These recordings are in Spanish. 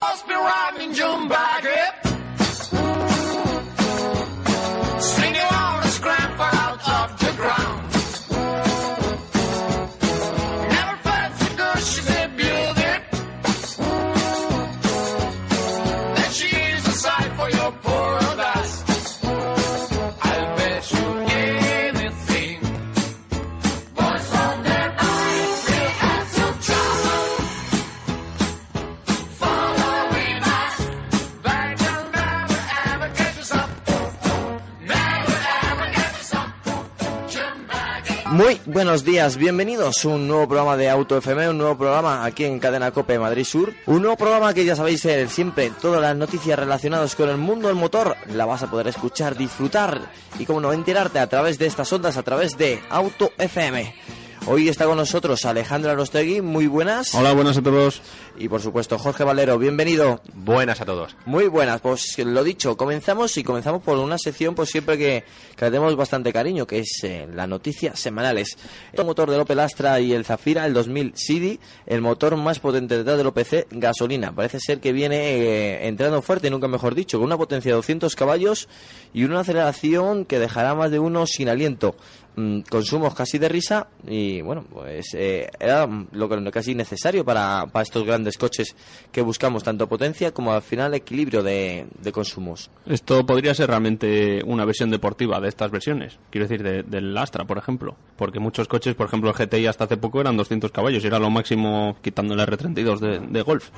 Must be riding Jumba. Buenos días, bienvenidos a un nuevo programa de Auto FM, un nuevo programa aquí en Cadena Cope Madrid Sur. Un nuevo programa que ya sabéis, eh, siempre todas las noticias relacionadas con el mundo del motor la vas a poder escuchar, disfrutar y como no enterarte a través de estas ondas, a través de Auto FM. Hoy está con nosotros Alejandro Arostegui, muy buenas. Hola, buenas a todos. Y por supuesto Jorge Valero, bienvenido. Buenas a todos. Muy buenas, pues lo dicho, comenzamos y comenzamos por una sección pues siempre que, que le tenemos bastante cariño, que es eh, las noticias semanales. El motor del Opel Astra y el Zafira, el 2000 CD, el motor más potente detrás del OPC, gasolina. Parece ser que viene eh, entrando fuerte, nunca mejor dicho, con una potencia de 200 caballos y una aceleración que dejará más de uno sin aliento. Mm, consumos casi de risa y bueno, pues eh, era lo que casi necesario para, para estos grandes coches que buscamos, tanto potencia como al final equilibrio de, de consumos. Esto podría ser realmente una versión deportiva de estas versiones. Quiero decir, de- del Astra, por ejemplo. Porque muchos coches, por ejemplo, el GTI hasta hace poco eran 200 caballos y era lo máximo quitando el R32 de, de Golf.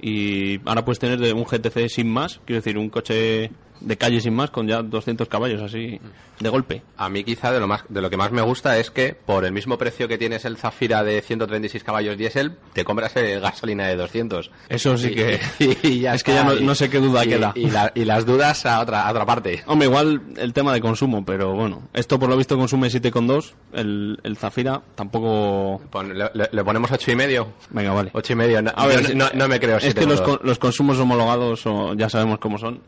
Y ahora puedes tener un GTC sin más, quiero decir, un coche de calle sin más con ya 200 caballos así de golpe. A mí quizá de lo más de lo que más me gusta es que por el mismo precio que tienes el Zafira de 136 caballos diésel, te compras el gasolina de 200. Eso sí Y- que... y- y ya es que ya no, no sé qué duda queda. Y, la- y las dudas a otra a otra parte. Hombre, igual el tema de consumo, pero bueno, esto por lo visto consume 7,2, el, el Zafira tampoco... Le, le- le ponemos ocho y medio. Venga, vale. Ocho y medio. No, A ver, no, no me creo. Es que los, con- los consumos homologados o- ya sabemos cómo son.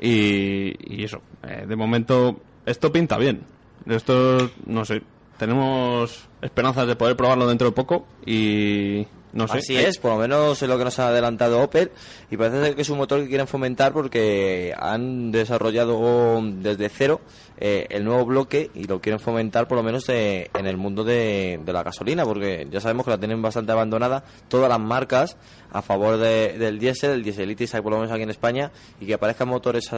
Y, eso, eh, de momento, esto pinta bien. Esto, no sé, tenemos esperanzas de poder probarlo dentro de poco y no sé. Así es, por lo menos es lo que nos ha adelantado Opel y parece ser que es un motor que quieren fomentar porque han desarrollado desde cero eh, el nuevo bloque y lo quieren fomentar por lo menos eh, en el mundo de, de la gasolina porque ya sabemos que la tienen bastante abandonada todas las marcas a favor de- del diésel, el dieselitis hay por lo menos aquí en España y que aparezcan motores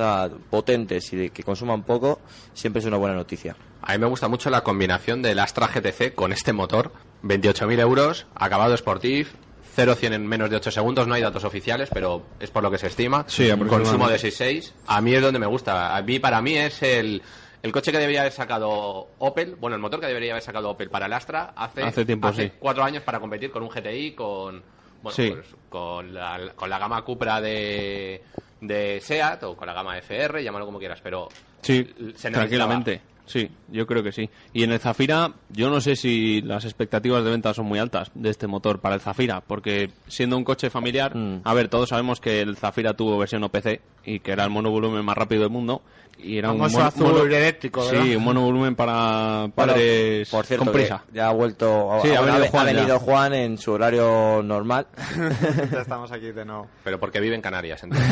potentes y de- que consuman poco siempre es una buena noticia. A mí me gusta mucho la combinación del Astra GTC con este motor. 28.000 euros, acabado Sportif, 0-100 en menos de 8 segundos. No hay datos oficiales, pero es por lo que se estima. Sí. Consumo de 6.6. A mí es donde me gusta. A mí, para mí es el, el coche que debería haber sacado Opel. Bueno, el motor que debería haber sacado Opel para el Astra hace, Hace tiempo, sí. cuatro años para competir con un GTI, con, bueno, Sí. pues, con, la, con la gama Cupra de, de SEAT o con la gama FR, llámalo como quieras, pero Sí, se tranquilamente. Sí, yo creo que sí. Y en el Zafira, yo no sé si las expectativas de venta son muy altas de este motor para el Zafira, porque siendo un coche familiar, Mm. a ver, todos sabemos que el Zafira tuvo versión OPC y que era el monovolumen más rápido del mundo y era un mono- azul mono- eléctrico, ¿verdad? Sí, un monovolumen para Bueno, padres por cierto, con prisa. ya ha vuelto, Sí, ha venido ha Juan ya. venido Juan en su horario normal. Ya estamos aquí de nuevo. Pero porque vive en Canarias, entonces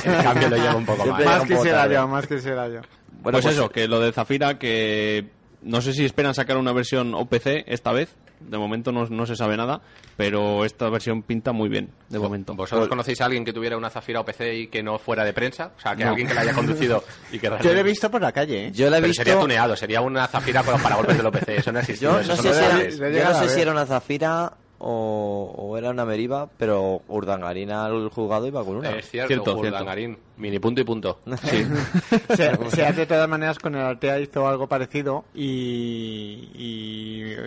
siempre el cambio lo lleva un poco Siempre más. Más quisiera yo, más quisiera yo. Bueno, pues, eso, que lo de Zafira, que no sé si esperan sacar una versión OPC esta vez. De momento no, no se sabe nada, pero esta versión pinta muy bien, de momento. ¿Vosotros conocéis a alguien que tuviera una Zafira OPC y que no fuera de prensa? O sea, que No. alguien que la haya conducido y que Yo lo he realmente- visto por la calle, ¿eh? Yo la he Pero visto. sería tuneado, sería una Zafira con los paragolpes del OPC, eso no existe. Yo no sé, si era, yo no sé si era una Zafira o, o era una Meriva, pero Urdangarina al juzgado iba con una. Es cierto, Cierto, Urdangarín. Mini punto y punto. Sí. Se, se hace de todas maneras con el Altea hizo algo parecido y,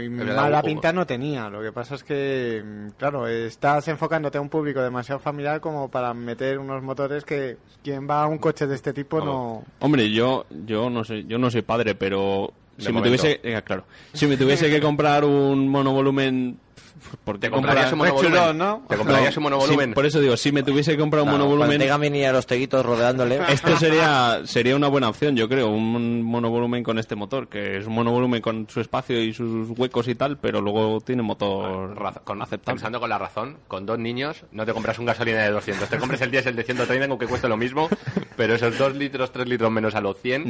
mala pinta no tenía. Lo que pasa es que, mm, claro, estás enfocándote a un público demasiado familiar como para meter unos motores que quien va a un coche de este tipo no... Hombre, yo, yo no sé, yo no soy padre, pero si me tuviese, eh, claro, si me tuviese que comprar un monovolumen, ¿por qué ¿Te comprarías comprar- un monovolumen? chulón, ¿no? ¿Te comprarías No, un monovolumen? sí, por eso digo, si me tuviese que comprar un Claro, monovolumen, tenga mini a los teguitos rodeándole. este sería sería una buena opción, yo creo, un monovolumen con este motor, que es un monovolumen con su espacio y sus huecos y tal, pero luego tiene motor con, aceptable. pensando con la razón, con dos niños no te compras un gasolina de 200, te compras el diésel de 130 aunque cueste lo mismo, pero esos 2 litros, 3 litros menos a los 100,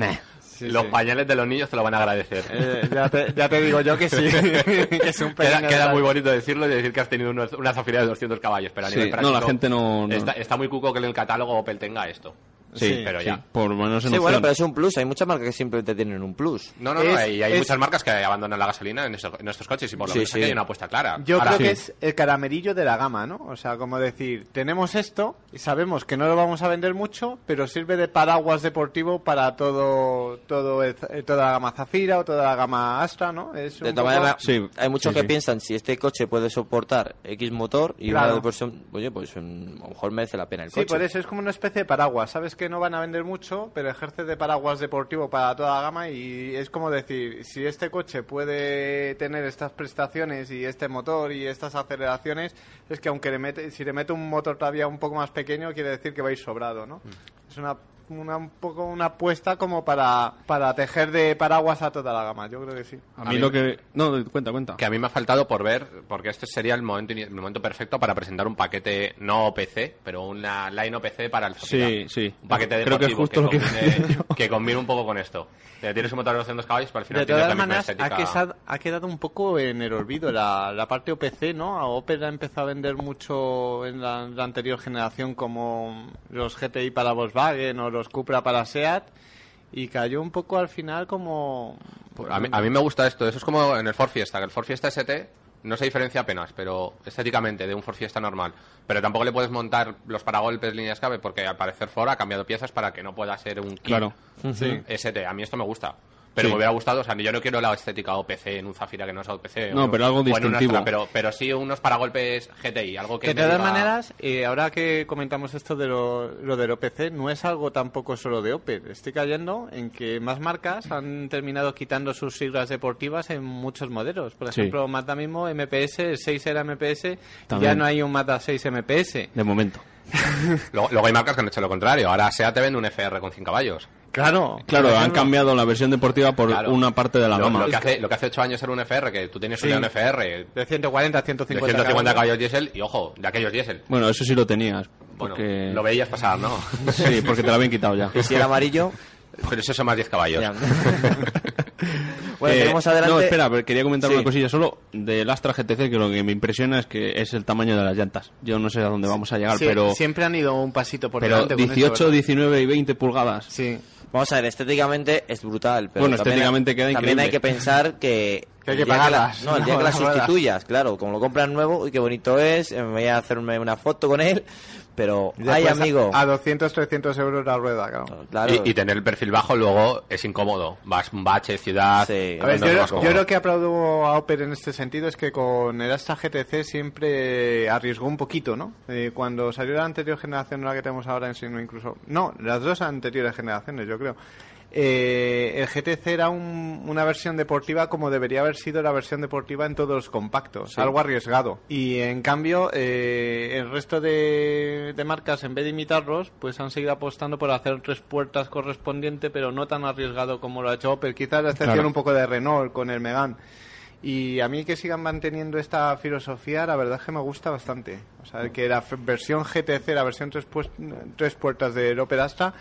los sí. pañales de los niños te lo van a agradecer. Eh, ya, te, ya te digo yo que sí. que es un Queda, queda muy bonito decirlo y decir que has tenido unos- una zafira de 200 caballos, pero a nivel no, práctico la gente no- no- Está, está muy cuco que en el catálogo Opel tenga esto. Sí, pero sí, ya. por lo menos en Sí, bueno, pero es un plus. Hay muchas marcas que simplemente tienen un plus. No, no, no, Es- hay es- muchas marcas que abandonan la gasolina en, eso- en estos coches y por lo Sí, menos sí. aquí hay una apuesta clara. Yo Ahora, creo que sí. es el caramelillo de la gama, ¿no? O sea, como decir, tenemos esto y sabemos que no lo vamos a vender mucho, pero sirve de paraguas deportivo para todo, todo el- eh, toda la gama Zafira o toda la gama Astra, ¿no? Es De poco- maneras, Sí, hay muchos sí, que sí. piensan si este coche puede soportar X motor y Claro. una de oye, pues mm, a lo mejor merece la pena el Sí, coche. por eso es como una especie de paraguas. Sabes que no van a vender mucho, pero ejerce de paraguas deportivo para toda la gama y es como decir, si este coche puede tener estas prestaciones y este motor y estas aceleraciones, es que aunque le mete, si le mete un motor todavía un poco más pequeño, quiere decir que va a ir sobrado, ¿no? Es una, una- un poco una apuesta como para, para tejer de paraguas a toda la gama, yo creo que sí. A A mí mí- lo que... No, cuenta, cuenta. Que a mí me ha faltado por ver, porque este sería el momento, el momento perfecto para presentar un paquete, no OPC, pero una line OPC para el Zafira. Sí, sí. Un paquete Creo que justo que combine, yo. que combine un poco con esto. Que tienes un motor de 200 caballos, pero al final De todas maneras, ha, estética. ha quedado un poco en el olvido la, la parte OPC, ¿no? A Opel ha empezado a vender mucho en la, la anterior generación como los GTI para Volkswagen o los Cupra para SEAT y cayó un poco al final como... A mí, a mí me gusta esto, eso es como en el Ford Fiesta, que el Ford Fiesta ST no se diferencia apenas, pero estéticamente de un Ford Fiesta normal. Pero tampoco le puedes montar los paragolpes, líneas escape, porque al parecer Ford ha cambiado piezas para que no pueda ser un kit Claro. ST. A mí esto me gusta. Pero Sí. me hubiera gustado, o sea, yo no quiero la estética OPC en un Zafira que no es OPC. No, o- pero algo distintivo. Astra, pero, pero sí unos paragolpes GTI, algo que De todas maneras, eh, ahora que comentamos esto de lo, lo del OPC, no es algo tampoco solo de Opel. Estoy cayendo en que más marcas han terminado quitando sus siglas deportivas en muchos modelos. Por Sí. ejemplo, Mazda mismo, MPS, el 6 era MPS, y ya no hay un Mazda 6 MPS. De momento. Luego, luego hay marcas que han hecho lo contrario. Ahora SEAT te vende un FR con 100 caballos. Claro, Claro, han cambiado la versión deportiva por Claro. una parte de la lo, gama. lo que hace, lo que hace 8 años era un FR, que tú tienes Sí. un FR De 140 a de 150, 150 caballos diésel y ojo, de aquellos diésel. Bueno, eso sí lo tenías. Bueno, lo veías pasar, ¿no? Sí, porque te lo habían quitado ya. Y si era amarillo, Pero eso son más 10 caballos. bueno, Eh, tenemos adelante. No, espera, pero quería comentar Sí. una cosilla solo del Astra GTC, que lo que me impresiona es que es el tamaño de las llantas. Yo no sé a dónde vamos a llegar, Sí, pero, Siempre han ido un pasito por pero delante con eso, 18, ¿verdad? 19 y 20 pulgadas. Sí. Vamos a ver, estéticamente es brutal. Pero Bueno, también- estéticamente queda También hay que pensar que. Que hay que pagarlas, no, el día no, que la las sustituyas, claro, como lo compras nuevo, y qué bonito es, eh, me voy a hacerme una foto con él, pero. Y ¡Ay, después a- amigo! A, 200, 300 euros la rueda, claro. Claro. Y, y tener el perfil bajo luego es incómodo. Vas un bache, ciudad. Sí. A ver, no yo, yo lo que aplaudo a Opel en este sentido es que con el Astra GTC siempre arriesgó un poquito, ¿no? Eh, cuando salió la anterior generación, no la que tenemos ahora en signo incluso... No, las dos anteriores generaciones, yo creo. Eh, el GTC era un- una versión deportiva como debería haber sido la versión deportiva en todos los compactos, algo arriesgado. Y en cambio, eh, el resto de, de marcas, en vez de imitarlos, pues han seguido apostando por hacer tres puertas correspondiente, pero no tan arriesgado como lo ha hecho Opel. Quizás la excepción Claro. un poco de Renault con el Megane. Y a mí que sigan manteniendo esta filosofía, la verdad es que me gusta bastante. O sea, que la versión GTC, la versión tres, pues- tres puertas del Opel Astra,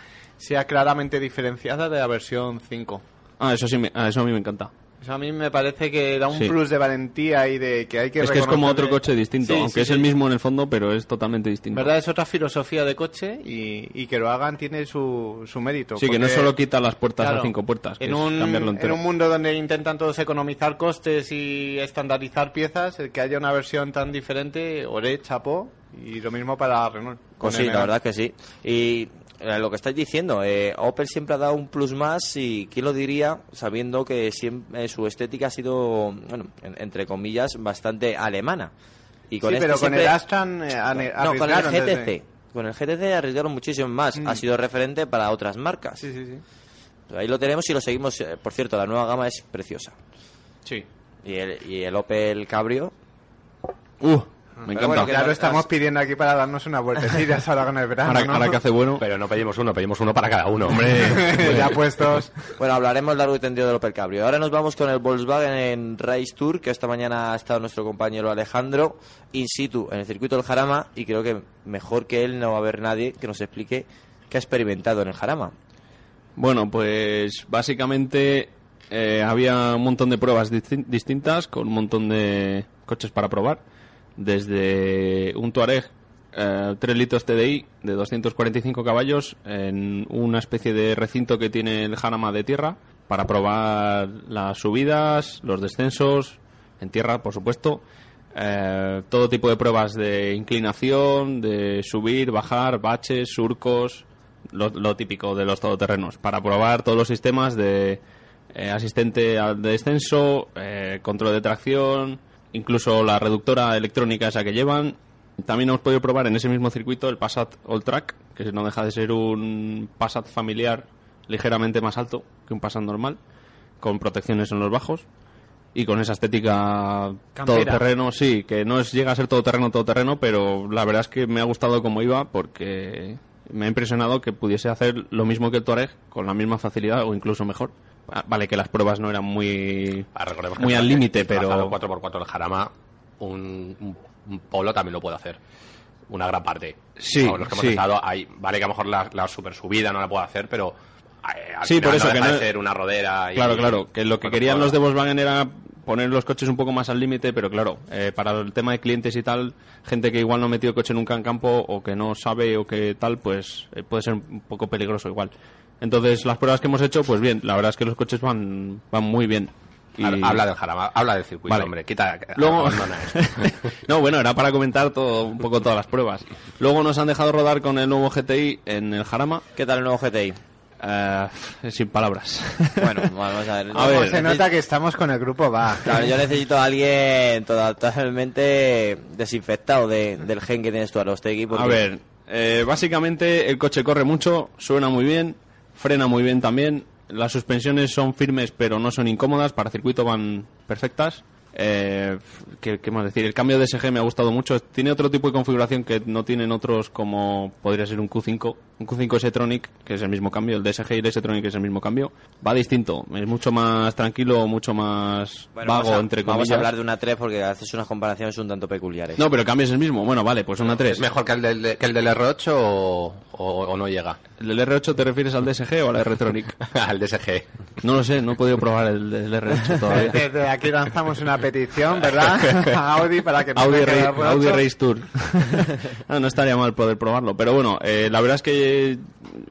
sea claramente diferenciada de la versión 5. Ah, eso sí, me- ah, eso a mí me encanta. Eso a mí me parece que da un Sí. plus de valentía y de que hay que Es que es como otro coche distinto, Sí, aunque sí, es sí. el mismo en el fondo, pero es totalmente distinto. verdad es otra filosofía de coche y, y que lo hagan tiene su, su mérito. Sí, que no solo quita las puertas Claro, a cinco puertas, que en es un, cambiarlo en entero. un mundo donde intentan todos economizar costes y estandarizar piezas, el que haya una versión tan diferente, oré, chapó, y lo mismo para Renault. Pues sí, la verdad que sí. Y eh, lo que estáis diciendo, eh, Opel siempre ha dado un plus más y quién lo diría sabiendo que siempre, eh, su estética ha sido, bueno, en- entre comillas, bastante alemana. Y con sí, este pero con el Astra han, eh, No, con el desde- GTC. Con el GTC arriesgaron muchísimo más. Ha sido referente para otras marcas. Sí, sí, sí. Ahí lo tenemos y lo seguimos. Por cierto, la nueva gama es preciosa. Sí. Y el, y el Opel Cabrio. Uh, me encanta. bueno, ya lo las- estamos pidiendo aquí para darnos una vueltecilla ahora con el verano, ahora, ¿no? ahora que hace bueno. Pero no pedimos uno, pedimos uno para cada uno. ya puestos. Bueno, hablaremos largo y tendido del Opel Cabrio. Ahora nos vamos con el Volkswagen en Race Tour, que esta mañana ha estado nuestro compañero Alejandro in situ en el circuito del Jarama y creo que mejor que él no va a haber nadie que nos explique qué ha experimentado en el Jarama. Bueno, pues básicamente eh, había un montón de pruebas distin- distintas con un montón de coches para probar. Desde un Touareg eh, 3 litros TDI de 245 caballos en una especie de recinto que tiene el Jarama de tierra para probar las subidas, los descensos, en tierra, por supuesto. eh, todo tipo de pruebas de inclinación, de subir, bajar, baches, surcos, lo, lo típico de los todoterrenos, para probar todos los sistemas de eh, asistente al descenso, eh, control de tracción, incluso la reductora electrónica esa que llevan. También hemos podido probar en ese mismo circuito el Passat All Track, que no deja de ser un Passat familiar ligeramente más alto que un Passat normal, con protecciones en los bajos y con esa estética Campera. todoterreno, sí, que no es, llega a ser todoterreno, todoterreno, pero la verdad es que me ha gustado cómo iba porque me ha impresionado que pudiese hacer lo mismo que el Touareg con la misma facilidad o incluso mejor. Ah, Vale, que las pruebas no eran muy, Ah, muy al límite, pero... 4x4 el Jarama, un, un- un polo también lo puede hacer. Una gran parte. Sí, Vamos, los que hemos sí. estado, hay, vale que a lo mejor la, la super subida no la puedo hacer, pero eh, al Sí, final por eso no que no- de ser una rodera. y- Claro, claro, que lo que querían los de Volkswagen era poner los coches un poco más al límite, pero claro, eh, para el tema de clientes y tal, gente que igual no ha metido coche nunca en campo o que no sabe o que tal, pues eh, puede ser un poco peligroso igual. Entonces, las pruebas que hemos hecho, pues bien, la verdad es que los coches van, van muy bien. Y- Habla- del Jarama, habla del circuito, Vale. hombre, quita. Luego... abandona esto. no, bueno, era para comentar todo, un poco todas las pruebas. Luego nos han dejado rodar con el nuevo GTI en el Jarama. ¿Qué tal el nuevo GTI? Eh, sin palabras. Bueno, vamos a ver. A ver, se nota que estamos con el grupo va. Claro, yo necesito a alguien totalmente desinfectado de- del gen que tienes tú, Arostegui. porque- A ver, eh, básicamente el coche corre mucho, suena muy bien, frena muy bien también. Las suspensiones son firmes pero no son incómodas, para circuito van perfectas. Eh, ¿qué, qué más decir? El cambio de SG me ha gustado mucho. Tiene otro tipo de configuración que no tienen otros como podría ser un Q5. Un Q5 S-Tronic, que es el mismo cambio. El DSG y el S-Tronic es el mismo cambio. Va distinto. Es mucho más tranquilo, mucho más Bueno, vago, vamos a, entre Vamos comillas. a hablar de una 3 porque haces unas comparaciones un tanto peculiares. No, pero el cambio es el mismo. Bueno, vale, pues una 3. ¿Es mejor que el del, que el del R8 o, o- o no llega? ¿El del R8 te refieres al DSG o al R-Tronic? Al DSG. No lo sé, no he podido probar el del R8 todavía. Desde aquí lanzamos una petición, ¿verdad? A Audi para que Audi, deje Ra- el R8. Audi Race Tour. No estaría mal poder probarlo. Pero bueno, eh, la verdad es que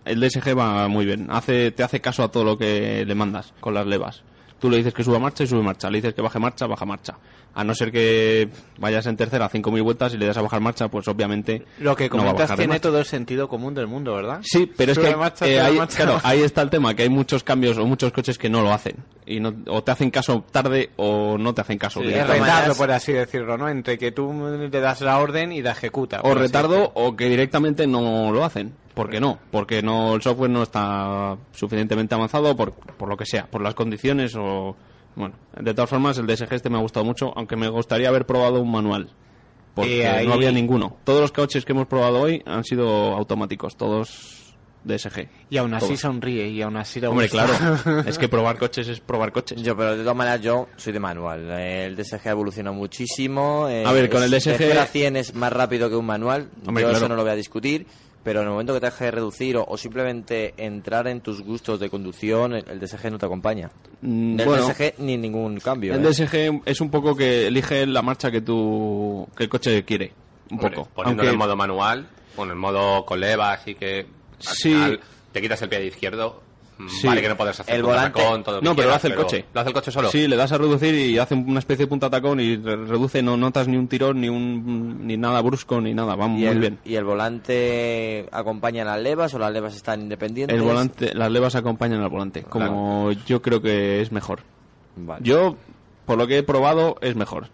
el DSG va muy bien. Hace, te hace caso a todo lo que le mandas con las levas. Tú le dices que suba marcha y sube marcha. Le dices que baje marcha, baja marcha. A no ser que vayas en tercera a 5.000 vueltas y le das a bajar marcha, pues obviamente Lo que no va a comentas bajar tiene todo el sentido común del mundo, ¿verdad? Sí, pero es que marcha, eh, marcha, claro, ahí está el tema, que hay muchos cambios o muchos coches que no lo hacen. Y no, o te hacen caso tarde o no te hacen caso. Sí, Es retardo, por así decirlo, ¿no? Entre que tú le das la orden y la ejecuta. o retardo o que directamente no lo hacen. ¿Por qué no? Porque no el software no está suficientemente avanzado por, por lo que sea, por las condiciones o... Bueno, de todas formas el DSG este me ha gustado mucho, aunque me gustaría haber probado un manual. Porque ahí- no había ninguno. Todos los coches que hemos probado hoy han sido automáticos, todos DSG. Y aún así Todos. sonríe y aún así Hombre, gusta. claro. es que probar coches es probar coches. Yo, pero de todas maneras, yo soy de manual. El DSG ha evolucionado muchísimo. eh, A ver, con el DSG De 0 a 100 es más rápido que un manual. Hombre, yo eso no lo voy a discutir. Pero en el momento que te dejes de reducir o, o simplemente entrar en tus gustos de conducción, el, el DSG no te acompaña. Mm, bueno. DSG ni ningún cambio. El ¿eh? DSG es un poco que elige la marcha que tú que el coche quiere. Un Hombre, poco. Poniéndolo Aunque- en modo manual, con el modo con leva, así que al Sí. final te quitas el pie de izquierdo. Sí. Vale que no puedes hacer El punta volante- tacón, todo No, pero lo hace el coche. ¿Lo hace el coche solo? Sí, le das a reducir y hace una especie de punta tacón y re- reduce, no notas ni un tirón, ni un ni nada brusco, ni nada. Va ¿Y muy el, bien. ¿Y el volante acompaña las levas o las levas están independientes? El volante, las levas acompañan al volante, como yo creo que es mejor. Vale. Yo, por lo que he probado, es mejor.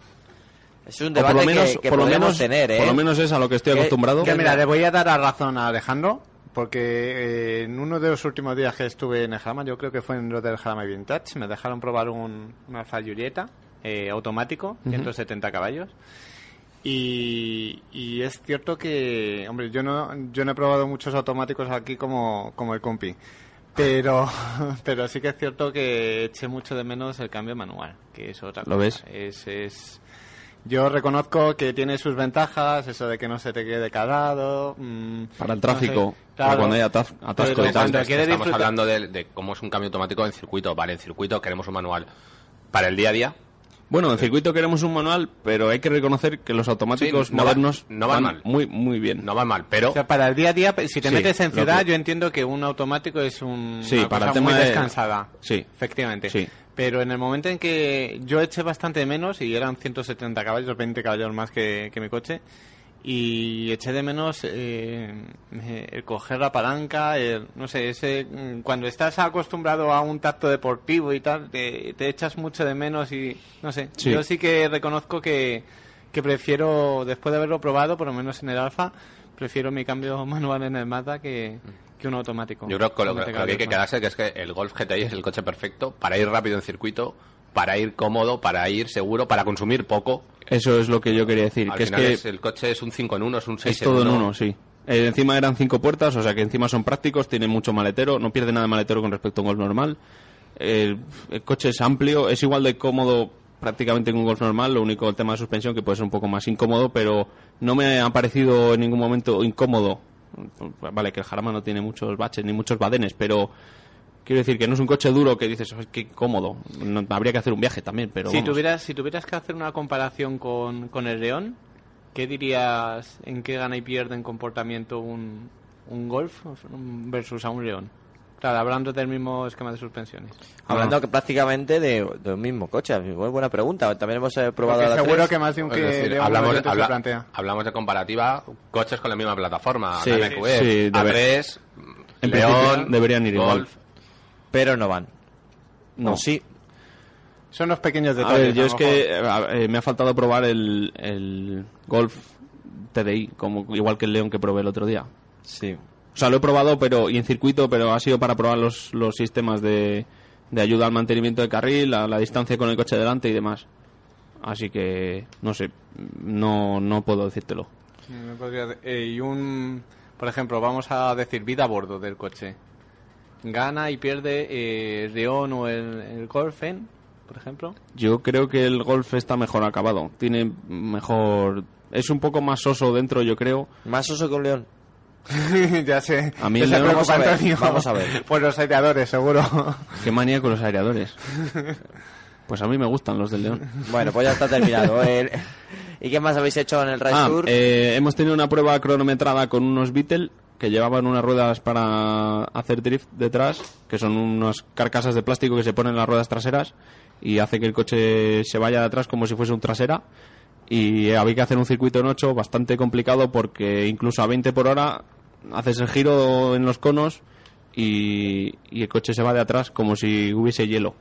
es un debate por lo menos, que, que por lo menos, tener, ¿eh? por lo menos es a lo que estoy acostumbrado. Que mira, le voy a dar la razón a Alejandro, porque eh, en uno de los últimos días que estuve en el Jarama, yo creo que fue en lo del Jarama Vintage, me dejaron probar un, una Alfa Julieta eh, automático, 170 caballos. Y, y es cierto que, hombre, yo no, yo no he probado muchos automáticos aquí como, como el compi. Pero, pero sí que es cierto que eché mucho de menos el cambio manual, que es otra ¿Lo cosa. ves? Es, es, yo reconozco que tiene sus ventajas, eso de que no se te quede calado. mm, Para el no tráfico, sé, para claro. cuando hay atas- atasco cuando Estamos disfrutar- hablando de, de cómo es un cambio automático en circuito. Vale, en circuito queremos un manual. Para el día a día, Bueno, en circuito queremos un manual, pero hay que reconocer que los automáticos Sí, no va- modernos no van mal. muy, muy bien. no va mal, pero O sea, para el día a día, si te Sí, metes en ciudad, que- yo entiendo que un automático es un, Sí, una para cosa el tema muy de- descansada. Sí. Efectivamente. Sí. Pero en el momento en que yo eché bastante menos, y eran 170 caballos, 20 caballos más que, que mi coche, y eché de menos eh, el coger la palanca, el- no sé, ese mm, cuando estás acostumbrado a un tacto deportivo y tal, te, te echas mucho de menos y no sé. Sí. Yo sí que reconozco que, que prefiero, después de haberlo probado, por lo menos en el Alfa, prefiero mi cambio manual en el Mazda que, que un automático. yo creo que lo, que lo que hay que quedarse que es que el Golf GTI es el coche perfecto para ir rápido en circuito, para ir cómodo, para ir seguro, para consumir poco. Eso es lo que yo quería decir, Al que es que es- el coche es un 5 en 1, es un 6 es todo en uno, sí. Eh, encima eran cinco puertas, o sea que encima son prácticos, tienen mucho maletero, no pierde nada de maletero con respecto a un Golf normal. El, el coche es amplio, es igual de cómodo prácticamente que un Golf normal, lo único el tema de suspensión que puede ser un poco más incómodo, pero no me ha parecido en ningún momento incómodo. Vale, que el Jarama no tiene muchos baches ni muchos badenes, pero quiero decir que no es un coche duro que dices, "Ay, qué cómodo. No- habría que hacer un viaje también, pero si vamos. tuvieras si tuvieras que hacer una comparación con, con el León, ¿qué dirías en qué gana y pierde en comportamiento un, un Golf versus a un León? Claro, hablando del mismo esquema de suspensiones. Hablando que prácticamente de, del mismo coche. Muy buena pregunta. También hemos eh, probado Porque la seguro 3. que más de un que decir, León hablamos, se habla- plantea. hablamos de comparativa, coches con la misma plataforma, Sí, BMW, sí, debe- A3, En León, deberían ir igual. Golf. Pero no van. No. O sí. Son los pequeños A detalles. ver, yo a es lo que mejor. eh, eh, me ha faltado probar el, el Golf TDI, como igual que el León que probé el otro día. Sí. O sea, lo he probado pero y en circuito, pero ha sido para probar los, los sistemas de, de ayuda al mantenimiento de carril, a la distancia con el coche delante y demás. Así que, no sé, no, no puedo decírtelo. Eh, y un, por ejemplo, vamos a decir vida a bordo del coche. Gana y pierde eh, el León o el, el Golfen, por ejemplo. Yo creo que el Golf está mejor acabado. Tiene mejor... Es un poco más soso dentro, yo creo. Más oso que un león. ya sé. A mí preocupa vamos a ver, vamos a ver. Por los aireadores, seguro. Qué manía con los aireadores. Pues a mí me gustan los del León. Bueno, pues ya está terminado. El- ¿Y qué más habéis hecho en el Race Ah, Tour? eh, hemos tenido una prueba cronometrada con unos Beetle que llevaban unas ruedas para hacer drift detrás, que son unas carcasas de plástico que se ponen en las ruedas traseras y hace que el coche se vaya de atrás como si fuese un trasera. Y había que hacer un circuito en 8 bastante complicado porque incluso a 20 por hora haces el giro en los conos y, y el coche se va de atrás como si hubiese hielo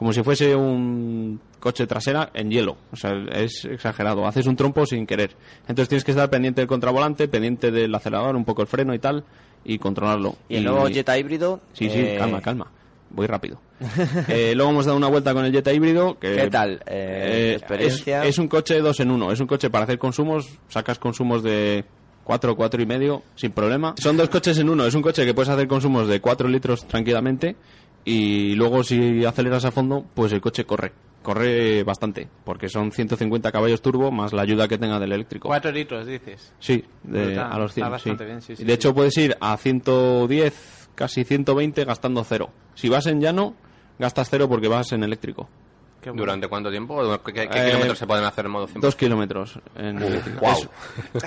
como si fuese un coche trasera en hielo. O sea, es exagerado. Haces un trompo sin querer. Entonces tienes que estar pendiente del contravolante, pendiente del acelerador, un poco el freno y tal, y controlarlo. y el nuevo Jetta híbrido. Sí, sí, eh, calma, calma. Voy rápido. Eh, luego hemos dado una vuelta con el Jetta híbrido. Que, ¿Qué tal? Eh, experiencia. Es, es un coche dos en uno. Es un coche para hacer consumos. Sacas consumos de 4, 4 y medio sin problema. Son dos coches en uno. Es un coche que puedes hacer consumos de 4 litros tranquilamente. Y luego si aceleras a fondo, pues el coche corre. Corre bastante. Porque son 150 caballos turbo más la ayuda que tenga del eléctrico. Cuatro litros, dices. Sí, de- a los 100. está sí. bastante bien, sí, sí, de sí. hecho, puedes ir a 110, casi 120 gastando cero. Si vas en llano, gastas cero porque vas en eléctrico. Bueno. ¿Durante cuánto tiempo? ¿Qué, qué Eh, kilómetros se pueden hacer en modo 100%? Dos kilómetros en. Es-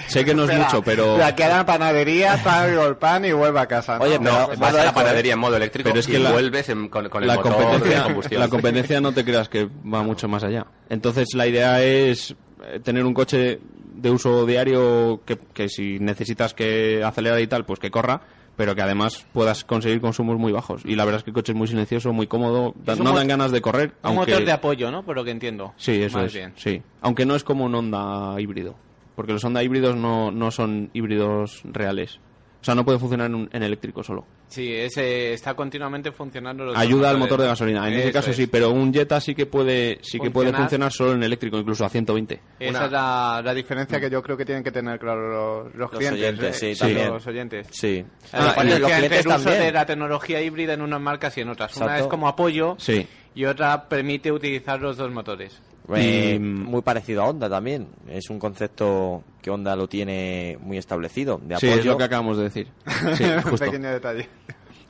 sé que no es Espera, mucho, pero, La que la panadería, paga el pan y vuelve a casa. ¿no? Oye, No, pero- vas a la esto, panadería en modo eléctrico Pero es que y la- vuelves en- con, con el la motor de competencia, combustión. la competencia no te creas que va mucho más allá. Entonces la idea es eh, tener un coche de uso diario que, que si necesitas que acelerar y tal, pues que corra, pero que además puedas conseguir consumos muy bajos. Y la verdad es que el coche es muy silencioso, muy cómodo, da- no dan ganas de correr. Un aunque... motor de apoyo, ¿no? Por lo que entiendo. Sí, eso Más es. bien. Sí. Aunque no es como un Honda híbrido. Porque los Honda híbridos no, no son híbridos reales. O sea, no puede funcionar en, un- en eléctrico solo. Sí, ese está continuamente funcionando. los Ayuda al motor de gasolina. En ese caso es. sí, pero un Jetta sí que puede sí que puede Funcionar. funcionar solo en eléctrico, incluso a 120. Esa Una- es la, la diferencia que yo creo que tienen que tener claro los, los clientes. oyentes, ¿eh? sí, también. Los oyentes. Sí. La Ah, y diferencia los clientes el uso también. de la tecnología híbrida en unas marcas y en otras. Una es como apoyo Sí. y otra permite utilizar los dos motores. Eh, Y- muy parecido a Honda también. Es un concepto que Honda lo tiene muy establecido. De Sí, apoyo. es lo que acabamos de decir. Sí, Un pequeño detalle.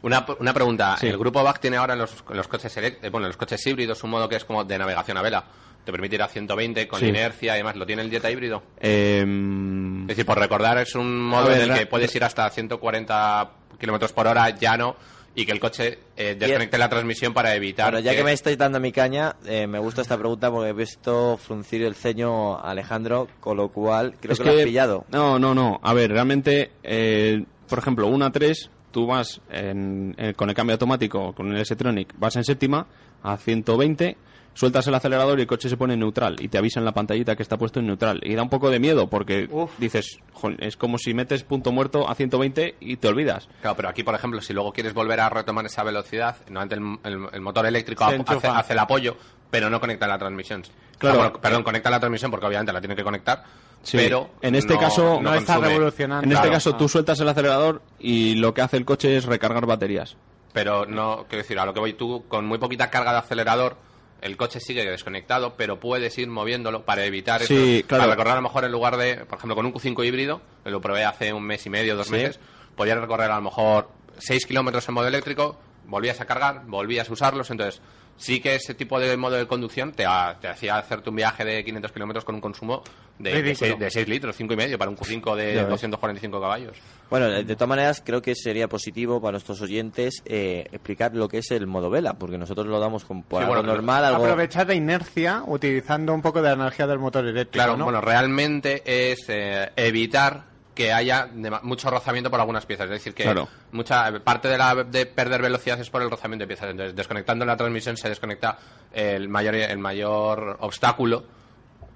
Una, una pregunta. Sí. El grupo BAC tiene ahora en los, en los coches eh, bueno, en los coches híbridos un modo que es como de navegación a vela. Te permite ir a 120 con Sí. inercia y demás. ¿Lo tiene el Jetta híbrido? Em, Es decir, por recordar, es un modo ver, en el que puedes ir hasta 140 kilómetros por hora llano y que el coche eh, desconecte la transmisión para evitar. Bueno, ya que me estáis dando mi caña, eh, me gusta esta pregunta porque he visto fruncir el ceño a Alejandro, con lo cual creo es que, lo has pillado. No, no, no. A ver, realmente, eh, por ejemplo, una 3, tú vas en- en- con el cambio automático, con el S-Tronic, vas en séptima a 120, sueltas el acelerador y el coche se pone en neutral y te avisa en la pantallita que está puesto en neutral. Y da un poco de miedo porque Uf. dices, "Jol, es como si metes punto muerto a 120 y te olvidas. Claro, pero aquí, por ejemplo, si luego quieres volver a retomar esa velocidad, normalmente el, el- el motor eléctrico hace, el apoyo, pero no conecta la transmisión. Claro. Ah, bueno, perdón, conecta la transmisión porque obviamente la tiene que conectar, Sí. pero En este no- caso- No está revolucionando. En este caso, tú sueltas el acelerador y lo que hace el coche es recargar baterías. Pero no, quiero decir, a lo que voy tú, con muy poquita carga de acelerador, el coche sigue desconectado, pero puedes ir moviéndolo para evitar Sí, eso. claro. Para recorrer a lo mejor en lugar de, por ejemplo, con un Q5 híbrido, lo probé hace un mes y medio, dos Sí. meses, podías recorrer a lo mejor 6 kilómetros en modo eléctrico, volvías a cargar, volvías a usarlos, entonces sí que ese tipo de modo de conducción te, ha- te hacía hacerte un viaje de 500 kilómetros con un consumo de, de, Ridículo. 6, de 6 litros, 5 y medio, para un Q5 de Ya ves. 245 caballos. Bueno, de todas maneras, creo que sería positivo para nuestros oyentes eh, explicar lo que es el modo vela, porque nosotros lo damos como por Sí, algo bueno, normal, algo... Aprovechar la inercia utilizando un poco de la energía del motor eléctrico. Claro, ¿no? bueno, realmente es eh, evitar que haya mucho rozamiento por algunas piezas. Es decir, que Claro. mucha parte de, la, de perder velocidad es por el rozamiento de piezas. Entonces, desconectando la transmisión se desconecta el mayor, el mayor obstáculo.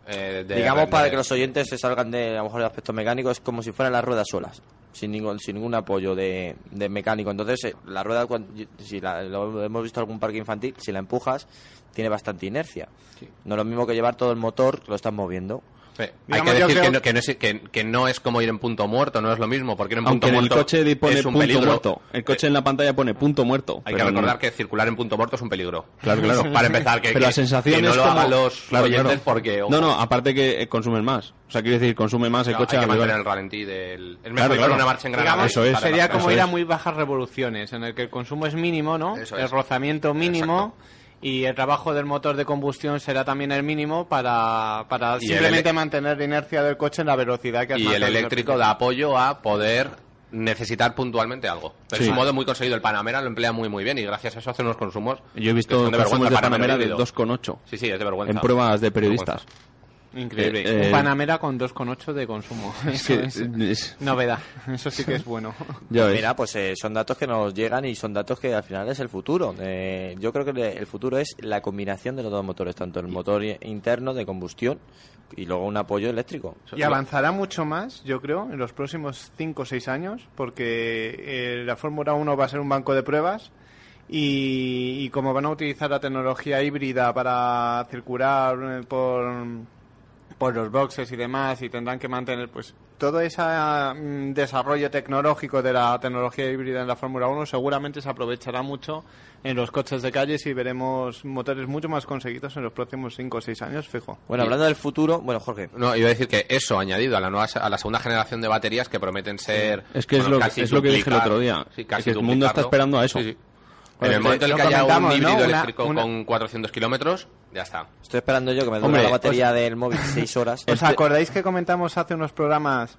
eh, de- Digamos, de- para que los oyentes se salgan de, a lo mejor, el aspecto mecánico, es como si fueran las ruedas solas, sin ningún, sin ningún apoyo de, de mecánico. Entonces, eh, la rueda, cuando- si la, lo hemos visto en algún parque infantil, si la empujas, tiene bastante inercia. No es lo mismo que llevar todo el motor, que lo estás moviendo. Hay que decir creo- que no, que, no es, que, que no es como ir en punto muerto, no es lo mismo, porque ir en punto Aunque en el muerto coche pone es un punto peligro. muerto. El coche en la pantalla pone punto muerto. Hay que recordar no- que circular en punto muerto es un peligro. Claro, claro. Para empezar, que, Pero que- la sensación que no es lo como... hagan los Claro, oyentes claro. porque... ojo, No, no, aparte que eh, consumen más. O sea, quiere decir, consume más el Claro, coche hay que mantener el ralentí del... Es mejor Claro, una marcha en gran Digamos, Eso es. sería Eso como ir a muy bajas revoluciones, en el que el consumo es mínimo, ¿no? Eso el es. rozamiento mínimo y el trabajo del motor de combustión será también el mínimo para, para simplemente mantener la inercia del coche en la velocidad que has Y el eléctrico da apoyo a poder necesitar puntualmente algo. Pero Sí. es un modo muy conseguido. El Panamera lo emplea muy muy bien y gracias a eso hace unos consumos. Yo he visto consumos de para Panamera de híbrido. 2,8 Sí, sí, es de vergüenza. en pruebas de periodistas. Increíble. Eh, eh, Un Panamera con 2,8 de consumo. Es Eso que, es es- novedad. Eso sí que es bueno. Mira, pues eh, son datos que nos llegan y son datos que al final es el futuro. Eh, yo creo que el futuro es la combinación de los dos motores, tanto el motor interno de combustión y luego un apoyo eléctrico. Y avanzará mucho más, yo creo, en los próximos 5 o 6 años, porque eh, la Fórmula 1 va a ser un banco de pruebas y, y como van a utilizar la tecnología híbrida para circular eh, por, por los boxes y demás y tendrán que mantener pues todo ese mm, desarrollo tecnológico de la tecnología híbrida en la Fórmula 1 seguramente se aprovechará mucho en los coches de calles y veremos motores mucho más conseguidos en los próximos 5 o 6 años, fijo. Bueno, hablando del futuro, bueno, Jorge, No, iba a decir que eso añadido a la nueva a la segunda generación de baterías que prometen ser Es que es lo- casi es lo que dije el otro día. sí, Es casi que el mundo está esperando a eso. Sí, en el momento en el que haya un híbrido eléctrico una- con 400 kilómetros, ya está. estoy esperando yo que me dure Hombre, la batería del móvil seis horas. ¿Os acordáis que comentamos hace unos programas?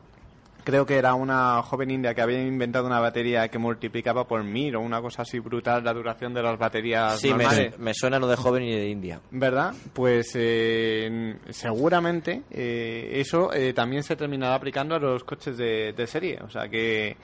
Creo que era una joven india que había inventado una batería que multiplicaba por mil o una cosa así brutal la duración de las baterías Sí, me, suena lo de joven y de India. ¿Verdad? Pues eh, seguramente eh, eso eh, también se terminará aplicando a los coches de, de serie. O sea que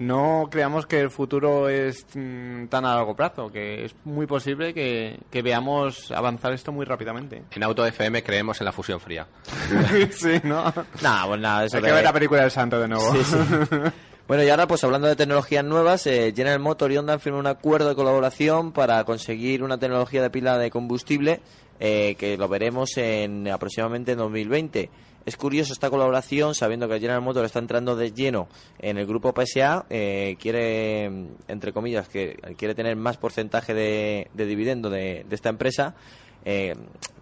no creamos que el futuro es mm, tan a largo plazo, que es muy posible que, que veamos avanzar esto muy rápidamente. En Auto FM creemos en la fusión fría. sí, ¿no? Nada, pues nada, eso Hay de- que ver la película del santo de nuevo. Sí, sí. Bueno, y ahora, pues hablando de tecnologías nuevas, eh, General Motors y Honda han firmado un acuerdo de colaboración para conseguir una tecnología de pila de combustible eh, que lo veremos en aproximadamente en 2020. Es curioso esta colaboración, sabiendo que General Motors está entrando de lleno en el grupo PSA, eh, quiere, entre comillas, que quiere tener más porcentaje de, de dividendo de, esta empresa. eh,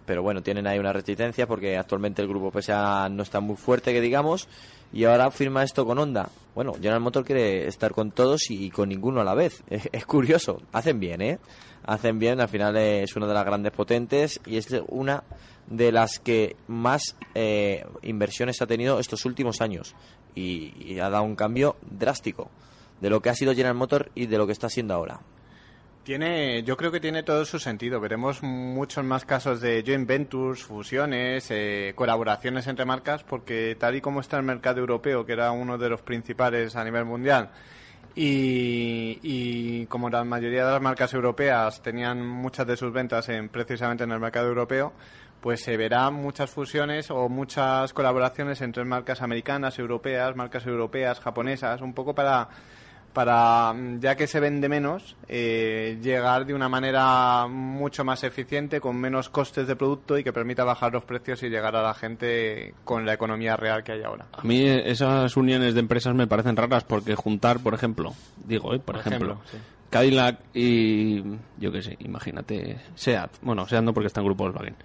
pero bueno, tienen ahí una resistencia porque actualmente el grupo PSA no está muy fuerte, que digamos, y ahora firma esto con Honda. Bueno, General Motors quiere estar con todos y con ninguno a la vez. Es curioso, hacen bien, ¿eh? Hacen bien, al final es una de las grandes potentes y es una de las que más eh, inversiones ha tenido estos últimos años y, ha dado un cambio drástico de lo que ha sido General Motors y de lo que está siendo ahora. Tiene, yo creo que tiene todo su sentido. Veremos muchos más casos de joint ventures, fusiones, eh, colaboraciones entre marcas, porque tal y como está el mercado europeo, que era uno de los principales a nivel mundial, y, y como la mayoría de las marcas europeas tenían muchas de sus ventas en, precisamente en el mercado europeo, pues se verán muchas fusiones o muchas colaboraciones entre marcas americanas, europeas, marcas europeas, japonesas, un poco para para, mm, ya que se vende menos, eh, llegar de una manera mucho más eficiente, con menos costes de producto y que permita bajar los precios y llegar a la gente con la economía real que hay ahora. A mí esas uniones de empresas me parecen raras porque juntar, por ejemplo, digo, eh, por, Por ejemplo, ejemplo, sí. Cadillac y yo qué sé, imagínate, Seat, bueno, Seat no porque está en grupo Volkswagen.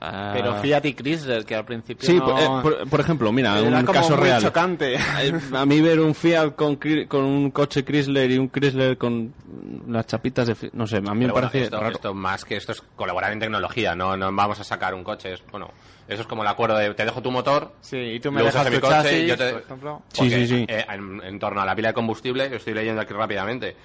Ah, Pero Fiat y Chrysler, que al principio Sí, no- por, eh, por- por ejemplo, mira, Era un como caso muy real. chocante. A mí ver un Fiat con, con un coche Chrysler y un Chrysler con las chapitas de... No sé, a mí me Pero bueno, parece esto, raro. esto más que esto es colaborar en tecnología, no, no vamos a sacar un coche. Es, bueno, eso es como el acuerdo de te dejo tu motor, Sí, y tú me dejas mi coche chasis, y yo te... por ejemplo. Sí, porque, sí, sí. eh, en, en torno a la pila de combustible, yo estoy leyendo aquí rápidamente,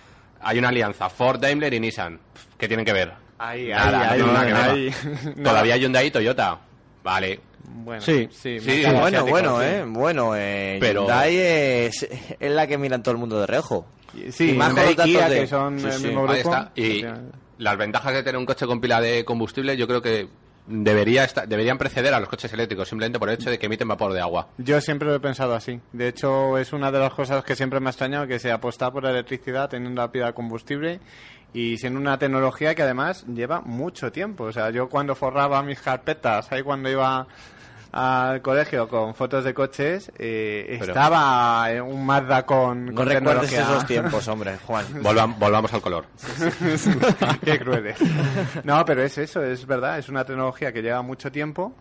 hay una alianza Ford, Daimler y Nissan. ¿Qué tienen que ver? Ahí, Nada, ahí, no nada ahí, ahí. Todavía Hyundai y Toyota. Vale. Bueno, Sí. sí, Sí, bueno, bueno, sí. eh, bueno, eh, Pero- Hyundai es, es la que miran todo el mundo de reojo. Sí, Y más Hyundai Kia, de- que son Sí, el sí. mismo grupo. Ahí está. Y las ventajas de tener un coche con pila de combustible yo creo que debería deberían preceder a los coches eléctricos simplemente por el hecho de que emiten vapor de agua. Yo siempre lo he pensado así. De hecho, es una de las cosas que siempre me ha extrañado, que se apostar por la electricidad teniendo la pila de combustible y siendo una tecnología que además lleva mucho tiempo. O sea, yo cuando forraba mis carpetas, ahí cuando iba al colegio con fotos de coches, eh, estaba un Mazda con, No con recuerdes tecnología. esos tiempos, hombre, Juan. Volvam- volvamos al color. Qué crueles. No, pero es eso, es verdad, es una tecnología que lleva mucho tiempo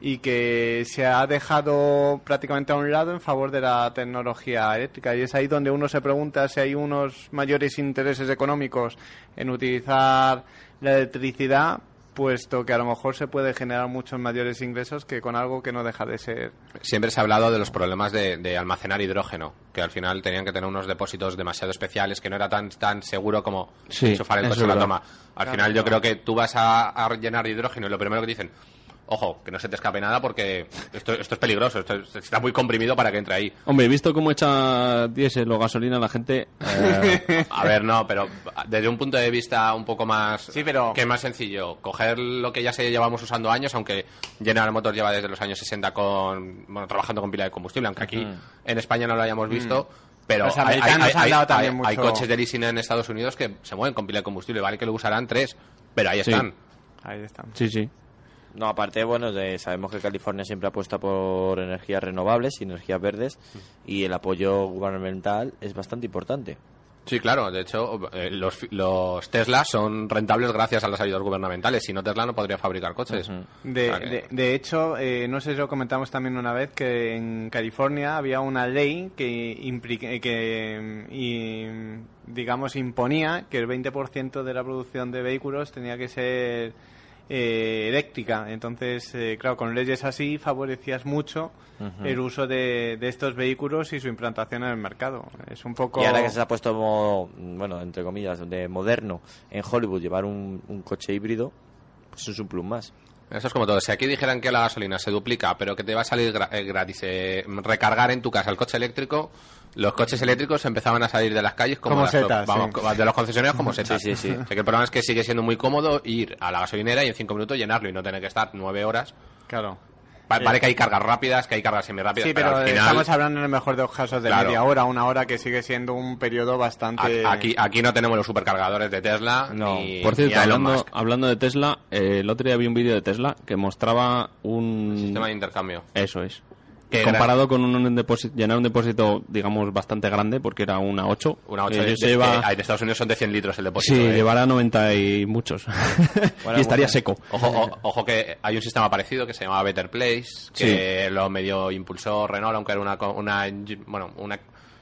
y que se ha dejado prácticamente a un lado en favor de la tecnología eléctrica. Y es ahí donde uno se pregunta si hay unos mayores intereses económicos en utilizar la electricidad, puesto que a lo mejor se puede generar muchos mayores ingresos que con algo que no deja de ser. Siempre se ha hablado de los problemas de, de almacenar hidrógeno, que al final tenían que tener unos depósitos demasiado especiales, que no era tan, tan seguro como Sí, enchufar el eso coche en la toma. Al final yo creo que tú vas a, a llenar hidrógeno y lo primero que dicen, ojo, que no se te escape nada porque esto, esto es peligroso, esto es- está muy comprimido para que entre ahí. Hombre, visto cómo echa diésel o gasolina la gente... eh, A ver, no, pero desde un punto de vista un poco más... Sí, pero- Que más sencillo. Coger lo que ya se llevamos usando años, aunque General Motors lleva desde los años 60 con, bueno, trabajando con pila de combustible, aunque aquí en España no lo hayamos visto. Pero Los hay, dado también coches de leasing en Estados Unidos que se mueven con pila de combustible, vale que lo usarán tres, pero ahí Sí. están. Ahí está. sí, sí. No, aparte, bueno, de- sabemos que California siempre apuesta por energías renovables y energías verdes y el apoyo gubernamental es bastante importante. Sí, claro. De hecho, eh, los, fi- los Tesla son rentables gracias a las ayudas gubernamentales. Si no, Tesla no podría fabricar coches. De, O sea que- de- de hecho, eh, no sé si lo comentamos también una vez, que en California había una ley que, impli- que y, digamos, imponía que el 20% de la producción de vehículos tenía que ser eh, eléctrica. Entonces, eh, claro, con leyes así favorecías mucho el uso de, de estos vehículos y su implantación en el mercado. Es un poco... Y ahora que se ha puesto, mo- bueno, entre comillas, de moderno en Hollywood llevar un, un coche híbrido, pues es un plus más. Eso es como todo. Si aquí dijeran que la gasolina se duplica, pero que te va a salir gra- eh, gratis eh, recargar en tu casa el coche eléctrico, los coches eléctricos empezaban a salir de las calles como, Como las- setas, vamos, sí. como de los concesionarios como setas. Sí, sí, sí. O sea, que el problema es que sigue siendo muy cómodo ir a la gasolinera y en cinco minutos llenarlo y no tener que estar nueve horas. Claro. Va- Vale que hay cargas rápidas, que hay cargas semi-rápidas, Sí, pero, pero al final... estamos hablando en el mejor de los casos de Claro. media hora, una hora, que sigue siendo un periodo bastante... Aquí, aquí no tenemos los supercargadores de Tesla, No. ni, Por cierto, hablando, Musk. hablando de Tesla, eh, el otro día vi un vídeo de Tesla que mostraba un... Sistema de intercambio. Eso es. Comparado con un depósito, llenar un depósito, digamos, bastante grande, porque era una 8. Una 8 eh, de, en Estados Unidos son de 100 litros el depósito. Sí, ¿eh? llevará 90 y muchos. y estaría seco. Ojo, o- ojo que hay un sistema parecido que se llama Better Place, que lo medio impulsó Renault, aunque era una, una bueno, una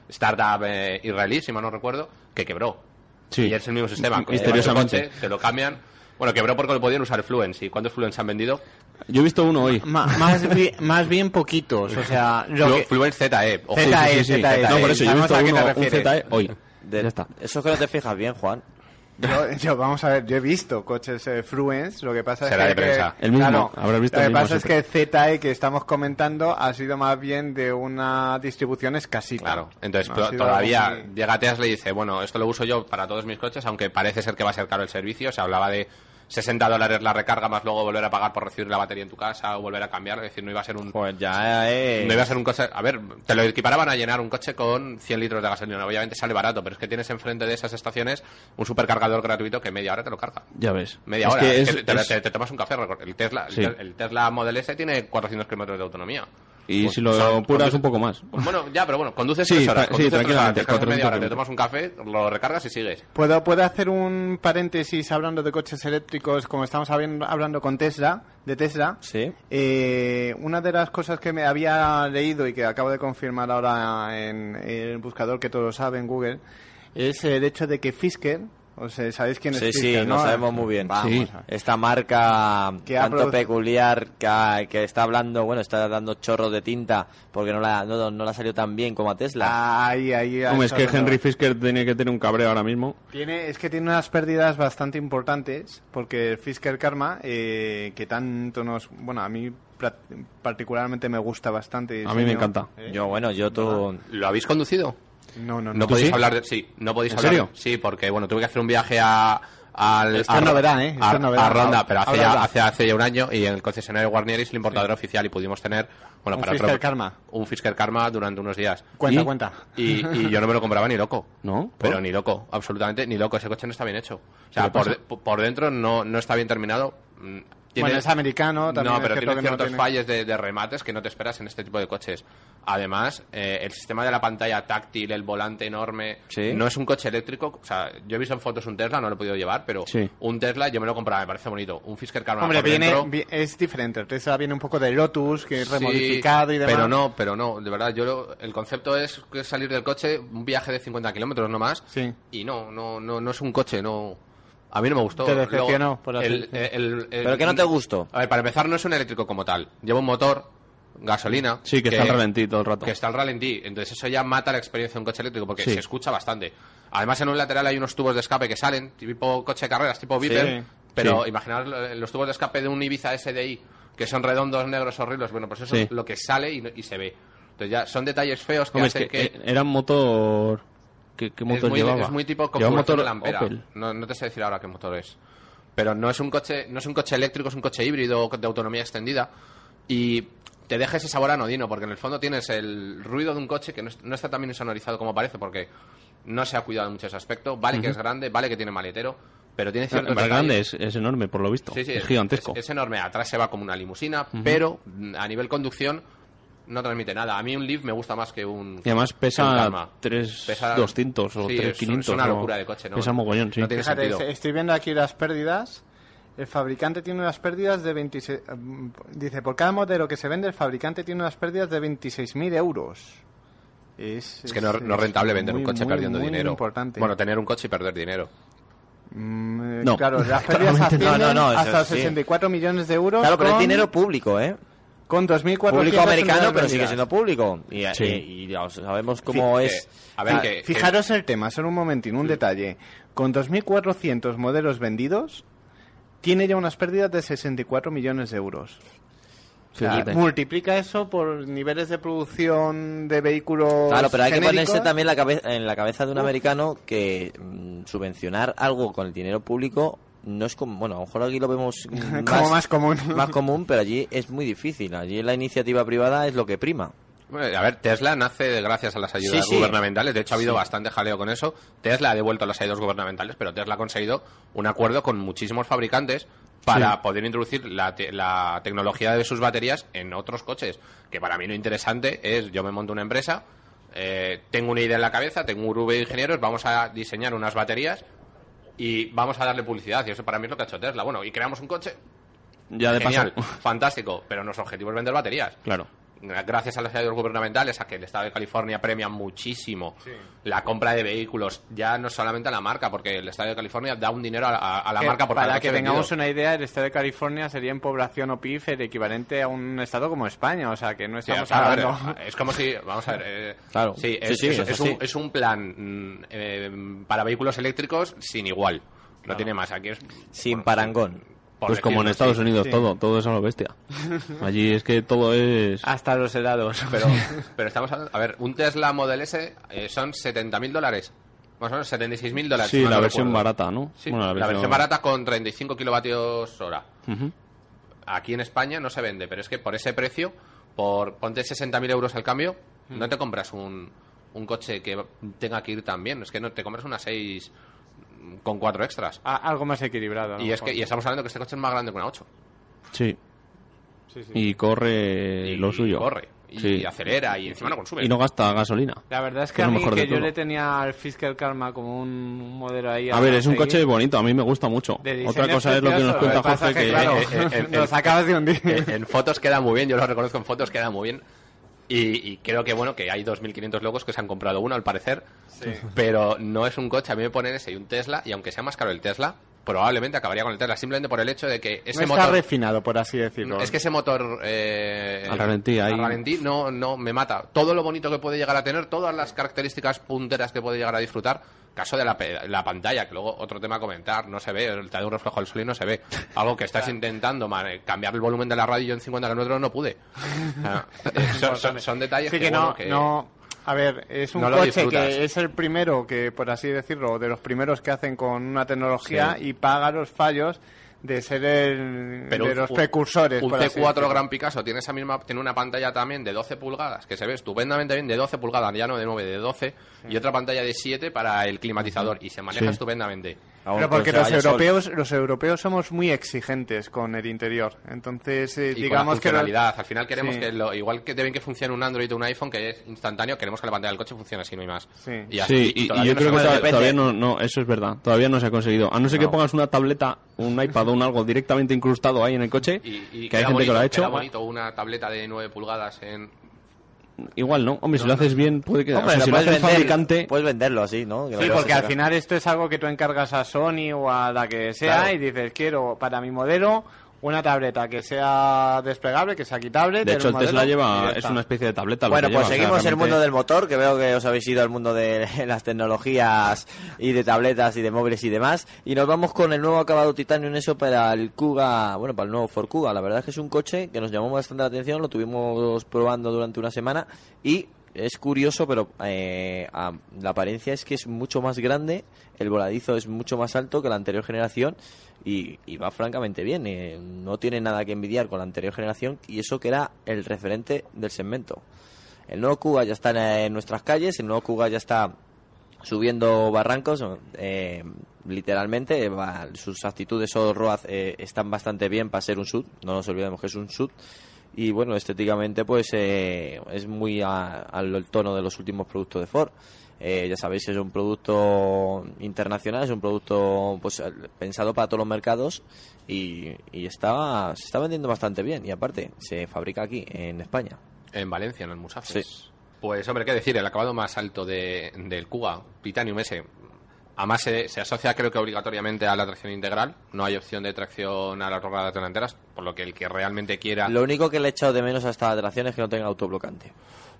startup eh, israelí, si mal no recuerdo, que quebró. Sí. Y es el mismo sistema. Misteriosamente. coche, Te lo cambian. Bueno, quebró porque lo podían usar Fluence. ¿Y cuántos Fluence han vendido? Yo he visto uno hoy. Ma- más, bi- más bien poquitos, o sea... Lo Flu- que- Fluence ZE. Ojo. ZE. ZE, No, por eso yo he visto uno, un. ZE hoy. De- Ya está. Eso es que no te fijas bien, Juan. Yo, yo, vamos a ver, yo he visto coches eh, Fluence, lo que pasa Será es de que... prensa. El mismo, claro, habrás visto Lo el que mismo pasa es que el ZE que estamos comentando ha sido más bien de una distribución escasita. Claro, entonces No todavía llega Tesla y dice, bueno, esto lo uso yo para todos mis coches, aunque parece ser que va a ser caro el servicio. Se hablaba de 60 dólares la recarga, más luego volver a pagar por recibir la batería en tu casa o volver a cambiar. Es decir, no iba a ser un... Pues ya eh, No iba a ser un coche... A ver, te lo equiparaban a llenar un coche con 100 litros de gasolina. Obviamente sale barato, pero es que tienes enfrente de esas estaciones un supercargador gratuito que media hora te lo carga. Ya ves. Media Es hora. que Es te, es- te- te tomas un café. El Tesla, Sí. El Tesla Model S tiene 400 kilómetros de autonomía. Y Pues si lo son- apuras conduce- un poco más. Bueno, ya, pero bueno, conduces Sí, tres horas. conduces sí, tres horas, tranquilamente, media hora, te 400 tomas un café, lo recargas y sigues. ¿Puedo, ¿Puedo hacer un paréntesis hablando de coches eléctricos, como estamos habiendo- hablando con Tesla, de Tesla? Sí. Eh, una de las cosas que me había leído y que acabo de confirmar ahora en, el buscador que todos saben, Google, es el hecho de que Fisker, o sea, ¿sabéis quién es Sí, sí, Fisker? lo no? sabemos muy bien. Vamos Sí. a- Esta marca Que tanto produ- peculiar que, ha- que está hablando, bueno, está dando chorros de tinta porque no la, no, no la salió tan bien como a Tesla. Ahí, ahí, Hombre, es que no- Henry Fisker tiene que tener un cabreo ahora mismo. Tiene, es que tiene unas pérdidas bastante importantes porque el Fisker Karma, eh, que tanto nos... Bueno, a mí particularmente me gusta bastante. A mí me encanta. Eh, Yo, bueno, yo tú... ¿Lo habéis conducido? No, no, no. No podéis sí? hablar de... Sí, no podéis ¿En hablar serio? Sí, porque, bueno, tuve que hacer un viaje a... Al, Esto a, es novedad, ¿eh? Esto a- es novedad. a Ronda, pero hace ya, hace, hace ya un año y en el concesionario Guarnieri es el importador oficial y pudimos tener... Bueno, Un para otro- Karma. Un Fisker Karma durante unos días. Cuenta, ¿Y? cuenta. Y, y yo no me lo compraba ni loco. ¿No? Pero ¿Por? ni loco, absolutamente ni loco. Ese coche no está bien hecho. O ¿Qué sea, por, de- por dentro no, no está bien terminado. Tiene, Bueno, es americano, también no, es pero cierto tiene que no ciertos tiene- fallos de, de remates que no te esperas en este tipo de coches. Además, eh, el sistema de la pantalla táctil, el volante enorme, Sí. no es un coche eléctrico. O sea, yo he visto en fotos un Tesla, no lo he podido llevar, pero Sí. un Tesla yo me lo compraba, me parece bonito. Un Fisker Hombre, por viene, dentro, vi- es diferente. El Tesla viene un poco de Lotus, que es Sí, remodificado y demás. Pero no, pero no, de verdad, yo lo- el concepto es es salir del coche, un viaje de 50 kilómetros no más, Sí. y no, no, no, no es un coche, no. A mí no me gustó. Te decepcionó, Luego, por así el- decirlo. el- el- ¿Pero qué no te gustó? A ver, para empezar, no es un eléctrico como tal. Lleva un motor, gasolina. Sí, que está al ralentí todo el rato. Que está al ralentí. Entonces eso ya mata la experiencia de un coche eléctrico porque Sí. se escucha bastante. Además, en un lateral hay unos tubos de escape que salen, tipo coche de carreras, tipo Viper. Sí. Pero Sí. imaginaos lo- los tubos de escape de un Ibiza SDI, que son redondos, negros, horribles. Bueno, pues eso Sí. es lo que sale y, no- y se ve. Entonces ya son detalles feos que Hombre, es hacen que, que... eh, era un motor... ¿Qué, qué es, motor muy, llevaba? es muy tipo motor de la Ampera. Opel. No, no te sé decir ahora qué motor es. Pero no es un coche, no es un coche eléctrico, es un coche híbrido de autonomía extendida. Y te deja ese sabor anodino, porque en el fondo tienes el ruido de un coche que no, no está tan bien sonorizado como parece, porque no se ha cuidado mucho ese aspecto. Vale que es grande, vale que tiene maletero, pero tiene No, detalles- grande, es, es enorme, por lo visto. Sí, sí, es gigantesco. Es, es enorme. Atrás se va como una limusina, pero mm, a nivel conducción no transmite nada. A mí un Leaf me gusta más que un. Y además pesa Karma. 3.200 o sí, es- 3.500. Es una o- locura de coche, ¿no? Pesa mogollón, sí. No tiene Fíjate, sentido. es- estoy viendo aquí las pérdidas. El fabricante tiene unas pérdidas de 26... mm, Dice, por cada modelo que se vende, el fabricante tiene unas pérdidas de 26.000 euros. Es, Es que no, no es rentable vender muy, un coche muy, perdiendo muy dinero. importante. Bueno, tener un coche y perder dinero. Mm, No, claro, las pérdidas no. ascienden No, no, no, hasta sí. 64 millones de euros. Claro, pero es dinero público, ¿eh? Con 2.400 Público americano, pero sigue siendo público. Y, Sí. y- y ya sabemos cómo es... a ver, Ah, que, que- Fijaros el tema, solo un momentín, un detalle. Con 2.400 modelos vendidos, tiene ya unas pérdidas de 64 millones de euros. O sea, Fíjate. multiplica eso por niveles de producción de vehículos. Claro, pero hay que ponerse también la en la cabeza de un americano que mm, subvencionar algo con el dinero público no es como, bueno, a lo mejor aquí lo vemos Como más común. más común, pero allí es muy difícil. Allí la iniciativa privada es lo que prima. Bueno, a ver, Tesla nace gracias a las ayudas Sí, sí. gubernamentales. De hecho, ha habido bastante jaleo con eso. Tesla ha devuelto las ayudas gubernamentales, pero Tesla ha conseguido un acuerdo con muchísimos fabricantes para Sí. poder introducir la, te- la tecnología de sus baterías en otros coches. Que para mí lo interesante es, yo me monto una empresa, eh, tengo una idea en la cabeza, tengo un grupo de ingenieros, vamos a diseñar unas baterías y vamos a darle publicidad. Y eso para mí es lo que ha hecho Tesla. Bueno, y creamos un coche, Ya de genial, paso. fantástico, pero nuestro objetivo es vender baterías Claro. Gracias a las ayudas gubernamentales, a que el Estado de California premia muchísimo la compra de vehículos, ya no solamente a la marca, porque el Estado de California da un dinero a, a- a la Que marca por para que tengamos vendido. una idea, el estado de California sería en población o PIB el equivalente a un estado como España, o sea que no estamos claro, a ver, hablando... es como si, vamos a ver, eh, Claro. sí, Sí, es, un, así. es un plan eh, para vehículos eléctricos sin igual, no tiene más, aquí es Sin parangón. Por Pues como en Estados sí. Unidos, sí. todo, todo es a lo bestia. Allí es que todo es... Hasta los helados. Pero, pero estamos hablando, a ver, un Tesla Model S eh, son 70.000 dólares, más o menos 76.000 dólares. Sí, la versión recuerdo. barata, ¿no? Sí, Bueno, la, versión... barata con 35 kilovatios hora. Aquí en España no se vende, pero es que por ese precio, por ponte 60.000 euros al cambio, Mm. no te compras un, un coche que tenga que ir tan bien. Es que no te compras una 6 con 4 extras. A- algo más equilibrado. a Y es que y estamos hablando que este coche es más grande que una 8. Sí. Sí, sí. Y corre y lo suyo. corre. Y, Sí. acelera y encima no consume. Y no gasta gasolina. La verdad es que a lo mí que yo todo. le tenía al Fisker Karma como un modelo ahí... A ver, es un seguir. coche bonito, a mí me gusta mucho. Otra cosa es lo que nos cuenta lo que Jorge, claro, Eh, eh, eh, nos acabas de hundir. en, en fotos queda muy bien, yo lo reconozco, en fotos queda muy bien. Y, y creo que bueno, que hay 2.500 locos que se han comprado uno al parecer, pero no es un coche, a mí me ponen ese y un Tesla, y aunque sea más caro el Tesla, probablemente acabaría con el Tesla, simplemente por el hecho de que ese no está motor... refinado, por así decirlo. Es que ese motor eh, Al ralentí, ahí- al ralentí no, no me mata. Todo lo bonito que puede llegar a tener, todas las características punteras que puede llegar a disfrutar, caso de la, la pantalla, que luego otro tema a comentar, no se ve, te da un reflejo del sol y no se ve. Algo que estás intentando, man, cambiar el volumen de la radio y yo en 50 kilómetros no pude. Ah, eh, son, son- son detalles Sí que, que no, bueno, que- no... A ver, es un No coche que es el primero que, por así decirlo, de los primeros que hacen con una tecnología Sí. y paga los fallos de ser el, Pero de un- los precursores. Un por así C4 decirlo. Gran Picasso tiene esa misma tiene una pantalla también de 12 pulgadas que se ve estupendamente bien de 12 pulgadas, ya no de 9, de 12 y otra pantalla de 7 para el climatizador y se maneja Sí. estupendamente. Pero que porque los sol. europeos, los europeos somos muy exigentes con el interior. Entonces, eh, Y digamos con que... la funcionalidad. Al final queremos Sí. que, lo, igual que deben que funcione un Android o un iPhone que es instantáneo, queremos que la pantalla del coche funcione así, no hay más. Sí. Y así- Sí, y y, y todavía yo no creo que puede- to- depende. todavía no, no, eso es verdad, todavía no se ha conseguido. A no ser que No. pongas una tableta, un iPad o un algo directamente incrustado ahí en el coche, y, y que hay gente bonito, que lo ha hecho, bonito una tableta de 9 pulgadas en... igual no. Hombre, si lo haces bien, puede que... Hombre, o sea, si lo hace el vender- fabricante... Puedes venderlo así, ¿no? Que Sí, porque al final esto es algo que tú encargas a Sony o a la que sea Claro. y dices, quiero para mi modelo una tableta que sea desplegable, que sea quitable. De hecho, el Tesla lleva... Es una especie de tableta. Bueno, pues lleva, seguimos el mundo del motor, que veo que os habéis ido al mundo de las tecnologías y de tabletas y de móviles y demás. Y nos vamos con el nuevo acabado Titanium eso para el Kuga, bueno, para el nuevo Ford Kuga. La verdad es que es un coche que nos llamó bastante la atención, lo tuvimos probando durante una semana y es curioso, pero eh, a- la apariencia es que es mucho más grande, el voladizo es mucho más alto que la anterior generación y, y va francamente bien. eh, no tiene nada que envidiar con la anterior generación y eso que era el referente del segmento. El nuevo Kuga ya está en, en nuestras calles, el nuevo Kuga ya está subiendo barrancos, eh, literalmente, eh, va- sus actitudes o road eh, están bastante bien para ser un sud, no nos olvidemos que es un sud, y bueno, estéticamente pues eh, es muy al tono de los últimos productos de Ford. Eh, ya sabéis, es un producto internacional, es un producto pues pensado para todos los mercados y, y está, se está vendiendo bastante bien y aparte se fabrica aquí en España. En Valencia, en el Musafes. Sí. Pues, hombre, qué decir, el acabado más alto de, del Kuga, Titanium S. Además, se, se asocia, creo que obligatoriamente a la tracción integral. No hay opción de tracción a las ruedas delanteras, por lo que el que realmente quiera. Lo único que le he echado de menos a esta atracción es que no tenga autoblocante.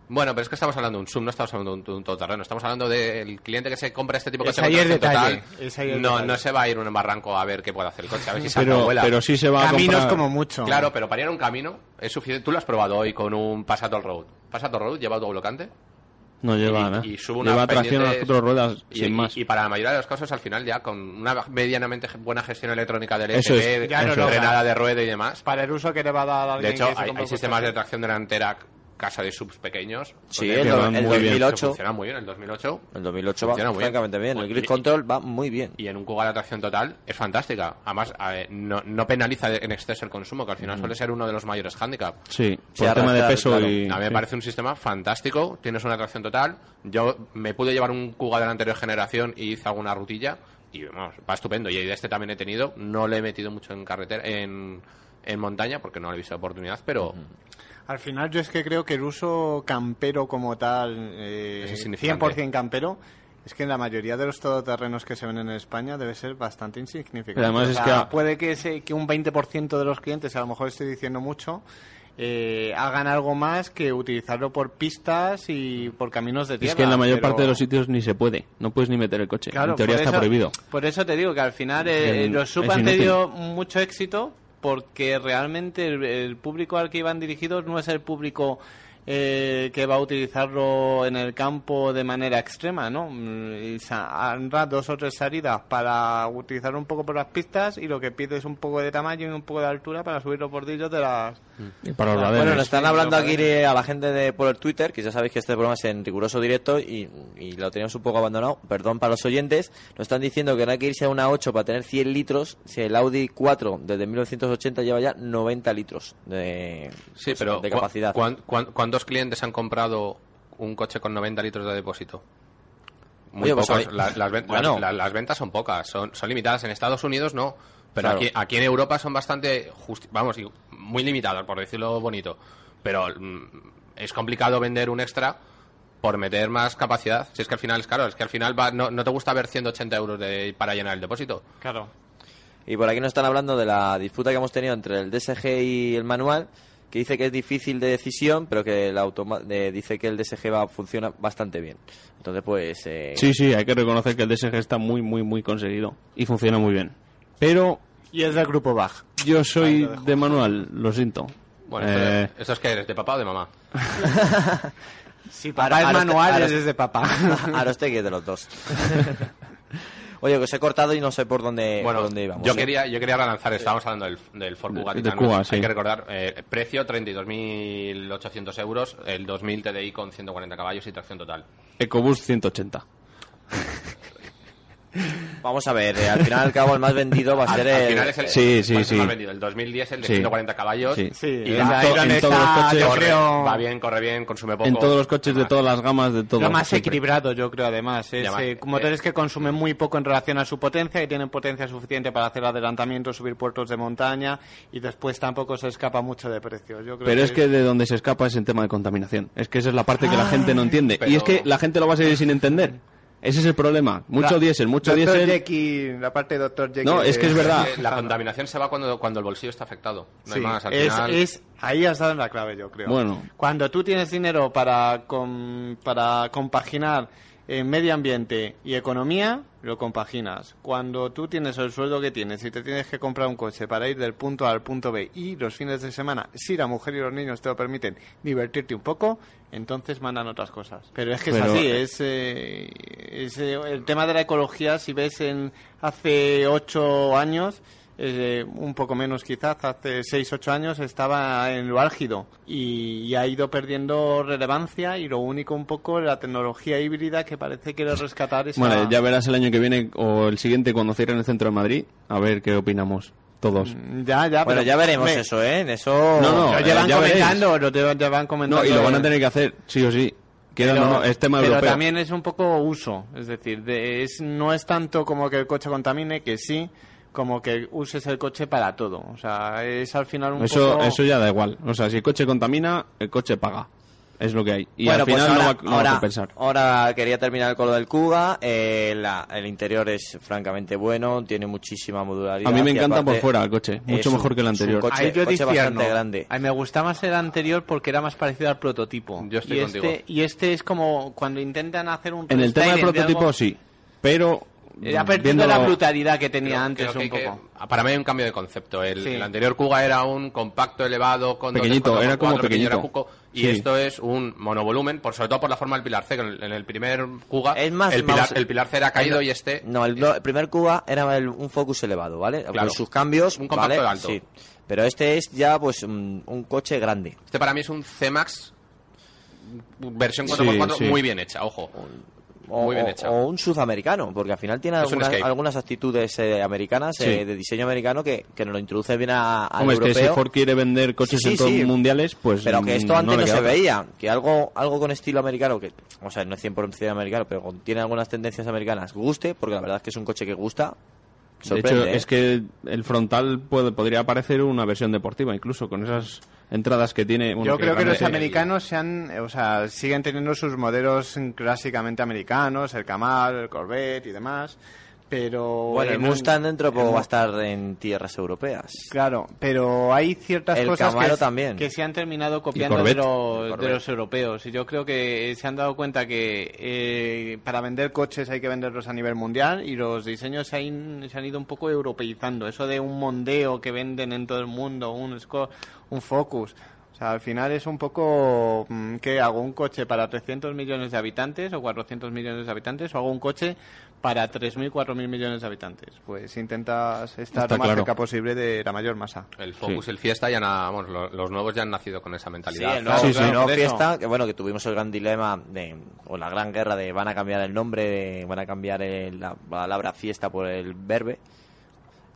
Bueno, pero es que estamos hablando de un sub, no estamos hablando de un, de un todoterreno. Estamos hablando del cliente que se compra este tipo de Es coche total. es el no, detalle. no se va a ir a un barranco a ver qué puede hacer el coche, a ver si o Pero, vuela. pero sí se va a Caminos comprar... como mucho. Claro, pero para ir a un camino es suficiente. Tú lo has probado hoy con un Passat All Road. ¿Passat All Road lleva autoblocante? No lleva y, nada. y sube una Lleva tracción a las cuatro ruedas y, sin más. y para la mayoría de los casos, al final, ya con una medianamente buena gestión electrónica del Eso es, ESP, Ya no es. frenada de rueda y demás. Para el uso que le va a dar a De hecho, se hay, hay sistemas de tracción delantera casa de subs pequeños. Sí, el, el muy que 2008. funciona muy bien, el 2008. El 2008 va Funciona muy bien. francamente bien. El Grid y- Control va muy bien. Y en un Kuga la tracción total es fantástica. Además, eh, no, no penaliza en exceso el consumo, que al final suele ser uno de los mayores handicaps. Sí, Sí, por tema de peso claro. y... A mí me sí. parece un sistema fantástico. Tienes una tracción total. Yo me pude llevar un Kuga de la anterior generación y hice alguna rutilla. Y vamos, va estupendo. Y de este también he tenido. No le he metido mucho en carretera, en, en montaña, porque no le he visto oportunidad, pero Al final yo es que creo que el uso campero como tal, eh, Es insignificante. 100% campero, es que en la mayoría de los todoterrenos que se ven en España debe ser bastante insignificante. Además O es sea, que a- puede que, se- que un 20% de los clientes, a lo mejor estoy diciendo mucho, eh, hagan algo más que utilizarlo por pistas y por caminos de tierra. Es que en la mayor pero- parte de los sitios ni se puede. No puedes ni meter el coche. Claro, en teoría está eso- prohibido. Por eso te digo que al final eh, Es los sub es han tenido mucho éxito porque realmente el, público al que iban dirigidos no es el público eh, que va a utilizarlo en el campo de manera extrema, ¿no? Mm, Habrá dos o tres salidas para utilizarlo un poco por las pistas y lo que pide es un poco de tamaño y un poco de altura para subir los bordillos de las... Y para los laderos. Bueno, nos están hablando aquí a la gente de, por el Twitter, que ya sabéis que este programa es en riguroso directo y, y lo teníamos un poco abandonado. Perdón para los oyentes. Nos están diciendo que no hay que irse a una 8 para tener 100 litros. Si el Audi 4 desde 1980 lleva ya 90 litros de, sí, pues, pero de ¿cu- capacidad. cuán- cuán- ¿cuántos clientes han comprado un coche con 90 litros de depósito? Muy Oye, pues pocos. las, ven- Bueno. las- las ventas son pocas, son, son limitadas. En Estados Unidos no, pero Claro. aquí, aquí en Europa son bastante, vamos, muy limitadas, por decirlo bonito. Pero mm, es complicado vender un extra por meter más capacidad. Si es que al final es caro, es que al final va- no, no te gusta ver 180 euros de, para llenar el depósito. Claro. Y por aquí nos están hablando de la disputa que hemos tenido entre el DSG y el manual, que dice que es difícil de decisión, pero que el automa de- dice que el DSG va, funciona bastante bien. Entonces, pues... eh, Sí, sí, hay que reconocer que el DSG está muy, muy, muy conseguido. Y funciona muy bien. Pero Y es del grupo Bach. Yo Ahí soy lo de manual, lo siento. Bueno, Eh, esto, esto es que eres de papá o de mamá. Si papá es ahora- manual, ahora- es desde papá. Arostegui es de los dos. Oye, que os he cortado y no sé por dónde, Bueno, por dónde íbamos. yo quería yo quería relanzar, estábamos hablando del, del Ford De- Kuga de. Kuga, sí. Hay que recordar, eh, precio 32.800 euros, el 2000 TDI con 140 caballos y tracción total. EcoBoost 180. Vamos a ver, eh, al final al cabo el más vendido va a Al, ser al el... final es el, Sí, sí, ¿cuál es el sí. más vendido? El 2010, el de Sí. 140 caballos. Sí. Sí, Y en to- en todos los coches- Corre, creo, Va bien, corre bien, consume poco. En todos los coches de todas las gamas, de todo. lo más siempre. equilibrado, yo creo, además. Es además, eh, eh, motores que consumen muy poco en relación a su potencia y tienen potencia suficiente para hacer adelantamientos, subir puertos de montaña y después tampoco se escapa mucho de precio. Yo creo Pero es que de donde se escapa es en tema de contaminación. Es que esa es la parte que la gente no entiende. pero- Y es que la gente lo va a seguir sin entender. Ese es el problema. Mucho La- diésel, mucho Dr. diésel. Jekyll, la parte de Dr. Jekyll. No, es que es verdad. La contaminación se va cuando, cuando el bolsillo está afectado. No hay más. Al es, final, es- ahí has dado en la clave, yo creo. Bueno. Cuando tú tienes dinero para, com- para compaginar eh, medio ambiente y economía, lo compaginas. Cuando tú tienes el sueldo que tienes y te tienes que comprar un coche para ir del punto A al punto B y los fines de semana, si la mujer y los niños te lo permiten, divertirte un poco, entonces mandan otras cosas. Pero es que Pero- es así, es, eh, es, eh, el tema de la ecología, si ves en hace ocho años, eh, un poco menos quizás, hace 6, 8 años estaba en lo álgido y, y ha ido perdiendo relevancia y lo único un poco la tecnología híbrida que parece quiere rescatar esa... Bueno, ya verás el año que viene o el siguiente cuando cierren el centro de Madrid. A ver qué opinamos todos. Mm, Ya, ya, Bueno, pero- ya veremos me- eso, ¿eh? En Eso... No, no, Lo eh, llevan ya comentando, lo llevan, llevan comentando. No, y lo van a tener que hacer, sí o sí. Quieran Pero- o no, es tema pero europeo. también es un poco uso, es decir, de- es, no es tanto como que el coche contamine, que sí, como que uses el coche para todo. O sea, es al final un Eso, poco... eso ya da igual. O sea, si el coche contamina, el coche paga. Es lo que hay. Y bueno, al final pues ahora, no va, no va ahora- a compensar. ahora quería terminar con lo del Kuga. eh, la- el interior es francamente bueno, tiene muchísima modularidad. A mí me encanta aparte por fuera el coche, mucho un- mejor que el anterior. coche- Ahí yo coche bastante grande. A mí me gusta más el anterior porque era más parecido al prototipo. Yo estoy y contigo. Este, y este es como cuando intentan hacer un En el tema del prototipo algo- sí, pero Ha perdido viéndolo- la brutalidad que tenía Creo- antes creo que un hay que- poco. para mí hay un cambio de concepto. El, Sí. el anterior Kuga era un compacto elevado con Pequeñito, era como 4x4, pequeño era pequeñito. cuco, y Sí. esto es un monovolumen, por sobre todo por la forma del pilar C. En el, en el primer Kuga Es más, el, pilar, vamos- el pilar C era caído y este No, el, el primer Cuba era el- un Focus elevado, ¿vale? Claro. Con sus cambios, Un compacto ¿vale? alto. Sí. Pero este es ya, pues, un, un coche grande. Este para mí es un C-Max versión 4x4 Sí, sí. muy bien hecha, ojo. O, Muy bien o- hecha. o un sudamericano, porque al final tiene algunas, actitudes eh, americanas, Sí. eh, de diseño americano, que, que nos lo introduce bien a, al Hombre, es que si europeo. Ford quiere vender coches Sí, sí, en todos sí. mundiales, pues. pero que esto antes no, se veía, que algo algo con estilo americano, que o sea, no es 100% americano, pero con- tiene algunas tendencias americanas, guste, porque la verdad es que es un coche que gusta. De Sorprende, hecho, ¿eh? es que el frontal puede, podría parecer una versión deportiva, incluso con esas entradas que tiene. bueno, Yo creo que los americanos se han, o sea, siguen teniendo sus modelos clásicamente americanos, el Camaro, el Corvette y demás, pero Bueno, el Mustang dentro poco el- va a estar en tierras europeas. Claro, pero hay ciertas El cosas que, también. que se han terminado copiando de los, de los europeos. Y yo creo que se han dado cuenta que eh, para vender coches hay que venderlos a nivel mundial y los diseños se han, se han ido un poco europeizando. Eso de un Mondeo que venden en todo el mundo, un, un Focus. O sea, al final es un poco, mm, ¿qué hago? ¿Un coche para 300 millones de habitantes o 400 millones de habitantes? ¿O hago un coche para 3.000, 4.000 millones de habitantes? Pues intentas estar Está lo más claro. cerca posible de la mayor masa. El Focus, Sí. el Fiesta, ya na- vamos, lo- los nuevos ya han nacido con esa Sí, mentalidad. el nuevo, Sí, sí, el eso. fiesta, que bueno, que tuvimos el gran dilema de, o la gran guerra de van a cambiar el nombre, de- van a cambiar el- la palabra fiesta por el verbe.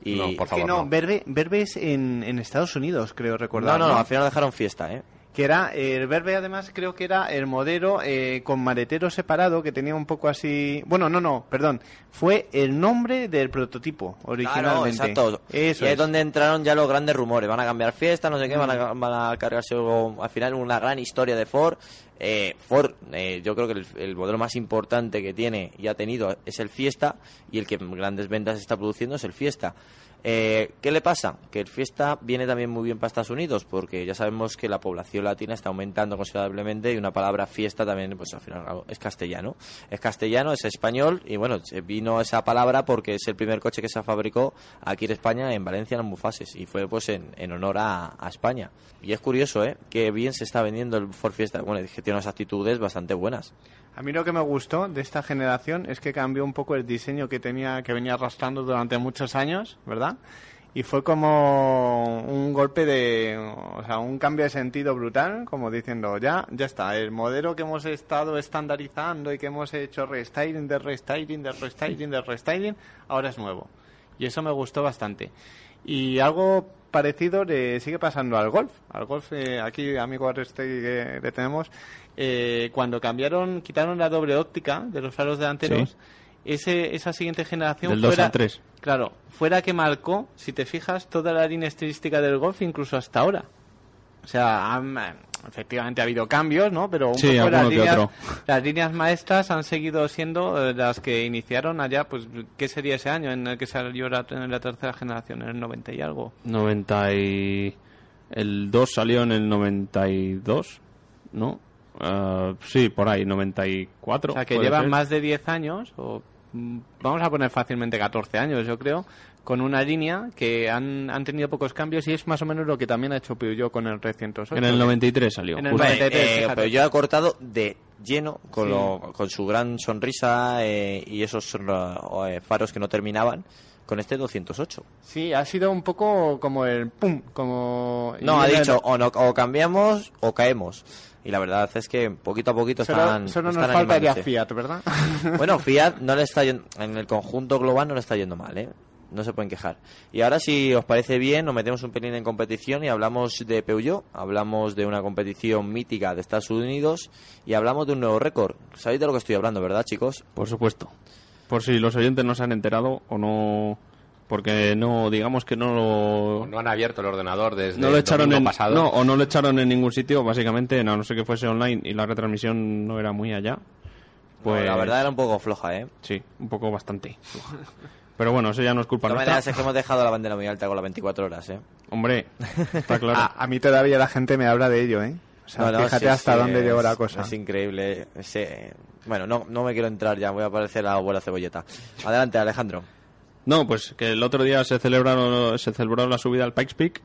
Y No, por Es que favor, no, no. Verbe, Verbe es en, en Estados Unidos, creo recordar. no, no, al final dejaron fiesta, ¿eh? Que era, el Verbe además creo que era el modelo eh, con maletero separado que tenía un poco así... Bueno, no, no, perdón. Fue el nombre del prototipo Claro, originalmente. exacto. Eso y ahí es. es donde entraron ya los grandes rumores. Van a cambiar fiesta, no sé qué, van, a, van a cargarse al final una gran historia de Ford. Eh, Ford, eh, yo creo que el, el modelo más importante que tiene y ha tenido es el Fiesta y el que grandes ventas está produciendo es el Fiesta. Eh, ¿Qué le pasa? Que el Fiesta viene también muy bien para Estados Unidos porque ya sabemos que la población latina está aumentando considerablemente y una palabra fiesta también, pues al final es castellano. Es castellano, es español y bueno, vino esa palabra porque es el primer coche que se fabricó aquí en España, en Valencia, en Almufases y fue pues en, en honor a, a España. Y es curioso, ¿eh? Que bien se está vendiendo el Ford Fiesta. Bueno, es que tiene unas actitudes bastante buenas. A mí lo que me gustó de esta generación es que cambió un poco el diseño que tenía, que venía arrastrando durante muchos años, ¿verdad? Y fue como un golpe de, o sea, un cambio de sentido brutal, como diciendo, ya, ya está, el modelo que hemos estado estandarizando y que hemos hecho restyling de restyling de restyling de restyling, ahora es nuevo. Y eso me gustó bastante. Y algo parecido le sigue pasando al golf. Al golf, eh, aquí, amigo Arreste, que le tenemos, eh, cuando cambiaron, quitaron la doble óptica de los faros delanteros, Sí. Ese, esa siguiente generación Del 2 fuera, al 3. Claro, fuera que marcó, si te fijas, toda la línea estilística del golf, incluso hasta ahora. O sea, han- efectivamente ha habido cambios, ¿no? Pero un Sí, poco las líneas, las líneas maestras han seguido siendo eh, las que iniciaron allá, pues, ¿qué sería ese año en el que salió la, en la tercera generación? En el 90 y algo. 90 y... El 2 salió en el 92, ¿no? Ah, sí, por ahí, 94. O sea, que llevan más de 10 años, o vamos a poner fácilmente 14 años, yo creo, con una línea que han, han tenido pocos cambios y es más o menos lo que también ha hecho Peugeot con el Red108. En el 93 salió. En el. 93, Eh, fíjate. pero yo he cortado de lleno con, Sí. lo- con su gran sonrisa eh, y esos eh, faros que no terminaban con este 208. Sí, ha sido un poco como el pum, como... No, ha el- dicho o, no, o cambiamos o caemos. Y la verdad es que poquito a poquito Solo, están. solo nos están faltaría. Fiat, ¿verdad? Bueno, Fiat no le está yendo, en el conjunto global no le está yendo mal, ¿eh? No se pueden quejar. Y ahora, si os parece bien, nos metemos un pelín en competición y hablamos de Peugeot, hablamos de una competición mítica de Estados Unidos y hablamos de un nuevo récord. Sabéis de lo que estoy hablando, ¿verdad, chicos? Por supuesto. Por si los oyentes no se han enterado o no... Porque no, digamos que no lo... No han abierto el ordenador desde no lo el echaron en pasado. no o no lo echaron en ningún sitio básicamente a no ser que fuese online y la retransmisión no era muy allá pues la verdad era un poco floja, ¿eh? sí un poco bastante pero bueno eso ya no es culpa De nuestra es que hemos dejado la bandera muy alta con las 24 horas, ¿eh? hombre está claro a, a mí todavía la gente me habla de ello, ¿eh? O sea, No, no, fíjate sí, hasta sí, dónde es- llegó la cosa. Es increíble. ese- Bueno, no, no me quiero entrar ya, voy a parecer la abuela cebolleta. Adelante, Alejandro. No, pues que el otro día se celebraron se celebró la subida al Pikes Peak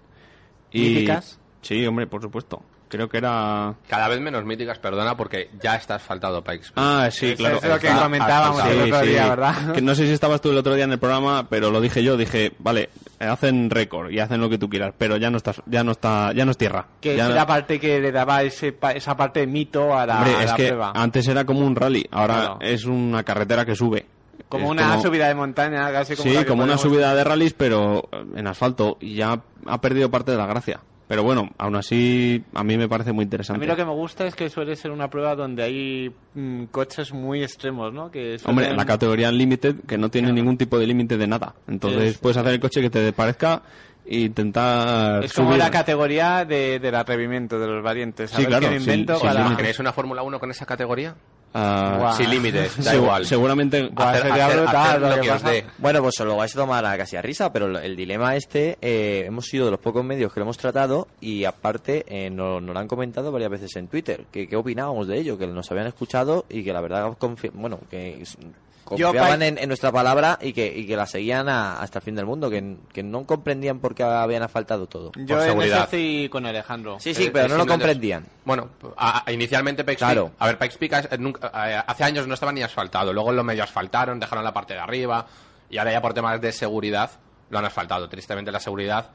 y ¿Míticas? Sí, hombre, por supuesto. Creo que era Cada vez menos míticas, perdona, porque ya está asfaltado Pikes Peak. Ah, sí, Eso claro. es lo que Está comentábamos asfaltado. el otro Sí, día, sí. ¿verdad? Que no sé si estabas tú el otro día en el programa, pero lo dije yo, dije, vale, hacen récord y hacen lo que tú quieras, pero ya no está ya no está ya no es tierra. Que Ya es no- la parte que le daba ese, pa- esa parte de mito a la, Hombre, a es la que prueba. antes era como un rally, ahora Claro. es una carretera que sube. Como una como- subida de montaña, casi como Sí, la que como una subida de rallies, pero en asfalto y ya ha perdido parte de la gracia. Pero bueno, aún así a mí me parece muy A interesante. mí lo que me gusta es que suele ser una prueba donde hay mm, coches muy extremos, ¿no? Que Hombre, suelen- la categoría Unlimited, que no tiene ningún tipo de límite de nada. Entonces Es- puedes hacer el coche que te parezca e intentar Es como subir. la categoría de, del atrevimiento, de los valientes. A Sí, ver claro, para... límite. ¿Queréis una Fórmula 1 con esa categoría? Guau. Sin límites, da segu- igual. Seguramente que que. Bueno, pues os lo vais a tomar a casi a risa, pero el dilema este eh, hemos sido de los pocos medios que lo hemos tratado y aparte eh, nos, nos lo han comentado varias veces en Twitter. Que, ¿Qué opinábamos de ello? Que nos habían escuchado y que la verdad, bueno, que confiaban en, en nuestra palabra y que, y que la seguían a- hasta el fin del mundo, que, que no comprendían por qué habían asfaltado todo. Yo Por en eso seguridad. estoy con Alejandro. Sí, sí, Eh, pero es no lo comprendían. Bueno, a- a- inicialmente Pikes Claro. Peak... A ver, Pikes Peak eh, nunca- eh, hace años no estaba ni asfaltado. Luego lo medio asfaltaron, dejaron la parte de arriba. Y ahora ya por temas de seguridad lo han asfaltado. Tristemente la seguridad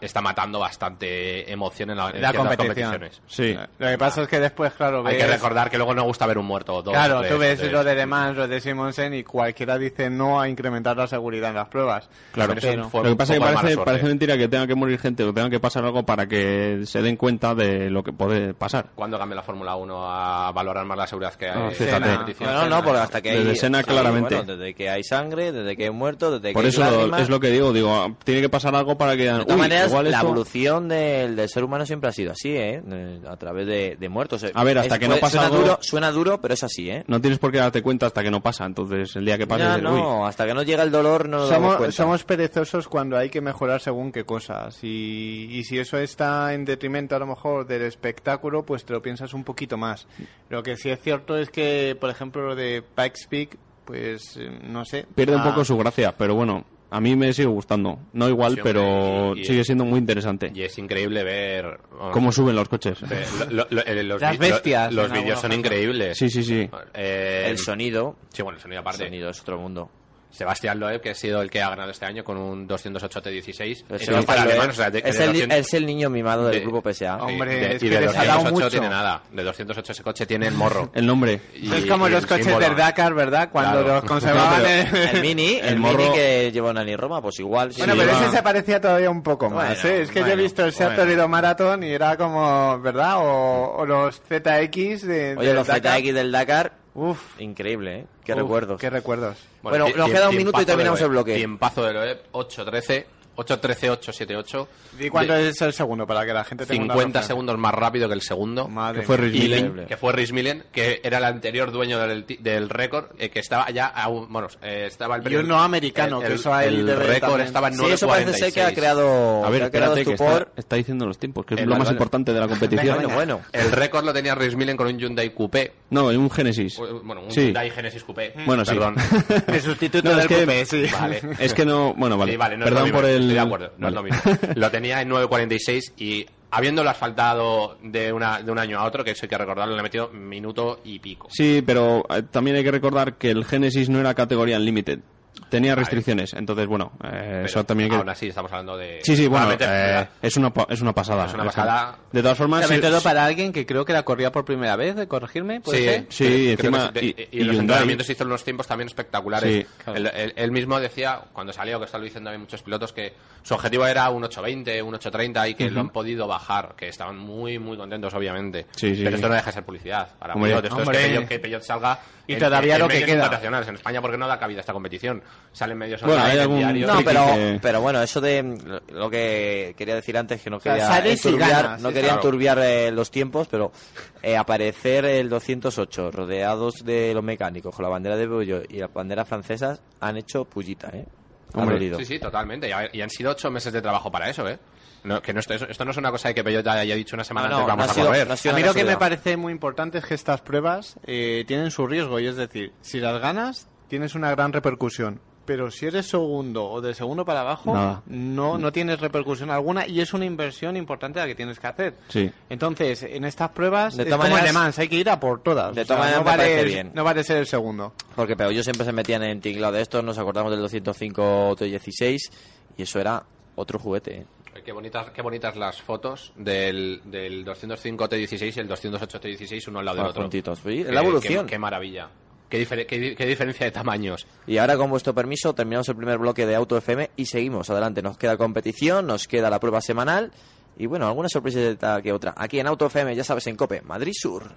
está matando bastante emoción en, la, en La ciertas competición. competiciones. sí. Lo que pasa es que después, claro, Hay ves... que recordar que luego no gusta ver un muerto. o Dos, Claro, tres, tú ves tres. lo de Le Mans, lo de Simonsen y cualquiera dice no a incrementar la seguridad en las pruebas. Claro, Pero eso fue lo que pasa es que parece, parece mentira que tenga que morir gente o tenga que pasar algo para que se den cuenta de lo que puede pasar. ¿Cuándo cambia la Fórmula 1 a valorar más la seguridad que Ah, hay fíjate. en la competición? No, no, no, porque hasta que hay... Desde Senna, sí, claramente. bueno, desde que hay sangre, desde que hay muertos, desde Por que eso hay lo- lágrimas. es lo que digo, digo, ah, tiene que pasar algo para que todas "Uy, maneras, igual la esto-". evolución del, del ser humano siempre ha sido así, ¿eh? Eh, A través de, de muertos. A ver, hasta que no pasa suena algo- Duro, suena duro, pero es así, ¿eh? No tienes por qué darte cuenta hasta que no pasa, entonces el día que dices, "Uy". no, hasta que no llega el dolor no Somos, cuenta. somos perezosos cuando hay que mejorar según qué cosas. Y, y si eso está en detrimento a lo mejor del espectáculo, pues te lo piensas un poquito más. Lo que sí es cierto es que, por ejemplo, lo de Pikes Peak, pues eh, no sé. pierde un poco su gracia, pero bueno, a mí me sigue gustando. No igual, Sí, pero y- y- sigue siendo muy interesante. Y es increíble ver... bueno, Cómo suben los coches. eh, lo- lo- eh, los Las bestias, Los vídeos son increíbles. Sí, sí, sí. Eh, El sonido, Sí, bueno, el sonido el aparte. sonido es otro mundo. Sebastián Loeb, que ha sido el que ha ganado este año con un 208 T16. Pero Y sí, no para es, alemán, o sea, de- es de el, 200 es el niño mimado del de- grupo PSA. Hombre, de- es y que de les ha dado 208 mucho. tiene nada. De 208 ese coche tiene el morro. El nombre. Y- es como los coches símbolo. del Dakar, ¿verdad? Cuando Claro. los conservaban No, El mini, el, El mini morro- que lleva Nani Roma, pues igual. sí. Bueno, Sí, pero ese se parecía todavía un poco más, Bueno, ¿eh? Es que yo bueno, he visto el Seat bueno. Toledo Marathon y era como, ¿verdad? O, o los ZX de... Oye, del los Dakar. ZX del Dakar, Uf, increíble, ¿eh? Qué uf, recuerdos. Qué recuerdos. Bueno, tie- nos queda un minuto y terminamos el bloque. Tiempazo de Loeb, 8-13, 8-13, 8-7-8. ¿Y cuánto De- es el segundo para que la gente tenga una 50 referencia? segundos más rápido que el segundo. Madre Que fue Y Millen. Que fue Rhys Millen, que era el anterior dueño del, del récord, eh, que estaba ya aún, bueno, eh, estaba el Y uno americano, el- que el- eso a él el debe récord estaba en Sí, eso parece ser que ha 9.46. creado, A ver, ha creado espérate, que estupor. está, está diciendo los tiempos, que es Eh, lo vale, más vale. importante de la competición. Bueno, bueno. El récord lo tenía Rhys Millen con un Hyundai Coupé. No, en un Genesis. Bueno, un Sí. Hyundai Genesis Coupé. Bueno, sí. Perdón. El sustituto No, del es que- coupé, sí. Vale. Es que no, bueno, vale. Sí, vale, no es Perdón por el. Estoy de acuerdo, no Vale. es lo mismo. Lo tenía en 9.46 y habiéndolo asfaltado de, una, de un año a otro, que eso hay que recordarlo, le he metido minuto y pico. Sí, pero eh, también hay que recordar que el Genesis no era categoría Unlimited. Tenía restricciones, entonces bueno, eh, eso también Aún que... así, estamos hablando de. Sí, sí, bueno, eh, es, una, es una pasada. Es una Eso. pasada. De todas formas, Sobre sí- todo para alguien que creo que la corría por primera vez, de corregirme, ¿puede Sí, ser? Sí, creo- encima- que y- y, y en los Hyundai. entrenamientos hizo unos tiempos también espectaculares. Sí, claro. él, él- él mismo decía, cuando salió, que está lo diciendo también muchos pilotos, que su objetivo era un 8.20, un 8.30 y que lo han podido bajar, que estaban muy, muy contentos, obviamente. Sí, sí, Pero esto no deja de ser publicidad. Para Hombre, Peugeot, esto es que Peugeot, que Peugeot salga Y en- todavía en lo que queda. internacionales. En España, porque no da cabida a esta competición. Salen medios Bueno, online, hay en algún- diarios. No, pero, que- pero bueno, eso de lo que quería decir antes, que no sea, quería y enturbiar, ganas, no sí, quería claro. enturbiar eh, los tiempos, pero eh, aparecer el 208 rodeados de los mecánicos con la bandera de Peugeot y las banderas francesas han hecho pullita, ¿eh? Hombre. Sí, sí, totalmente. Y han sido ocho meses de trabajo para eso, ¿eh? No, que no, esto, esto no es una cosa de que Peugeot haya dicho una semana No, antes vamos no a sido- correr. no ha sido A mí lo que me parece muy importante es que estas pruebas eh, tienen su riesgo y es decir, si las ganas tienes una gran repercusión, pero si eres segundo o de segundo para abajo Nada. no no tienes repercusión alguna y es una inversión importante la que tienes que hacer. Sí. Entonces, en estas pruebas De es como maneras- hay que ir a por todas. de O sea, todas maneras no vale, bien. no vale ser el segundo. Porque pero ellos siempre se metían en tinglado de esto, nos acordamos del 205 T16 y eso era otro juguete. ¿Eh? Qué bonitas, qué bonitas las fotos del, del 205 T16 y el 208 T16 uno al lado del otro. juntitos. Sí, Qué- la evolución. Qué, qué maravilla. Qué, difer- qué qué diferencia de tamaños. Y ahora, con vuestro permiso, terminamos el primer bloque de Auto FM y seguimos adelante. Nos queda competición, nos queda la prueba semanal y, bueno, alguna sorpresa que otra. Aquí en Auto FM, ya sabes, en COPE, Madrid Sur.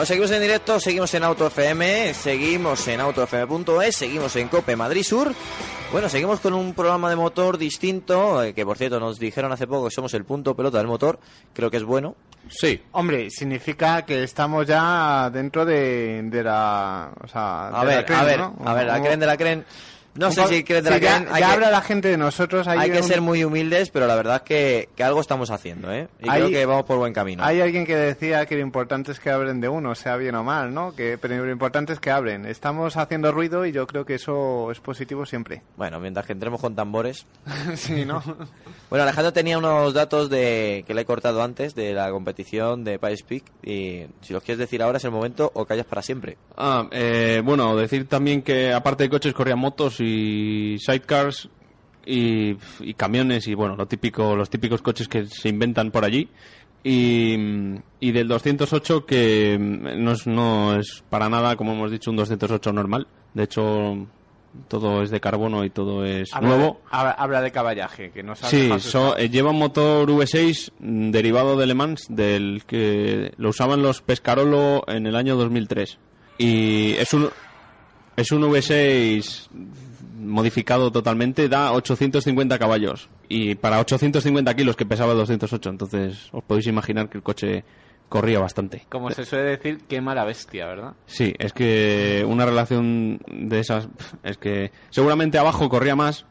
Bueno, seguimos en directo, seguimos en Auto FM, seguimos en autofm.es, seguimos en Cope Madrid Sur. Bueno, seguimos con un programa de motor distinto, eh, que por cierto nos dijeron hace poco que somos el punto pelota del motor, creo que es bueno. Sí. Hombre, significa que estamos ya dentro de, de la... O sea, A de la ver, creen, a ver, ¿no? a ver, la creen de la creen. No sé si creen de sí, la ya, que- habla la gente de nosotros. Hay, Hay que un- ser muy humildes, pero la verdad es que, que algo estamos haciendo, ¿eh? Y Hay- creo que vamos por buen camino. Hay alguien que decía que lo importante es que hablen de uno, sea bien o mal, ¿no? Que, pero lo importante es que hablen. Estamos haciendo ruido y yo creo que eso es positivo siempre. Bueno, mientras que entremos con tambores. sí, ¿no? Bueno, Alejandro tenía unos datos de que le he cortado antes de la competición de Pies Peak y si los quieres decir ahora es el momento o callas para siempre. Ah, eh, bueno, decir también que aparte de coches corrían motos y sidecars y, y camiones y bueno, lo típico, los típicos coches que se inventan por allí. Y, y del 208 que no es, no es para nada, como hemos dicho, un 208 normal. De hecho, todo es de carbono y todo es Habla nuevo. de- habla, habla de caballaje, que no sabe Sí, so- eh, lleva un motor V6 mm, derivado de Le Mans, del que lo usaban los Pescarolo en el año 2003. Y es un, es un V6 modificado totalmente, da 850 caballos. Y para 850 kilos que pesaba 208, entonces os podéis imaginar que el coche corría bastante. Como se suele decir, qué mala bestia, ¿verdad? Sí, es que una relación de esas es que seguramente abajo corría más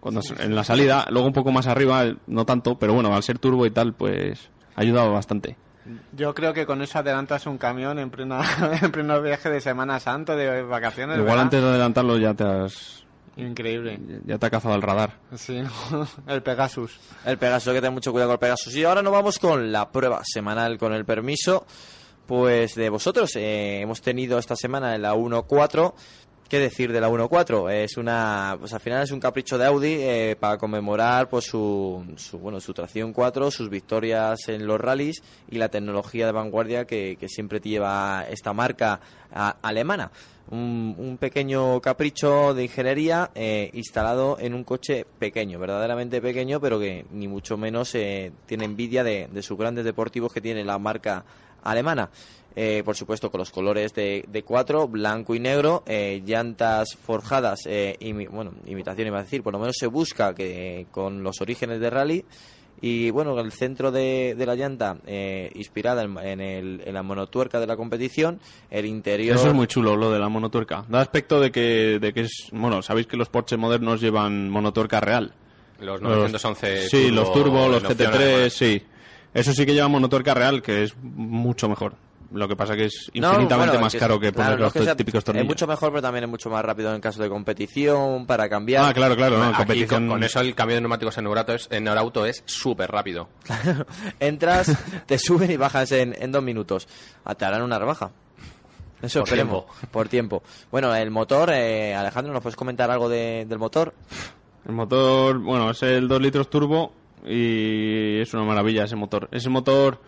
cuando en la salida, luego un poco más arriba no tanto, pero bueno, al ser turbo y tal, pues ayudaba bastante. Yo creo que con eso adelantas un camión en plena en pleno viaje de Semana Santa, de vacaciones. Igual ¿verdad? antes de adelantarlo ya te has Increíble. ya te ha cazado el radar. Sí, ¿no? el Pegasus. El Pegasus, hay que tener mucho cuidado con el Pegasus. Y ahora nos vamos con la prueba semanal, con el permiso pues de vosotros. Eh, hemos tenido esta semana en la 1.4. ¿Qué decir de la 1.4? Es una, pues al final es un capricho de Audi eh, para conmemorar pues su, su, bueno, su tracción 4, sus victorias en los rallies y la tecnología de vanguardia que, que siempre lleva esta marca a- alemana. Un, un pequeño capricho de ingeniería eh, instalado en un coche pequeño, verdaderamente pequeño, pero que ni mucho menos eh, tiene envidia de, sus grandes deportivos que tiene la marca alemana. Eh, por supuesto, con los colores de, de cuatro, blanco y negro, llantas forjadas, eh, imi- bueno, imitación iba a decir, por lo menos se busca que con los orígenes de rally. Y bueno, el centro de, de la llanta, eh, inspirada en, en el- en la monotuerca de la competición, el interior. Eso es muy chulo, lo de la monotuerca. Da aspecto de que, de que es... Bueno, sabéis que los Porsche modernos llevan monotuerca real. Los Los- 911 Sí, los turbo, los en opción, GT3, además. sí. Eso sí que lleva monotuerca real, que es mucho mejor. Lo que pasa que es No, infinitamente bueno, más que es- caro que claro, poner no los es que sea- típicos tornillos. Es mucho mejor, pero también es mucho más rápido en caso de competición, para cambiar. Ah, claro, claro, no, en Aquí, competición... con, con eso el cambio de neumáticos en Neurauto es, en Neurauto es súper rápido. Entras, te suben y bajas en, en dos minutos. Ah, Te harán una rebaja. Eso Por esperemos, por tiempo. Bueno, el motor, eh, Alejandro, ¿nos puedes comentar algo de- del motor? El motor, bueno, es el 2 litros turbo y es una maravilla ese motor. Ese motor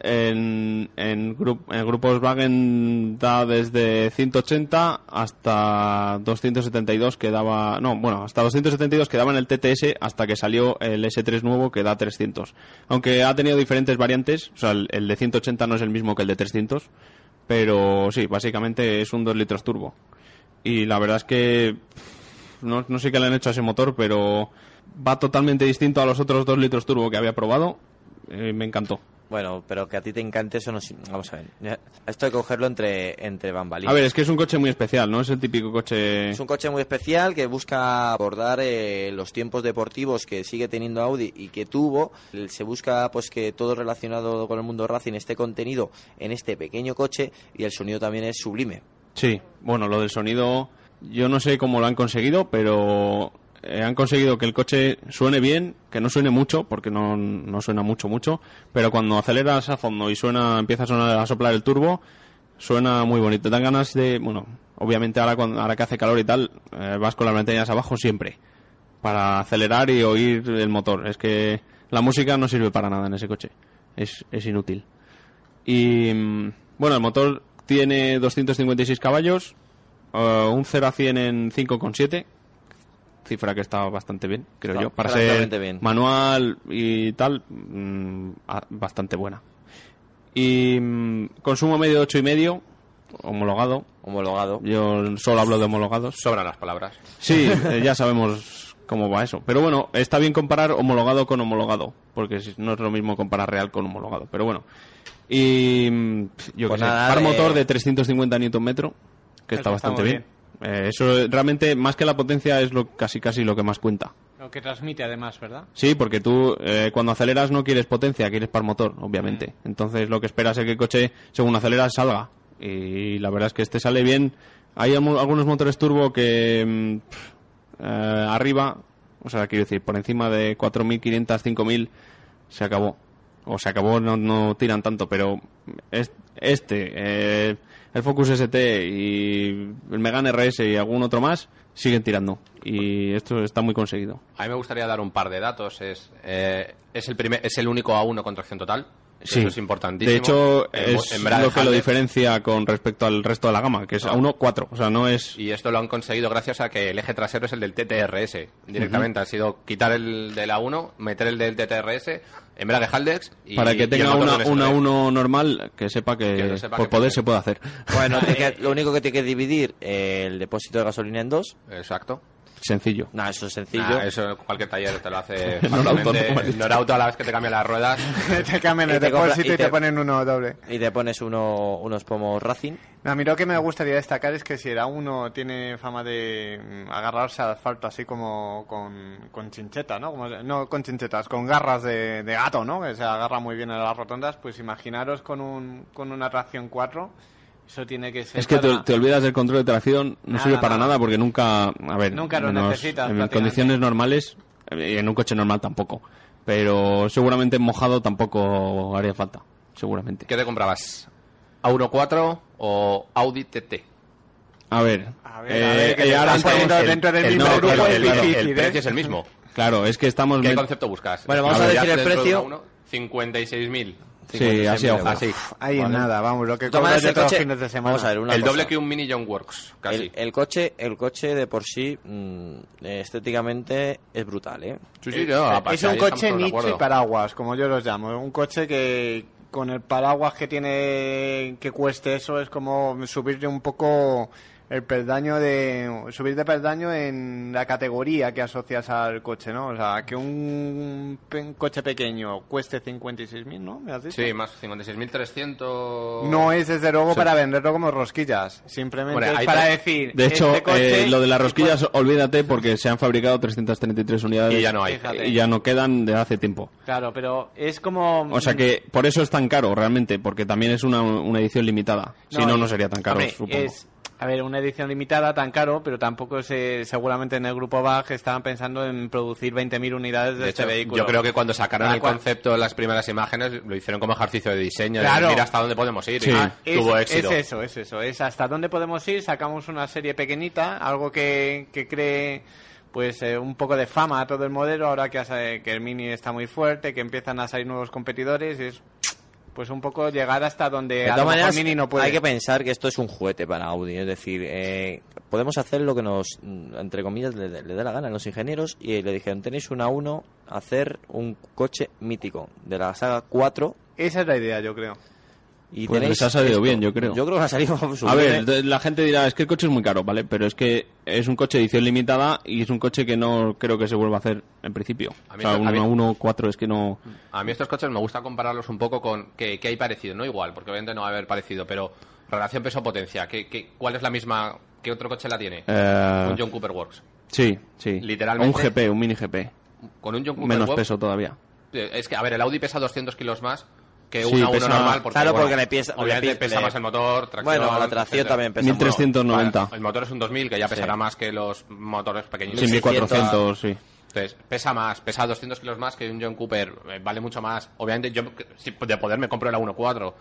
en, en, gru- en grupos Wagen da desde 180 hasta 272 que daba, no, bueno, hasta 272 que daba en el TTS hasta que salió el S3 nuevo que da 300. Aunque ha tenido diferentes variantes, o sea, el, el de 180 no es el mismo que el de 300, pero sí, básicamente es un 2 litros turbo. Y la verdad es que no, no sé qué le han hecho a ese motor, pero va totalmente distinto a los otros 2 litros turbo que había probado. Eh, me encantó. Bueno, pero que a ti te encante eso no... Vamos a ver. Esto hay que cogerlo entre, entre bambalinas. A ver, es que es un coche muy especial, ¿no? Es el típico coche... Es un coche muy especial que busca abordar eh, los tiempos deportivos que sigue teniendo Audi y que tuvo. Se busca pues que todo relacionado con el mundo Racing esté contenido en este pequeño coche y el sonido también es sublime. Sí, bueno, lo del sonido, yo no sé cómo lo han conseguido, pero eh, han conseguido que el coche suene bien, que no suene mucho, porque no, no suena mucho, mucho, pero cuando aceleras a fondo y suena, empieza a sonar, a soplar el turbo, suena muy bonito. Te dan ganas de, bueno, obviamente ahora, cuando, ahora que hace calor y tal, eh, vas con las ventanillas abajo siempre, para acelerar y oír el motor. Es que la música no sirve para nada en ese coche, es, es inútil. Y mm, bueno, el motor tiene 256 caballos, eh, un 0 a 100 en 5,7, cifra que está bastante bien, creo Está yo. Para ser bien. manual y tal, mm, bastante buena. Y mm, consumo medio de 8,5, homologado. Homologado. Yo solo hablo de homologados. Sobran las palabras. Sí, eh, ya sabemos cómo va eso. Pero bueno, está bien comparar homologado con homologado, porque no es lo mismo comparar real con homologado. Pero bueno. Y mm, yo Pues sé, nada, par eh, motor de 350 Nm, que está Eso está bastante bien. Eh, eso realmente, más que la potencia, es lo casi casi lo que más cuenta. Lo que transmite además, ¿verdad? Sí, porque tú eh, cuando aceleras no quieres potencia, quieres par motor, obviamente. Entonces lo que esperas es que el coche, según aceleras, salga. Y la verdad es que este sale bien. Hay algunos motores turbo que mm, pff, eh, arriba, o sea, quiero decir, por encima de 4.500, 5.000, se acabó. O se acabó, no, no tiran tanto, pero es- este, eh, el Focus ST y el Megane RS y algún otro más siguen tirando. Y esto está muy conseguido. A mí me gustaría dar un par de datos. Es, eh, es, el, primer, es el único A1 con tracción total. Sí. Eso es importantísimo. De hecho, es lo que lo diferencia con respecto al resto de la gama, que es Ah. a 1.4. O sea, no es. Y esto lo han conseguido gracias a que el eje trasero es el del TTRS. Directamente ha sido quitar el del A1, meter el del TTRS, embrague Haldex y para que tenga una, una. 1 normal, que sepa que, Que lo sepa por que poder puede. se puede hacer. Bueno, que- lo único que tiene que dividir eh, el depósito de gasolina en dos. Exacto. Sencillo. No, eso es sencillo. Nah, eso cualquier taller te lo hace Norauto, fácilmente. no dicho. Norauto a la vez que te cambia las ruedas. te cambian Y el depósito y y te ponen uno doble. Y te pones uno, unos pomos Racing. No, a mí lo que me gustaría destacar es que si era uno tiene fama de mm, agarrarse al asfalto así como con, con chincheta, ¿no? Como- no con chinchetas, con garras de, de gato, ¿no? Que se agarra muy bien a las rotondas, pues imaginaros con, un, con una tracción 4, eso tiene que ser... Es que te, para- te olvidas del control de tracción, no Nada, sirve para nada. nada porque nunca, a ver, Nunca lo menos necesitas, en condiciones normales y en un coche normal tampoco, pero seguramente en mojado tampoco haría falta, seguramente. ¿Qué te comprabas? ¿A1.4 o Audi TT? A ver, A ver, eh, a ver, que eh, ahora poniendo dentro del el, mismo no, grupo el- ¿eh? precio es el mismo. Claro, es que estamos ¿Qué concepto buscas? Bueno, vamos a ver, decir el precio. uno, 56.000. Sí, así. Así. Ahí en nada, vamos, lo que todos los coche- fines de semana. Vamos a ver, una El cosa. doble que un Mini John Works, casi. El, el coche, el coche de por sí, mm, estéticamente, es brutal, ¿eh? Sí, sí, no, Eh, aparte, es un coche nicho y paraguas, como yo los llamo. Un coche que con el paraguas que tiene que cueste eso es como subirle un poco el peldaño de subir de peldaño en la categoría que asocias al coche, ¿no? O sea, que un coche pequeño cueste 56.000, ¿no? ¿Me has dicho? Sí, más 56.300. No es desde luego para venderlo como rosquillas, simplemente Bueno, es hay para decir. De hecho, este coche- eh, lo de las rosquillas, olvídate porque se han fabricado 333 unidades Y ya no hay. Fíjate. y ya no quedan de hace tiempo. Claro, pero es como. O sea que por eso es tan caro realmente, porque también es una, una edición limitada. si no, no sería tan caro, hombre, supongo. Es, a ver, una edición limitada tan caro, pero tampoco se, seguramente en el grupo BAG estaban pensando en producir 20.000 unidades de, De este hecho, vehículo. yo creo que cuando sacaron el cual- concepto, las primeras imágenes, lo hicieron como ejercicio de diseño. de Claro. mira hasta dónde podemos ir. Sí. Y Ah, Es, tuvo es éxito. eso, es eso. Es hasta dónde podemos ir, sacamos una serie pequeñita, algo que, que cree pues eh, un poco de fama a todo el modelo, ahora que, hace- que el Mini está muy fuerte, que empiezan a salir nuevos competidores, es pues un poco llegar hasta donde De a todas maneras, Mini no puede. hay que pensar que esto es un juguete para Audi. Es decir, eh, podemos hacer lo que nos, mm, entre comillas, le, le dé la gana a los ingenieros. Y le dijeron, tenéis una 1, hacer un coche mítico de la saga 4. Esa es la idea, yo creo. Y Pues tenéis les ha salido esto. bien, yo creo. Yo creo que ha salido A ver, la gente dirá, es que el coche es muy caro, ¿vale? Pero es que es un coche de edición limitada y es un coche que no creo que se vuelva a hacer en principio. A O mí sea, esto- a mí- 1 4 es que no... A mí estos coches me gusta compararlos un poco con que, que hay parecido, no igual, porque obviamente no va a haber parecido, pero relación peso-potencia, ¿qué, qué, cuál es la misma? ¿Qué otro coche la tiene? Eh, Un John Cooper Works. Sí, sí. Literalmente- Un GP, un mini GP. Con un John Cooper Menos Works, peso todavía. eh, Es que, a ver, el Audi pesa 200 kilos más que Sí, una pesa- 1 normal. Porque, Claro, bueno, porque le pesa- Obviamente le pesa le- más el motor, tracción... Bueno, la tracción etcétera. también pesa. 1390. Vale, El motor es un 2000, que ya pesará Sí. más que los motores pequeñitos. Sí, 1400, sí. Entonces, pesa más, pesa 200 kilos más que un John Cooper, eh, vale mucho más. Obviamente, yo de poder me compro la 1.4,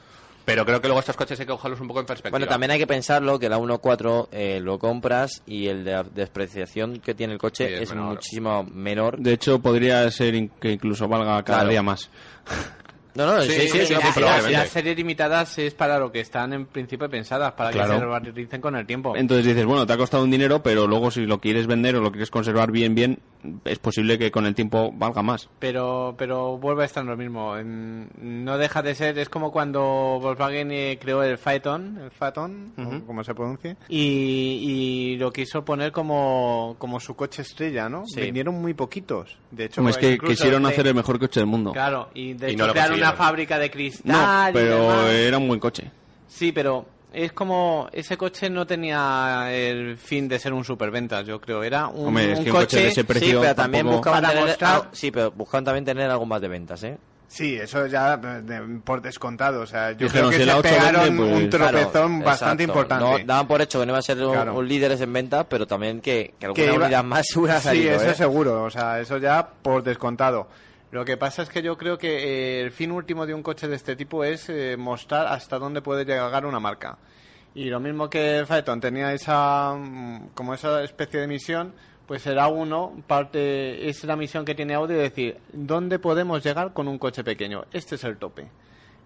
pero creo que luego estos coches hay que cogerlos un poco en perspectiva. Bueno, también hay que pensarlo que la 1.4 eh, lo compras y el de despreciación que tiene el coche Sí, es es, menor. muchísimo menor. De hecho, podría ser in- que incluso valga cada Claro. día más. No, no, sí, Sí, sí, sí, no. Las series limitadas es para lo que están en principio pensadas, para Claro. que se valoricen con el tiempo. Entonces dices, bueno, te ha costado un dinero, pero luego si lo quieres vender o lo quieres conservar bien, bien, es posible que con el tiempo valga más. Pero, pero vuelve a estar lo mismo. No deja de ser, es como cuando Volkswagen eh, creó el Phaeton, el Phaeton, o como se pronuncie, y, y lo quiso poner como, como su coche estrella, ¿no? Vendieron muy poquitos. De hecho, Como es que incluso quisieron hacer el mejor coche del mundo. Claro, y de Y hecho no una fábrica de cristal. No, y pero demás. era un buen coche. Sí, pero es como ese coche no tenía el fin de ser un superventas, yo creo. Era un, Hombre, es un que un coche de ese sí, precio pero también tampoco- buscaban tener, mostrar- ah, sí, pero buscaban también tener algo más de ventas, ¿eh? Sí, eso ya de- por descontado. O sea, yo Dijeron, creo que si se 8 pegaron vende, pues- un tropezón Claro, bastante exacto. importante. No, daban por hecho que no iba a ser un, Claro. un líderes en ventas, pero también que, que alguna que iba- unidad más hubiera Sí, salido, eso ¿eh? seguro, o sea, eso ya por descontado. Lo que pasa es que yo creo que eh, el fin último de un coche de este tipo es eh, mostrar hasta dónde puede llegar una marca. Y lo mismo que Phaeton tenía esa mm, como esa especie de misión, pues será uno parte es la misión que tiene Audi de decir dónde podemos llegar con un coche pequeño. Este es el tope.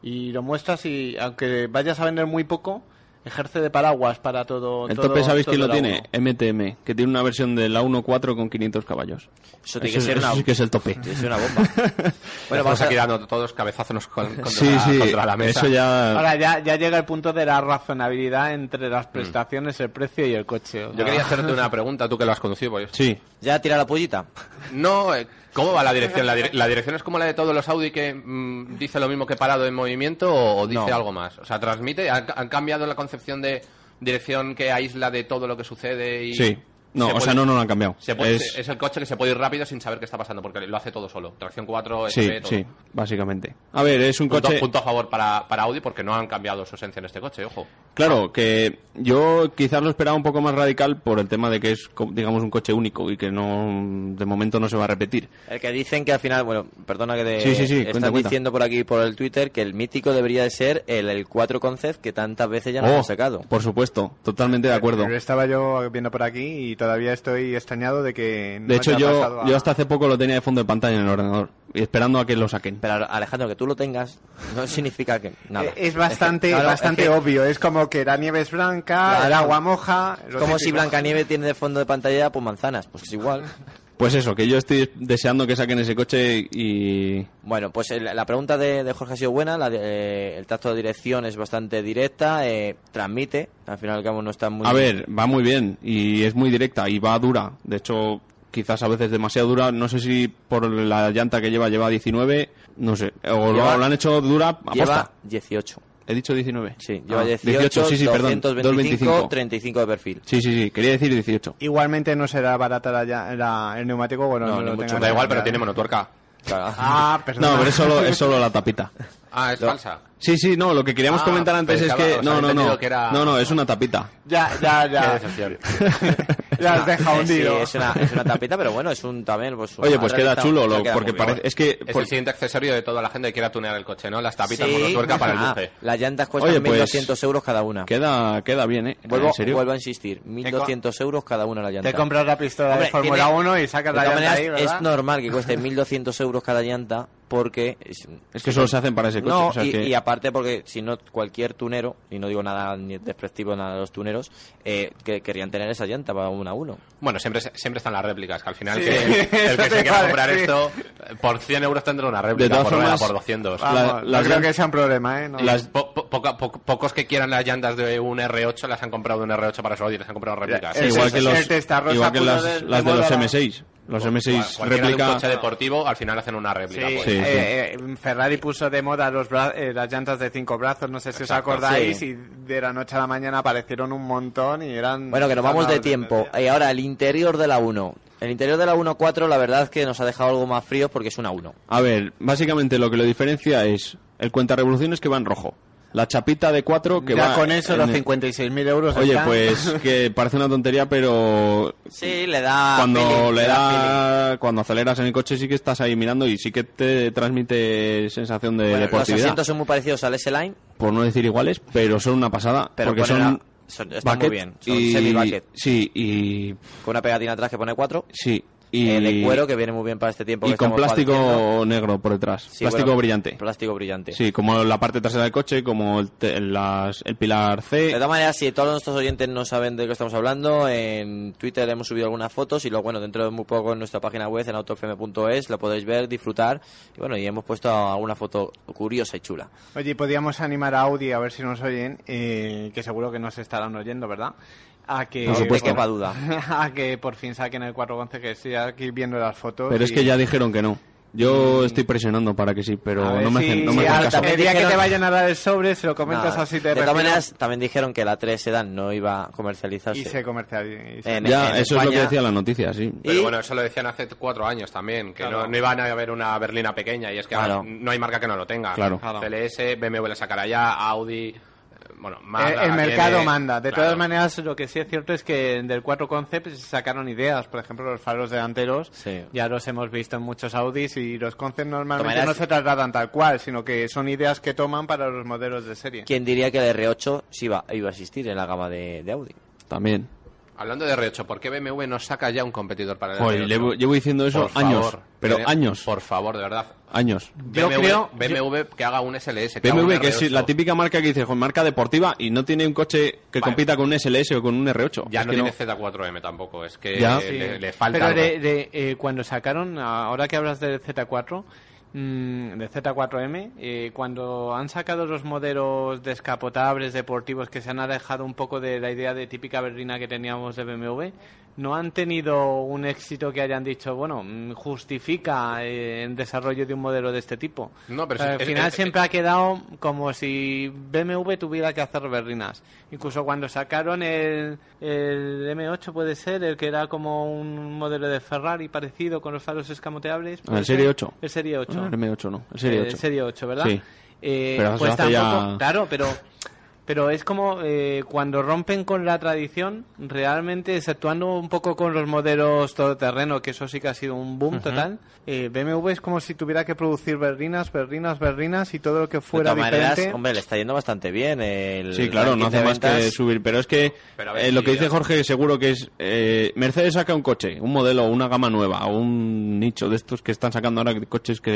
Y lo muestras y aunque vayas a vender muy poco, ejerce de paraguas para todo. El todo- tope, ¿sabéis todo quién lo tiene? MTM, que tiene una versión de la 1.4 con 500 caballos. Eso tiene que ser eso una, sí que es el tope. ser una bomba. Bueno, vamos a- aquí dando todos cabezazos con- contra, Sí, la, sí, contra la mesa. eso ya... Ahora ya, ya llega el punto de la razonabilidad entre las prestaciones, el precio y el coche. o Yo quería hacerte una pregunta, tú que lo has conducido. pues. Sí, ¿Ya tira la pollita? No, eh, ¿cómo va la dirección? ¿La, la dirección es como la de todos los Audi que mm, dice lo mismo que parado en movimiento o, o dice No. algo más? O sea, transmite, ¿han, han cambiado la concepción de dirección que aísla de todo lo que sucede y... sí. No, se o puede- sea, no, no lo han cambiado. se puede- Es- es... el coche que se puede ir rápido sin saber qué está pasando, porque lo hace todo solo. Tracción 4, Sí, todo. sí, básicamente. A ver, es un Punto, coche... punto a favor para, para Audi porque no han cambiado su esencia en este coche, ojo. Claro, que yo quizás lo esperaba un poco más radical por el tema de que es, digamos, un coche único y que no, de momento no se va a repetir. El que dicen que al final, bueno, perdona que te Sí, sí, sí, están cuenta, cuenta. diciendo por aquí por el Twitter que el mítico debería de ser el, el 4 Concept que tantas veces ya nos Oh, han sacado. por supuesto, totalmente de acuerdo. Pero estaba yo viendo por aquí y todavía estoy extrañado de que. no De hecho, yo, a- yo hasta hace poco lo tenía de fondo de pantalla en el ordenador y esperando a que lo saquen. Pero Alejandro, que tú lo tengas no significa que nada. Eh, Es bastante, que, claro, bastante es que- obvio. Es como que la nieve es blanca, Claro. el agua moja. es como si típico. Blancanieve tiene de fondo de pantalla pues manzanas, pues es igual. Pues eso, que yo estoy deseando que saquen ese coche y... Bueno, pues el- la pregunta de, de Jorge ha sido buena, la de- eh, el tacto de dirección es bastante directa, eh, transmite, al final cabo no está muy... A ver, va muy bien y es muy directa y va dura. De hecho, quizás a veces demasiado dura. No sé si por la llanta que lleva lleva 19, no sé. O lo, Lleva- lo han hecho dura a lleva posta. 18. He dicho 19. Sí, lleva Ah, 18, sí, sí, perdón. 225, 225. 35 de perfil. Sí, sí, sí, quería decir 18. Igualmente no será barata la, ya- la- el neumático. Bueno, No, no, ni lo mucho. Da igual, pero tiene monotuerca. Claro. Ah, perdón. No, pero es solo, es solo la tapita. Ah, es falsa. Sí, sí, no, lo que queríamos Ah, comentar antes es que... No, no, no. que era- No, no, es una tapita. Ya, ya, Qué ya. decepción. ya has dejado Sí, hundido. es una, es una tapita, pero bueno, es un también... Pues, Oye, pues queda chulo, lo- queda porque parece... Es que... Es por- el siguiente accesorio de toda la gente que quiera tunear el coche, ¿no? Las tapitas Sí. monotuerca para el luce. Las llantas cuestan Oye, pues, 1.200 euros cada una. Queda, queda bien, ¿eh? Vuelvo, ¿En serio? vuelvo a insistir, 1.200 euros cada una la llanta. Te compras la pistola Hombre, de Fórmula tiene- 1 y sacas De la llanta ahí, ¿verdad? es normal que cueste 1.200 euros cada llanta porque... Es, Es que solo se hacen para ese coche. No, o sea y, que- y aparte porque si no cualquier tunero, y no digo nada ni desprectivo nada de los tuneros, eh, que querían tener esa llanta para uno a uno. Bueno, siempre, siempre están las réplicas, que al final Sí. que el, que se quiera comprar sí. esto, por 100 euros tendrá una De réplica, todas por, formas, por 200. la- Vamos, no las creo que sea un problema, ¿eh? No. las- Po- po- poca- po- pocos que quieran las llantas de un R8 las han comprado de un R8 para su Audi, las han comprado réplicas. Ya, igual que los, igual que las, de- las de de los moda la- M6. Los Cual- M6 cualquiera de un réplica... coche deportivo al final hacen una réplica. Sí, pues. Sí, sí. eh, eh, Ferrari puso de moda los bra- eh, las llantas de cinco brazos, no sé si Exacto, os acordáis, sí. y de la noche a la mañana aparecieron un montón y eran... Bueno, que nos vamos de tiempo. Y ahora, el interior de la 1. El interior de la 1.4 la verdad es que nos ha dejado algo más frío porque es una 1. A ver, básicamente lo que lo diferencia es el cuenta revoluciones que va en rojo. La chapita de 4 que ya va con eso en los el- 56.000 euros Oye, están. pues que parece una tontería, pero Sí, le da cuando feeling, le feeling. da, cuando aceleras en el coche sí que estás ahí mirando y sí que te transmite sensación de Bueno, los deportividad. asientos son muy parecidos al S-Line, Por no decir iguales, pero son una pasada. Pero porque son, son- están muy bucket bien, son y, semi-bucket. Sí, y con una pegatina atrás que pone 4. sí. Y, eh, de cuero que viene muy bien para este tiempo. y que con plástico padeciendo. negro por detrás. Sí, plástico bueno, brillante. Plástico brillante. Sí, como la parte trasera del coche, como el, te- las- el pilar De C. todas maneras, si todos nuestros oyentes no saben de qué estamos hablando, en Twitter hemos subido algunas fotos y luego, bueno, dentro de muy poco en nuestra página web, en autofm.es, lo podéis ver, disfrutar. Y bueno, y hemos puesto alguna foto curiosa y chula. Oye, podríamos animar a Audi a ver si nos oyen, eh, que seguro que nos estarán oyendo, ¿verdad? A que, Por supuesto. Que quepa duda. a que por fin saquen el 411, que estoy aquí viendo las fotos. Pero es y- que ya dijeron que no. Yo estoy presionando para que sí, pero ver no me si- hacen, no me si hacen caso. El día que te vayan a dar el sobre, se lo comentas Nada. así te de todas maneras, también dijeron que la 3 Sedan no iba a comercializarse. y se comercializa. En- Ya, en eso es lo que España- decía la noticia, sí. Pero Y- bueno, eso lo decían hace cuatro años también, que Claro. no, no iban a haber una berlina pequeña y es que Claro. no hay marca que no lo tenga. Claro. Claro. CLS, BMW la sacará ya, Audi, eh, bueno, El, Mazda el mercado manda. De claro. todas maneras, lo que sí es cierto es que del 4 Concept se sacaron ideas. Por ejemplo, los faros delanteros Sí. ya los hemos visto en muchos Audis y los Concept normalmente Tomarás- no se trasladan tal cual, sino que son ideas que toman para los modelos de serie. ¿Quién diría que el R8 sí iba, iba a existir en la gama de, de Audi? También. Hablando de R8, ¿por qué BMW no saca ya un competidor para el Joder, R8? llevo, llevo diciendo eso Por años, favor, pero años, Por favor, de verdad. años. Yo BMW, creo- BMW que haga un SLS. que haga BMW, un que es R8. la típica marca que dice, "Joder, marca deportiva y no tiene un coche que Vale. compita con un SLS o con un R8. Ya Es no tiene Z4M tampoco, es que Ya. le, Sí. le- le falta Pero de, de, eh, cuando sacaron, ahora que hablas del Z4, mm, de Z4M, eh, cuando han sacado los modelos descapotables deportivos que se han alejado un poco de la idea de típica berlina que teníamos de BMW, no han tenido un éxito que hayan dicho, bueno, mm, justifica eh, el desarrollo de un modelo de este tipo. No, pero O sea, es- al es- final es- siempre ha quedado como si BMW tuviera que hacer berlinas. Incluso cuando sacaron el, el M8 puede ser, el que era como un modelo de Ferrari parecido con los faros escamoteables. Ah, ¿puede el ser? Serie 8. El Serie 8. Ah, el M8 no, el Serie Eh, 8. El Serie 8, ¿verdad? Sí. Eh, Pero pues hace ya- tampoco, claro, pero pero es como eh, cuando rompen con la tradición, realmente, exceptuando un poco con los modelos todoterreno, que eso sí que ha sido un boom total, eh, BMW es como si tuviera que producir berlinas, berlinas, berlinas y todo lo que De fuera maneras, diferente. hombre, le está yendo bastante bien. El Sí, claro, no hace de más que subir. Pero es que Pero a ver eh, lo que dice Jorge seguro que es... eh, Mercedes saca un coche, un modelo, una gama nueva, o un nicho de estos que están sacando ahora coches que...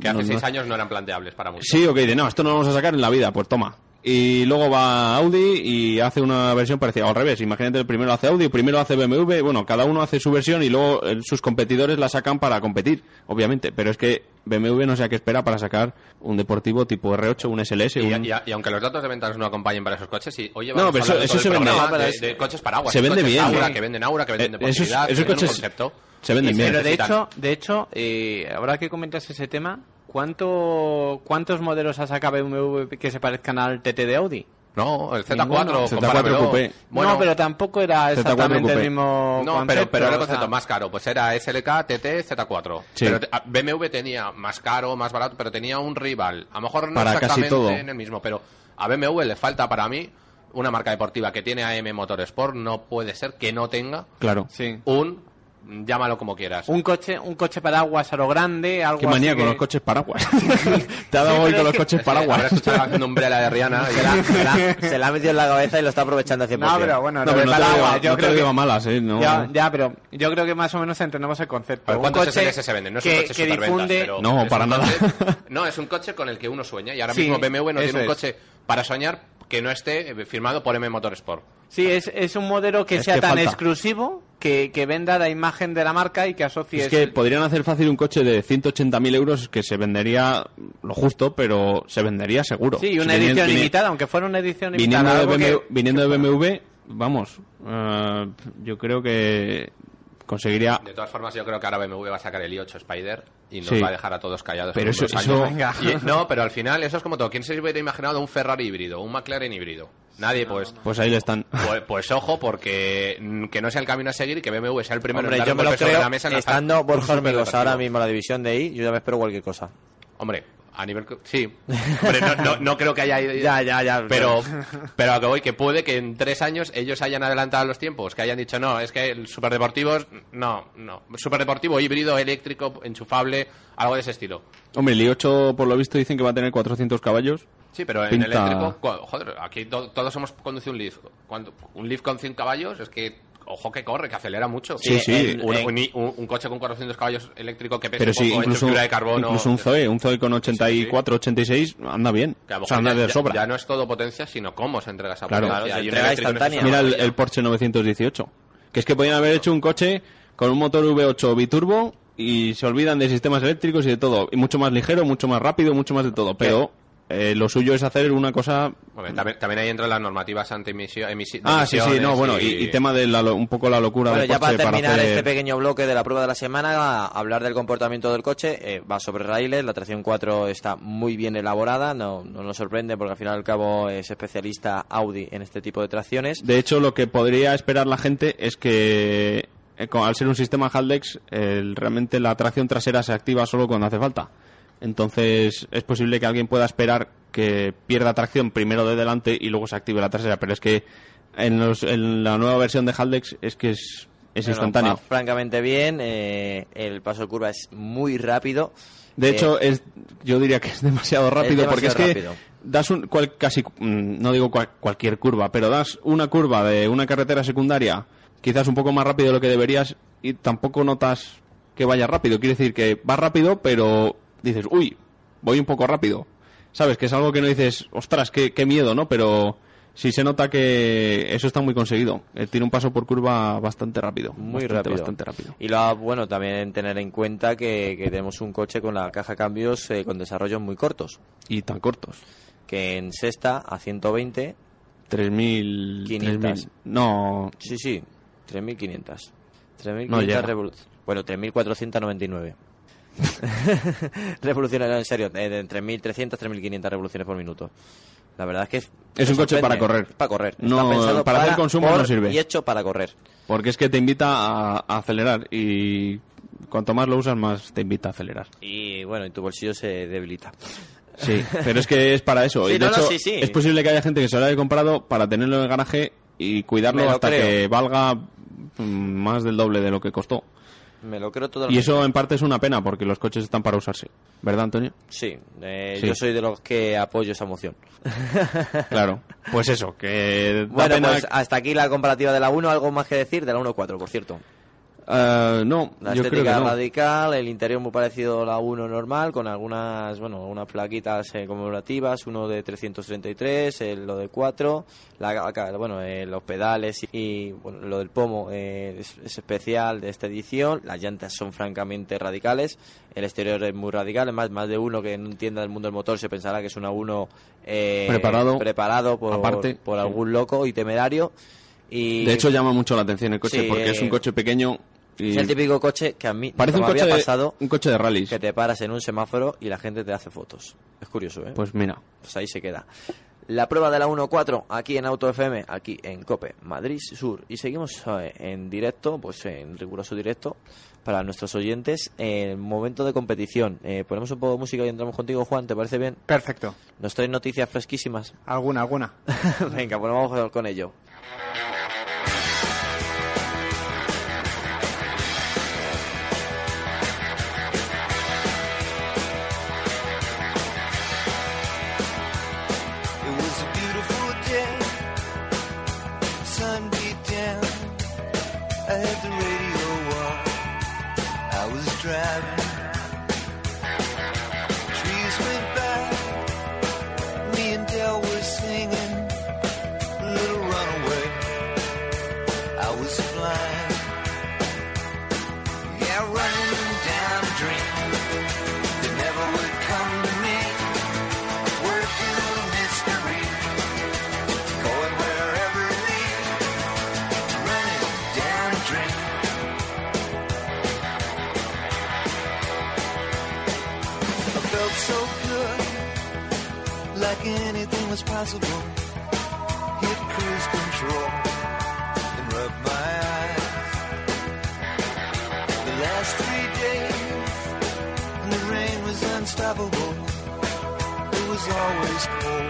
Que hace no- seis no- años no eran planteables para muchos. Sí, o que dice, no, esto no lo vamos a sacar en la vida, pues toma. Y luego va Audi y hace una versión parecida, o al revés. Imagínate, el primero hace Audi, el primero hace BMW, bueno, cada uno hace su versión y luego eh, sus competidores la sacan para competir, obviamente. Pero es que BMW no sé a qué espera para sacar un deportivo tipo R8, un SLS, Y, un... y- y aunque los datos de ventas no acompañen para esos coches, y hoy No, pero eso- se vende. programa No, pero de, es- de coches paraguas. se vende bien. Aura, Sí. que venden Aura, que venden Eh, esos- que esos venden coches concepto. se venden bien. Pero de hecho, de hecho eh, ahora que comentas ese tema, ¿cuánto, ¿cuántos modelos ha sacado BMW que se parezcan al TT de Audi? No, el Z4, Ninguno. Z4 compáramelo. Coupé. Bueno, no, pero tampoco era Z4 exactamente el mismo No, concepto. pero, pero era el o sea, concepto más caro. Pues era SLK, TT, Z4. Sí. Pero te- a- BMW tenía más caro, más barato, pero tenía un rival. A lo mejor no Para casi exactamente todo. en el mismo, pero a BMW le falta para mí una marca deportiva que tiene AM Motorsport. No puede ser que no tenga Claro. Sí. un, llámalo como quieras. Un coche, un coche paraguas a lo grande, algo Qué manía así con que- los coches paraguas. Te ha dado Sí, hoy con es los que- coches que habrá paraguas. escuchado la canción de Rihanna. y Se la, se la- se la ha metido en la cabeza y lo está aprovechando al 100%. No, pero bueno, No, pero no te lo digo, paraguas, yo no te creo lo que- digo a malas, ¿eh? No. Ya, ya, pero yo creo que más o menos entendemos el concepto. Pero Un ¿Cuántos coche se venden? No es un que, coche que superventas, difunde... pero No, para nada. coche- no, es un coche con el que uno sueña y ahora Sí, mismo BMW no tiene un coche para soñar que no esté eh, firmado por M Motorsport. Sí, es, es un modelo que Es sea que tan falta. exclusivo que, que venda la imagen de la marca y que asocie... Es que podrían hacer fácil un coche de 180.000 euros que se vendería lo justo, pero se vendería seguro. Sí, una Si edición vini- limitada, aunque fuera una edición Viniendo limitada. de, algo BMW, que- viniendo de BMW, vamos, eh, yo creo que conseguiría... De todas formas, yo creo que ahora BMW va a sacar el i8 Spider y nos Sí. va a dejar a todos callados. Pero eso- eso-. Y- no, pero al final eso es como todo. ¿Quién se hubiera imaginado un Ferrari híbrido, un McLaren híbrido? Nadie, pues. Pues ahí le están. Pues, pues ojo, porque que no sea el camino a seguir y que BMW sea el primero Hombre, en dar yo me lo creo. la mesa en Estando Borja. Hormigos ahora mismo en la división de I, yo ya me espero cualquier cosa. Hombre, a nivel... Sí. Hombre, no, no, no creo que haya... Ya, ya, ya. Pero, pero a que voy, que puede que en tres años ellos hayan adelantado los tiempos, que hayan dicho, no, es que el superdeportivos, no, no. Superdeportivo híbrido, eléctrico, enchufable, algo de ese estilo. Hombre, el i8 por lo visto dicen que va a tener 400 caballos. Sí, pero en Pinta- eléctrico, cu- joder, aquí to- todos hemos conducido un Leaf. Cuando, un Leaf con 100 caballos es que, ojo que corre, que acelera mucho. Sí, sí. en- Un, en- un- un- coche con 400 caballos eléctrico que pesa Pero un sí, poco, hecho incluso, de carbono. incluso un Zoe, un Zoe con 84, 86, anda bien. O sea, anda ya, de sobra. ya- ya no es todo potencia, sino cómo se entrega esa Claro. potencia. Claro, entrega instantánea. Mira el, el Porsche 918. Que es que podían haber hecho un coche con un motor V8 biturbo y se olvidan de sistemas eléctricos y de todo. Y mucho más ligero, mucho más rápido, mucho más de todo. Pero eh, lo suyo es hacer una cosa... También, también ahí entran las normativas anti-emisión. Ah, sí, sí, no, bueno, y, y tema de la lo- un poco la locura Bueno, del ya para Porsche terminar hacer- este pequeño bloque de la prueba de la semana, a hablar del comportamiento del coche, eh, va sobre raíles, la tracción 4 está muy bien elaborada, no, no nos sorprende porque al fin y al cabo es especialista Audi en este tipo de tracciones. De hecho, lo que podría esperar la gente es que, eh, al ser un sistema Haldex, el- realmente la tracción trasera se activa solo cuando hace falta. Entonces, es posible que alguien pueda esperar que pierda tracción primero de delante y luego se active la trasera. Pero es que en, los- en la nueva versión de Haldex es que es es Bueno, instantáneo. va francamente bien. eh, el paso de curva es muy rápido. De Eh, hecho, es, yo diría que es demasiado rápido porque es que das un, cual- casi, mm, no digo cual- cualquier curva, pero das una curva de una carretera secundaria quizás un poco más rápido de lo que deberías y tampoco notas que vaya rápido. Quiere decir que va rápido, pero dices, uy, voy un poco rápido. ¿Sabes? Que es algo que no dices, ostras, qué, qué miedo, ¿no? Pero sí se nota que eso está muy conseguido. Eh, tiene un paso por curva bastante rápido. Muy bastante, rápido. Bastante rápido. Y lo bueno también tener en cuenta que, que tenemos un coche con la caja de cambios eh, con desarrollos muy cortos. Y tan cortos. Que en sexta a 120, 3.000... 500. 3.000. No, sí, sí, 3.500. 3.500 No llega. revolu- Bueno, 3.499. revoluciones, no, en serio, de 3.300 3.500 revoluciones por minuto. La verdad es que es, Es un coche para correr. Para correr. No, pensado para hacer consumo por no sirve. Y hecho para correr. porque es que te invita a, a acelerar y cuanto más lo usas, más te invita a acelerar. Y bueno, y tu bolsillo se debilita. Sí, pero es que es para eso. Sí, y de no, no, hecho, sí, sí. es posible que haya gente que se lo haya comprado para tenerlo en el garaje y cuidarlo hasta creo. que valga mm, más del doble de lo que costó. Me lo creo totalmente. Y eso en parte es una pena porque los coches están para usarse. ¿Verdad, Antonio? Sí, eh, Sí. yo soy de los que apoyo esa moción. Claro. Pues eso, que Bueno, pena- pues hasta aquí la comparativa de la 1. ¿Algo más que decir? De la 1.4, por cierto. Eh, no, La yo creo que estética no. radical, el interior muy parecido a la 1 normal, con algunas, bueno, unas plaquitas eh, conmemorativas, uno de 333, el, lo de 4, la, bueno, eh, los pedales y, bueno, lo del pomo eh, es, es especial de esta edición, las llantas son francamente radicales, el exterior es muy radical, más, más de uno que no entienda el mundo del motor se pensará que es una 1 eh, Preparado, preparado por, aparte, por sí. algún loco y temerario. Y De hecho, llama mucho la atención el coche Sí, porque es un eh, coche pequeño y es el típico coche que a mí parece un coche, había de, pasado un coche de rallies. que te paras en un semáforo y la gente te hace fotos. Es curioso, ¿eh? Pues, Pues mira, ahí se queda. La prueba de la 1.4 aquí en Auto FM, aquí en Cope, Madrid Sur. Y seguimos eh, en directo, pues en riguroso directo, para nuestros oyentes, en momento de competición. Eh, ponemos un poco de música y entramos contigo, Juan, ¿te parece bien? Perfecto. Nos traen noticias fresquísimas. Alguna, alguna. Venga, pues vamos con ello. I was possible. Hit cruise control and rub my eyes. The last three days, the rain was unstoppable. It was always cold,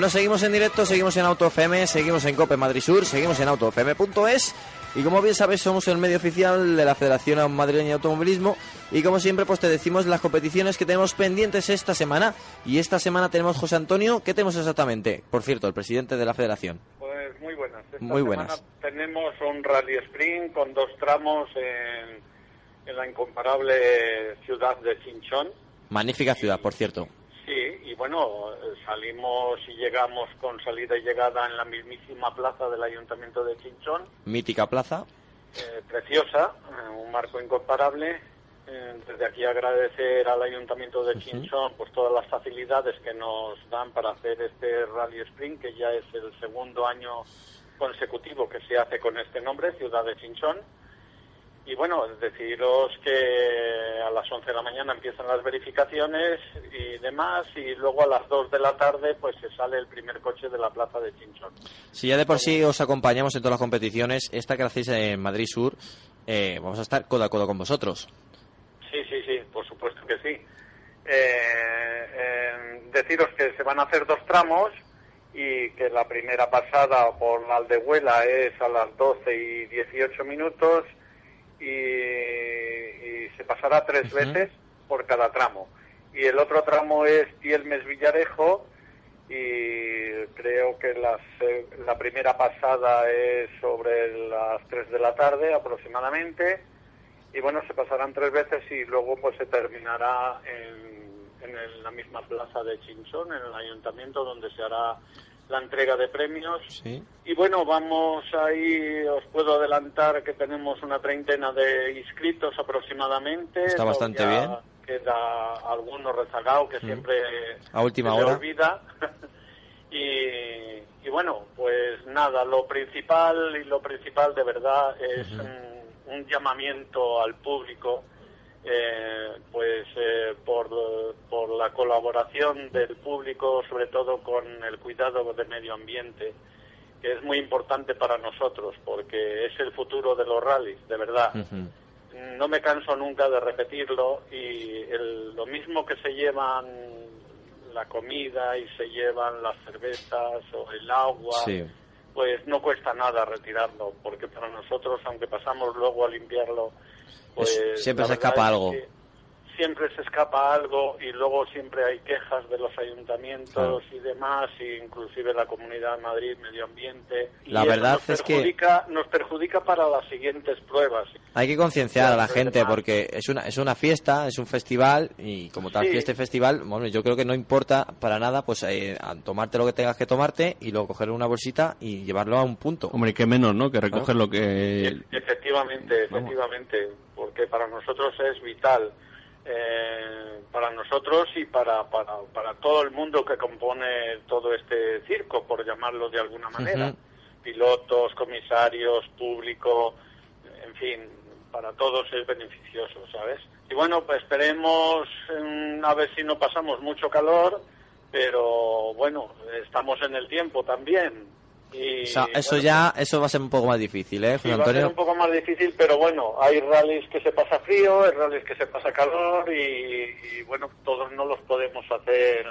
Bueno, seguimos en directo, seguimos en Auto FM, seguimos en Cope Madrid Sur, seguimos en autofm.es y como bien sabes somos el medio oficial de la Federación Madrileña de Automovilismo y como siempre pues te decimos las competiciones que tenemos pendientes esta semana y esta semana tenemos José Antonio, ¿qué tenemos exactamente? Por cierto, el presidente de la Federación. Pues muy buenas. Esta Muy buenas. tenemos un rally sprint con dos tramos en, en la incomparable ciudad de Chinchón. Magnífica ciudad, por cierto. Sí, y bueno, salimos y llegamos con salida y llegada en la mismísima plaza del Ayuntamiento de Chinchón, Mítica plaza. eh, preciosa, eh, un marco incomparable. Eh, desde aquí agradecer al Ayuntamiento de Chinchón pues todas las facilidades que nos dan para hacer este Rally Sprint, que ya es el segundo año consecutivo que se hace con este nombre, Ciudad de Chinchón. Y bueno, deciros que a las 11 de la mañana empiezan las verificaciones y demás, y luego a las 2 de la tarde pues se sale el primer coche de la plaza de Chinchón. Si ya de por sí os acompañamos en todas las competiciones, esta que hacéis en Madrid Sur, eh, vamos a estar codo a codo con vosotros. Sí, sí, sí, por supuesto que sí. Eh, eh, deciros que se van a hacer dos tramos y que la primera pasada por la Aldehuela es a las 12 y 18 minutos y, y se pasará tres veces por cada tramo. Y el otro tramo es Tielmes Villarejo y creo que la, la primera pasada es sobre las 3 de la tarde aproximadamente y bueno, se pasarán tres veces y luego pues se terminará en, en el- la misma plaza de Chinchón, en el ayuntamiento donde se hará la entrega de premios. Sí. Y bueno, vamos ahí, os puedo adelantar que tenemos una treintena de inscritos aproximadamente. Está bastante bien. Queda alguno rezagado que siempre A última se hora. olvida. y, y bueno, pues nada, lo principal y lo principal de verdad es un, un llamamiento al público eh, pues eh, por, por la colaboración del público, sobre todo con el cuidado del medio ambiente, que es muy importante para nosotros, porque es el futuro de los rallies, de verdad. No me canso nunca de repetirlo y el- lo mismo que se llevan la comida y se llevan las cervezas o el agua, Sí. pues no cuesta nada retirarlo, porque para nosotros, aunque pasamos luego a limpiarlo, pues Es- siempre se escapa es algo. que Siempre se escapa algo y luego siempre hay quejas de los ayuntamientos y demás, e inclusive la Comunidad de Madrid, Medio Ambiente. Y La eso verdad nos es que- perjudica- Nos perjudica para las siguientes pruebas. Hay que concienciar a la gente porque es una, es una fiesta, es un festival y como tal Sí. fiesta y festival, bueno, yo creo que no importa para nada pues eh, a tomarte lo que tengas que tomarte y luego coger una bolsita y llevarlo a un punto. Hombre, qué menos, ¿no? Que recoger lo que... E- Efectivamente, efectivamente, porque para nosotros es vital, eh, para nosotros y para, para, para todo el mundo que compone todo este circo, por llamarlo de alguna manera. Pilotos, comisarios, público, en fin, para todos es beneficioso, ¿sabes? Y bueno, pues esperemos mm, a ver si no pasamos mucho calor, pero bueno, estamos en el tiempo también. Y, O sea, eso bueno, ya, eso va a ser un poco más difícil, ¿eh, José va a ser Antonio? un poco más difícil, pero bueno, hay rallies que se pasa frío, hay rallies que se pasa calor y, y, bueno, todos no los podemos hacer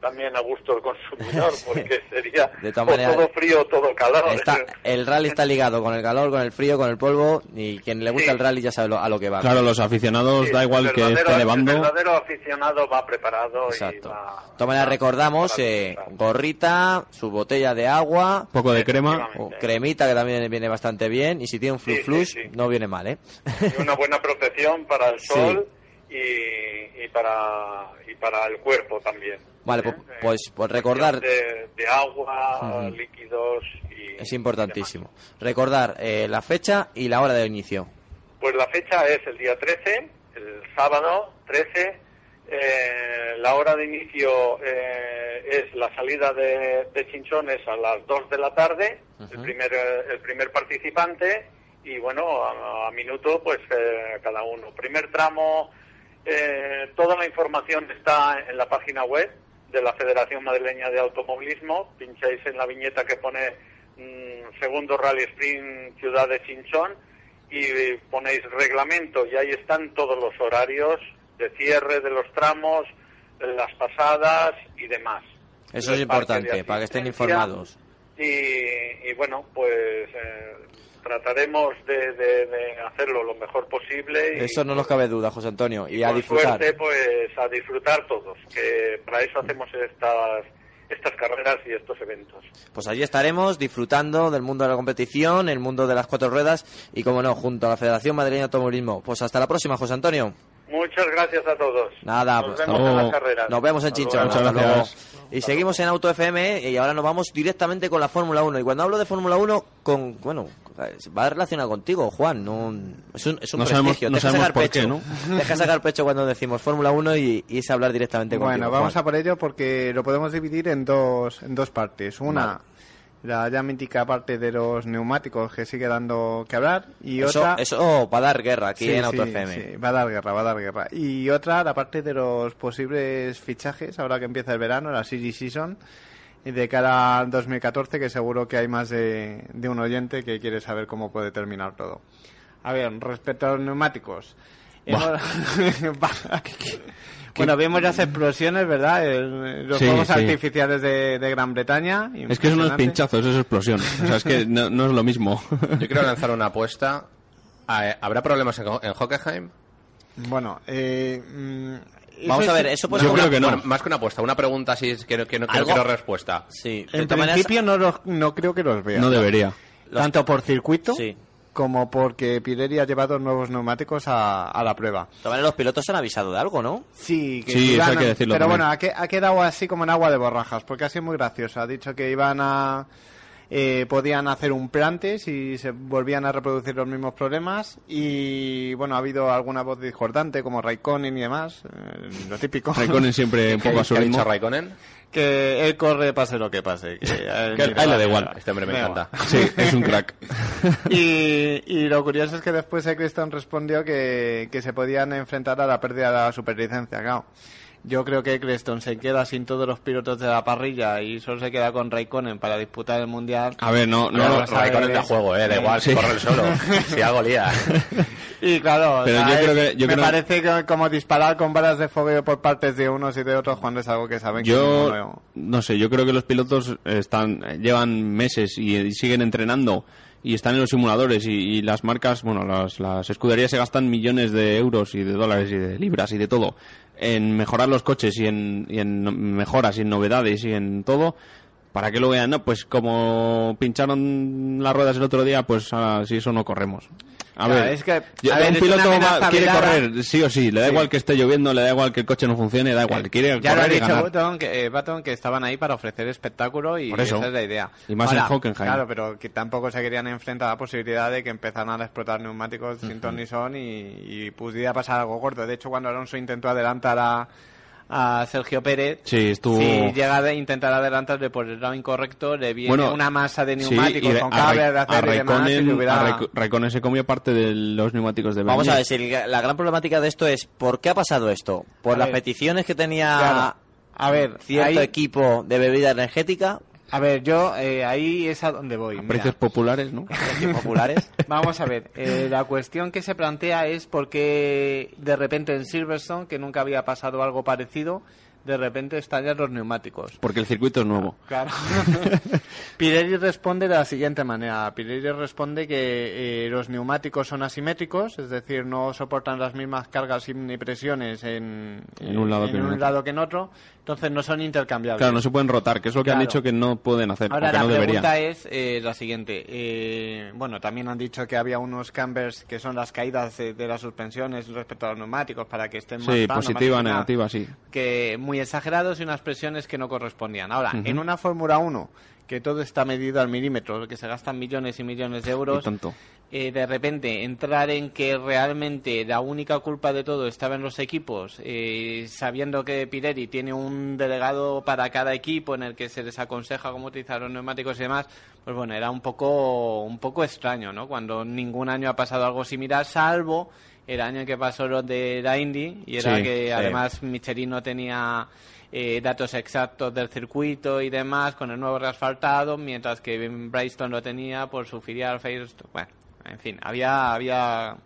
también a gusto del consumidor, porque sería De o maneras, todo frío todo calor. Está, el rally está ligado con el calor, con el frío, con el polvo y quien le gusta Sí. el rally ya sabe lo- a lo que va. Claro, los aficionados Sí, da igual que esté nevando. El verdadero aficionado va preparado Exacto. y va... De todas maneras recordamos eh, gorrita, su botella de agua, poco de crema. Efectivamente. o cremita que también viene bastante bien y si tiene un Sí, flux flux sí, sí. no viene mal, ¿eh? y una buena protección para el Sí. sol y, y para y para el cuerpo también. Vale, ¿Eh? pues- pues- pues recordar- de, de agua, líquidos y Es importantísimo. Recordar eh, la fecha y la hora de inicio. Pues la fecha es el día 13, el sábado 13. eh, la hora de inicio eh, es la salida de, de Chinchones a las 2 de la tarde, el, primer, eh, el primer participante, y bueno, a, a minuto, pues eh, cada uno. Primer tramo, eh, toda la información está en la página web de la Federación Madrileña de Automovilismo. Pincháis en la viñeta que pone mm, segundo Rally Sprint Ciudad de Chinchón y ponéis reglamento y ahí están todos los horarios de cierre de los tramos, las pasadas y demás. Eso es importante, para que estén informados. Y, y bueno, pues eh, trataremos de, de- de hacerlo lo mejor posible. Y, Eso no nos cabe duda, José Antonio. Y a disfrutar. suerte, pues a disfrutar todos, que para eso hacemos estas, estas carreras y estos eventos. Pues allí estaremos disfrutando del mundo de la competición, el mundo de las cuatro ruedas y, como no, junto a la Federación Madrileña de Automovilismo. Pues hasta la próxima, José Antonio. Muchas gracias a todos. Nada, Nos pues hasta vemos en las carreras. Nos vemos en Chinchón. Muchas Hasta gracias. luego. Y seguimos en Auto FM y ahora nos vamos directamente con la Fórmula 1. Y cuando hablo de Fórmula 1, con, bueno, va relacionado contigo, Juan. No, es un, es un No sabemos- prestigio. no Deja sabemos sacar por pecho. qué, ¿no? Deja sacar pecho cuando decimos Fórmula 1 y, y es hablar directamente contigo. Bueno, vamos Juan. a por ello porque lo podemos dividir en dos, en dos partes. Una, la ya mítica parte de los neumáticos que sigue dando que hablar y Eso, otra... eso va a dar guerra aquí Sí, en Auto sí, FM. sí, va a dar guerra, va a dar guerra. Y otra, la parte de los posibles fichajes, ahora que empieza el verano, la Series Season, de cara al 2014, que seguro que hay más de, de un oyente que quiere saber cómo puede terminar todo. A ver, respecto a los neumáticos. Hemos- bueno, vemos las explosiones, ¿verdad? El- los Sí, fuegos sí. artificiales de, de Gran Bretaña. Es que es unos pinchazos, es explosión. O sea, es que no, no es lo mismo. Yo quiero lanzar una apuesta. ¿Habrá problemas en, Ho- en Hockenheim? Bueno, eh, mm, Vamos a ver, eso pues Yo como creo una- que no. Bueno, más que una apuesta, una pregunta si es que, no- que no, que no quiero respuesta. Sí, En maneras, principio no, los- no creo que los vea. No debería. Tanto por circuito Sí. Como porque Pirelli ha llevado nuevos neumáticos a, a la prueba. los pilotos han avisado de algo, ¿no? Sí, que Sí, eso iban hay a- que decirlo Pero también. bueno, ha, que- ha quedado así como en agua de borrajas, porque ha sido muy gracioso. Ha dicho que iban a... eh, podían hacer un plante si se volvían a reproducir los mismos problemas y bueno ha habido alguna voz discordante como Raikkonen y demás eh, lo típico Raikkonen siempre un ¿Qué, poco a su ritmo. dicho Raikkonen? que él corre pase lo que pase que, a él Que a él le da igual. Este hombre me Da encanta. igual. Sí, es un crack. Y, y lo curioso es que después Eccleston respondió que, que se podían enfrentar a la pérdida de la superlicencia, claro. Yo creo que Eccleston se queda sin todos los pilotos de la parrilla y solo se queda con Raikkonen para disputar el Mundial. A ver, no, no, No, Raikkonen da juego, eh, da igual, si Sí. corre el solo. Si algo lía. Y claro, Pero o sea, yo creo es- que- yo me creo- parece que como disparar con balas de fogueo por partes de unos y de otros cuando es algo que saben que Yo no- no sé, yo creo que los pilotos están llevan meses y siguen entrenando y están en los simuladores y, las marcas, bueno, las, las escuderías se gastan millones de euros y de dólares y de libras y de todo en mejorar los coches y en, y en mejoras y en novedades y en todo. ¿Para que lo vean? No, pues como pincharon las ruedas el otro día, pues así eso no corremos. A Claro, ver, es que, a ver, un piloto va- quiere velada. correr, sí o sí, le da Sí. igual que esté lloviendo, le da igual que el coche no funcione, da igual, quiere Ya lo ha correr y dicho ganar. Button que, eh, Button que estaban ahí para ofrecer espectáculo y Por eso. esa es la idea. Y más en Hockenheim. Claro, pero que tampoco se querían enfrentar a la posibilidad de que empezaran a explotar neumáticos sin ton ni son y, y pudiera pasar algo gordo. De hecho, cuando Alonso intentó adelantar a, a Sergio Pérez, Sí, estuvo- si llega a intentar adelantarle por el lado incorrecto, le viene Bueno, una masa de Sí, neumáticos y con cables de acero y demás y hubiera- se comió parte de los neumáticos de Vamos Bernier. a ver, si el- la gran problemática de esto es ¿por qué ha pasado esto? ¿Por A las ver. peticiones que tenía Claro. A ver, cierto ahí- equipo de bebida energética? A ver, yo eh, ahí es a donde voy. A mira. precios populares, ¿no? precios populares. Vamos a ver, eh, la cuestión que se plantea es por qué de repente en Silverstone, que nunca había pasado algo parecido, de repente estallan los neumáticos. Porque el circuito es nuevo. Claro. Pirelli responde de la siguiente manera. Pirelli responde que eh, los neumáticos son asimétricos, es decir, no soportan las mismas cargas ni presiones en, En un lado en que en un otro. lado que en otro, entonces no son intercambiables. Claro, no se pueden rotar, que es lo que han dicho que no pueden hacer, Ahora la no pregunta deberían. es eh, la siguiente. Eh, bueno, también han dicho que había unos cambers que son las caídas de, de las suspensiones respecto a los neumáticos para que estén más Sí, más positiva, inclinados, negativa, sí. Que muy exagerados y unas presiones que no correspondían. Ahora, en una Fórmula 1 que todo está medido al milímetro, que se gastan millones y millones de euros, eh, de repente entrar en que realmente la única culpa de todo estaba en los equipos, eh, sabiendo que Pirelli tiene un delegado para cada equipo en el que se les aconseja cómo utilizar los neumáticos y demás, pues bueno, era un poco, un poco extraño, ¿no? Cuando ningún año ha pasado algo similar, salvo el año que pasó lo de la Indy, y era Sí, que sí. además Michelin no tenía eh, datos exactos del circuito y demás con el nuevo reasfaltado, mientras que Bryston lo tenía por su filial Firestone. Bueno, en fin, había, había,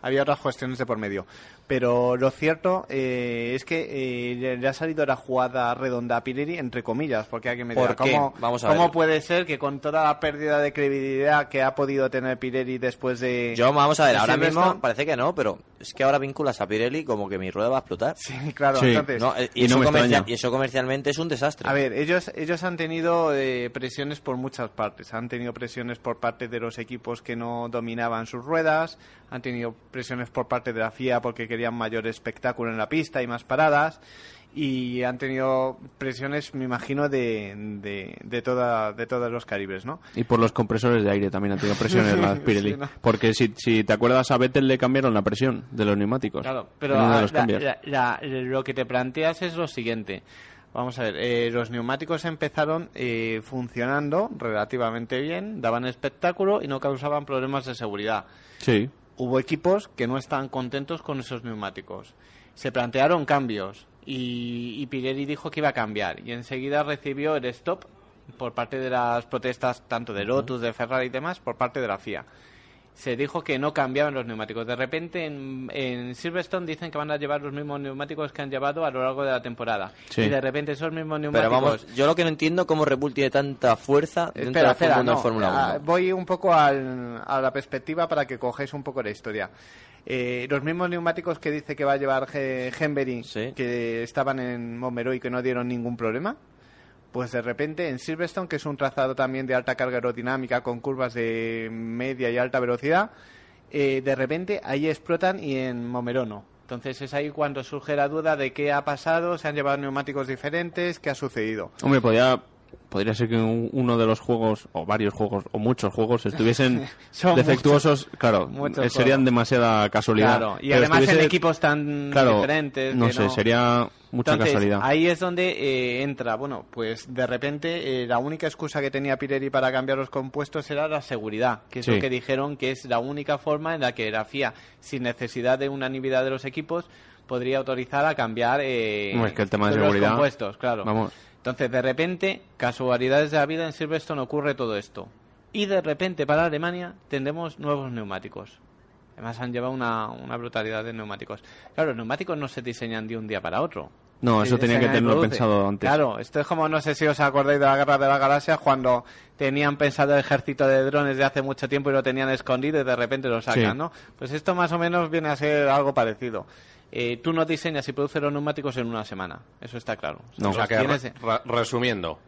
había otras cuestiones de por medio. Pero lo cierto eh, es que eh, le- ha salido la jugada redonda a Pirelli, entre comillas, porque hay que me ¿Por dirá, qué? ¿cómo, Vamos a cómo ver. puede ser que con toda la pérdida de credibilidad que ha podido tener Pirelli después de... Yo, vamos a ver, ahora mismo parece que no, pero es que ahora vinculas a Pirelli como que mi rueda va a explotar. Sí, claro, Sí. entonces... No, eh, y, Y eso no comercial- y eso comercialmente es un desastre. A ver, ellos, ellos han tenido eh, presiones por muchas partes. Han tenido presiones por parte de los equipos que no dominaban sus ruedas. Han tenido presiones por parte de la FIA porque querían mayor espectáculo en la pista y más paradas. Y han tenido presiones, me imagino, de, de, de, toda, de todos los calibres, ¿no? Y por los compresores de aire también han tenido presiones las Pirelli. Sí, ¿no? Porque si, si te acuerdas, a Vettel le cambiaron la presión de los neumáticos. Claro, pero los la- lo que te planteas es lo siguiente. Vamos a ver, eh, los neumáticos empezaron eh, funcionando relativamente bien, daban espectáculo y no causaban problemas de seguridad. Sí. Hubo equipos que no estaban contentos con esos neumáticos. Se plantearon cambios y, y Pirelli dijo que iba a cambiar y enseguida recibió el stop por parte de las protestas tanto de Lotus, de Ferrari y demás, por parte de la FIA. Se dijo que no cambiaban los neumáticos. De repente en, en Silverstone dicen que van a llevar los mismos neumáticos que han llevado a lo largo de la temporada. Sí. Y de repente esos mismos pero neumáticos... vamos, yo lo que no entiendo cómo Red Bull tiene tanta fuerza dentro Espera, del espera, mundo no, de Fórmula 1. ah, voy un poco al- a la perspectiva para que cojáis un poco la historia. Eh, los mismos neumáticos que dice que va a llevar Sí. que estaban en Montmeló y que no dieron ningún problema, pues de repente en Silverstone, que es un trazado también de alta carga aerodinámica con curvas de media y alta velocidad, eh, de repente ahí explotan y en Montmeló no. Entonces es ahí cuando surge la duda de qué ha pasado, se han llevado neumáticos diferentes, qué ha sucedido. Hombre, podría, podría ser que un- uno de los juegos, o varios juegos, o muchos juegos, estuviesen defectuosos. claro, muchos eh, serían juegos. demasiada casualidad. Claro, y además en equipos tan claro, diferentes. No que sé, sería mucha Entonces, casualidad. Ahí es donde eh, entra, bueno, pues de repente eh, la única excusa que tenía Pirelli para cambiar los compuestos era la seguridad, que es Sí. lo que dijeron que es la única forma en la que la FIA, sin necesidad de unanimidad de los equipos, podría autorizar a cambiar eh, es que el tema de los seguridad, compuestos, claro. vamos. Entonces, de repente, casualidades de la vida en Silverstone ocurre todo esto. Y de repente, para Alemania, tendremos nuevos neumáticos. Además, han llevado una, una brutalidad de neumáticos. Claro, los neumáticos no se diseñan de un día para otro. No, eso tenía que tenerlo pensado antes. Claro, esto es como, no sé si os acordáis de la Guerra de las Galaxias, cuando tenían pensado el ejército de drones de hace mucho tiempo y lo tenían escondido y de repente lo sacan, Sí. ¿no? Pues esto más o menos viene a ser algo parecido. Eh, tú no diseñas y produces los neumáticos en una semana, eso está claro. No. O sea que, tienes- re- re- resumiendo,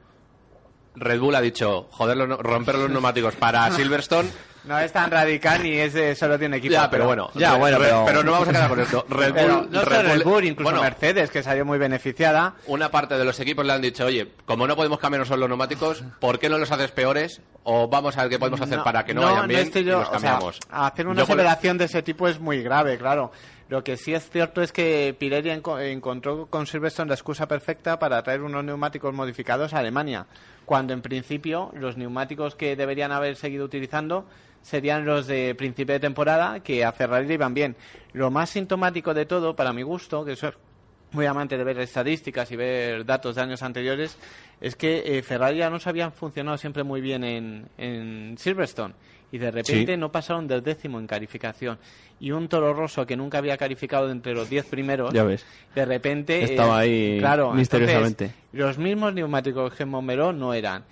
Red Bull ha dicho, joder, los, romper los neumáticos para Silverstone. No es tan radical ni es de solo tiene equipo. Ya, pero bueno. Ya, bueno, Re- pero- no vamos a quedar con esto. Red Bull, Pero no solo Red Bull, incluso bueno, Mercedes, que salió muy beneficiada. una parte de los equipos le han dicho, oye, como no podemos cambiarnos solo los neumáticos, ¿por qué no los haces peores? O vamos a ver qué podemos hacer para que no, vayan bien estoy y yo- los o sea, cambiamos. hacer una Yo aceleración de ese tipo es muy grave, claro. Lo que sí es cierto es que Pirelli enco- encontró con Silverstone la excusa perfecta para traer unos neumáticos modificados a Alemania, cuando en principio los neumáticos que deberían haber seguido utilizando serían los de principio de temporada, que a Ferrari le iban bien. Lo más sintomático de todo, para mi gusto, que soy muy amante de ver estadísticas y ver datos de años anteriores, es que eh, Ferrari ya no se habían funcionado siempre muy bien en, en Silverstone. Y de repente Sí. no pasaron del décimo en calificación. Y un Toro Rosso que nunca había calificado entre los diez primeros, Ya ves. de repente... eh, Estaba ahí claro, misteriosamente. entonces, los mismos neumáticos que Montmeló no eran.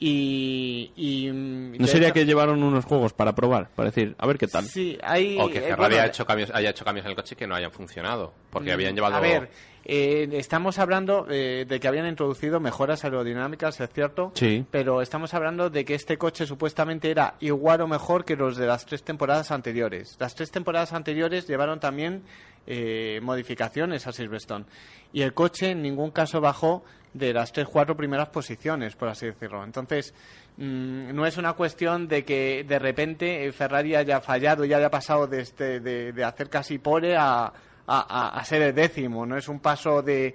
Y... y, mm, ¿No sería hecho- que llevaron unos juegos para probar? Para decir, a ver qué tal. Sí, hay... O que eh, Ferrari bueno, ha hecho cambios, haya hecho cambios en el coche que no hayan funcionado. Porque Mm, habían llevado... A ver, eh, estamos hablando eh, de que habían introducido mejoras aerodinámicas, es cierto. Sí. Pero estamos hablando de que este coche supuestamente era igual o mejor que los de las tres temporadas anteriores. Las tres temporadas anteriores llevaron también eh, modificaciones a Silverstone. Y el coche en ningún caso bajó de las tres, cuatro primeras posiciones, por así decirlo. Entonces, mm, no es una cuestión de que de repente eh, Ferrari haya fallado y haya pasado de, este- de, de hacer casi pole a, a- a- ser el décimo. No es un paso de,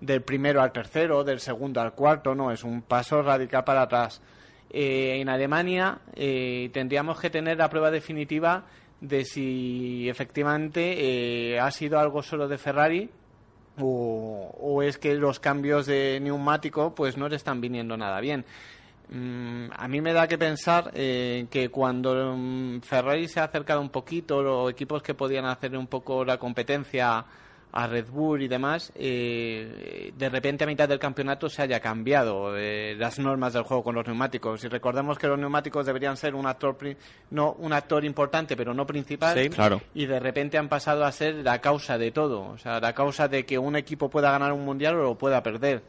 del primero al tercero, del segundo al cuarto, no, es un paso radical para atrás. Eh, en Alemania eh, tendríamos que tener la prueba definitiva de si efectivamente eh, ha sido algo solo de Ferrari o, o es que los cambios de neumático pues no le están viniendo nada bien. Mm, a mí me da que pensar eh, que cuando mm, Ferrari se ha acercado un poquito, los equipos que podían hacer un poco la competencia a Red Bull y demás, eh, de repente a mitad del campeonato se haya cambiado eh, las normas del juego con los neumáticos. Y recordemos que los neumáticos deberían ser un actor, no un actor importante, pero no principal. Sí. Claro. Y de repente han pasado a ser la causa de todo, o sea, la causa de que un equipo pueda ganar un mundial o lo pueda perder.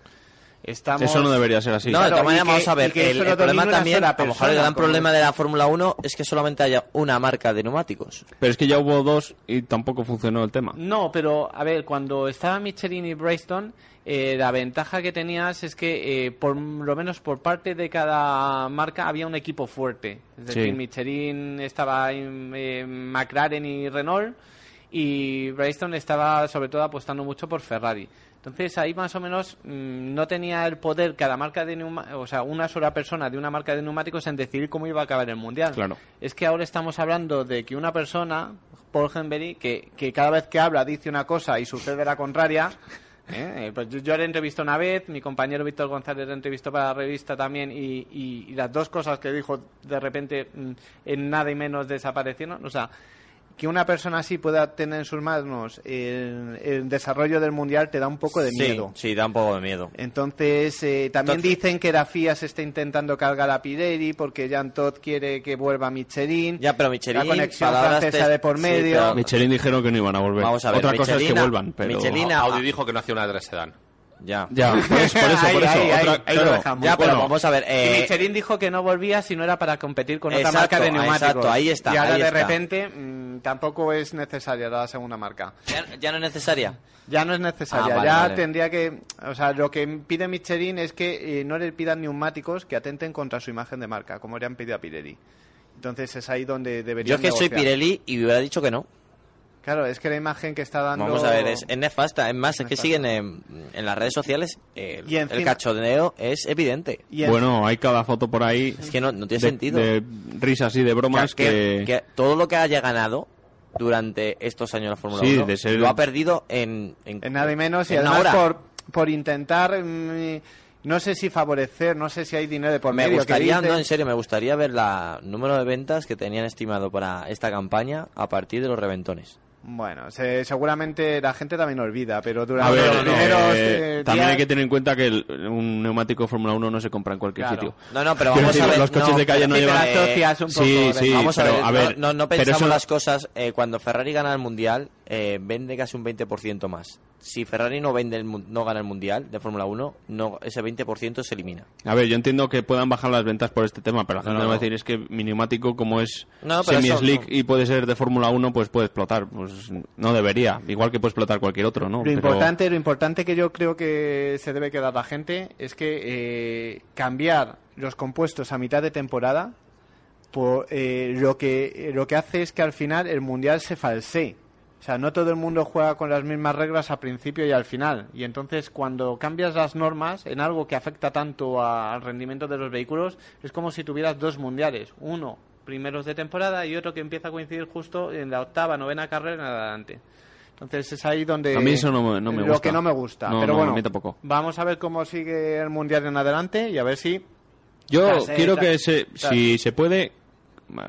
Estamos... Eso no debería ser así. No, de Claro, todas maneras, vamos a ver, el, el problema también, a lo mejor el gran problema de la Fórmula 1 es que solamente haya una marca de neumáticos. Pero es que ya hubo dos y tampoco funcionó el tema. No, pero a ver, cuando estaba Michelin y Bracestone, eh, la ventaja que tenías es que eh, por lo menos por parte de cada marca había un equipo fuerte. Es decir, Sí. Michelin estaba en eh, McLaren y Renault y Bracestone estaba sobre todo apostando mucho por Ferrari. Entonces ahí más o menos mm, no tenía el poder cada marca de neumáticos, o sea, una sola persona de una marca de neumáticos en decidir cómo iba a acabar el mundial. Claro. Es que ahora estamos hablando de que una persona, Paul Henry, que, que cada vez que habla dice una cosa y sucede la contraria. ¿eh? Eh, Pues yo, yo le entrevisto una vez, mi compañero Víctor González le entrevistó para la revista también y, y- y las dos cosas que dijo de repente mm, en nada y menos desaparecieron. O sea, que una persona así pueda tener en sus manos el, el desarrollo del mundial te da un poco de miedo. Sí, sí, da un poco de miedo. Entonces, eh, también Entonces- dicen que la FIA se está intentando cargar a Pirelli porque Jean Todt quiere que vuelva Michelin. Ya, pero Michelin, La conexión francesa te- de por sí, medio. pero- Michelin dijeron que no iban a volver. Vamos a ver, Otra cosa es que vuelvan, pero... Michelin- Audi dijo que no hacía una de sedán. Ya. Ya, por eso, por eso. Ahí, por eso. ahí, ahí, Otra- ahí lo claro, dejamos. Ya, pero bueno, vamos a ver. Y eh, Michelin dijo que no volvía si no era para competir con otra marca de neumáticos. exacto, ahí está, Y ahora ahí de está. repente mm, tampoco es necesaria la segunda marca. ya, ya no es necesaria. Ya no es necesaria, Ah, vale, ya vale. tendría que... O sea, lo que pide Michelin es que eh, no le pidan neumáticos que atenten contra su imagen de marca, como le han pedido a Pirelli. Entonces es ahí donde debería Yo es que soy Pirelli y hubiera dicho que no. Claro, es que la imagen que está dando... Vamos a ver, es, es nefasta. Es más, es que siguen en, en las redes sociales. eh, Y el cachondeo es evidente. Y en- Bueno, hay cada foto por ahí Es que no, no tiene de, sentido. de risas y de bromas que, que... que todo lo que haya ganado durante estos años la Fórmula Sí, 1 de ser- lo ha perdido en, en, En nada y menos, y además por, por intentar, mm, no sé si favorecer, no sé si hay dinero de por me medio. que gustaría, no, en serio, me gustaría ver la número de ventas que tenían estimado para esta campaña a partir de los reventones. Bueno, se- seguramente la gente también olvida, pero A durante ver, los no, primeros eh, eh, también hay días- que tener en cuenta que el- un neumático de Fórmula 1 no se compra en cualquier Claro. sitio. No, no, pero vamos a decir, ver. los coches no, de calle no llevan... la asocias un poco, Sí, sí, vamos a pero ver, a ver, no, no, no pero pensamos eso- las cosas. eh, cuando Ferrari gana el mundial, eh, vende casi un 20% más. Si Ferrari no vende el, no gana el mundial de Fórmula 1, no, ese 20% se elimina. A ver, yo entiendo que puedan bajar las ventas por este tema, pero la gente no, va a decir es que mi neumático, como es pero semi-slick no. y puede ser de Fórmula 1, pues puede explotar. Pues no debería. Igual que puede explotar cualquier otro, ¿no? Lo Pero- importante, lo importante que yo creo que se debe quedar la gente es que eh, cambiar los compuestos a mitad de temporada por, eh, lo que lo que hace es que al final el mundial se falsee. O sea, no todo el mundo juega con las mismas reglas al principio y al final. Y entonces cuando cambias las normas en algo que afecta tanto a- al rendimiento de los vehículos, es como si tuvieras dos mundiales. Uno primeros de temporada y otro que empieza a coincidir justo en la octava, novena carrera en adelante. Entonces es ahí donde... A mí eso no me- no me Lo gusta. que no me gusta. No, Pero no, bueno, a mí tampoco. vamos a ver cómo sigue el mundial en adelante y a ver si... Yo quiero que se, si se puede,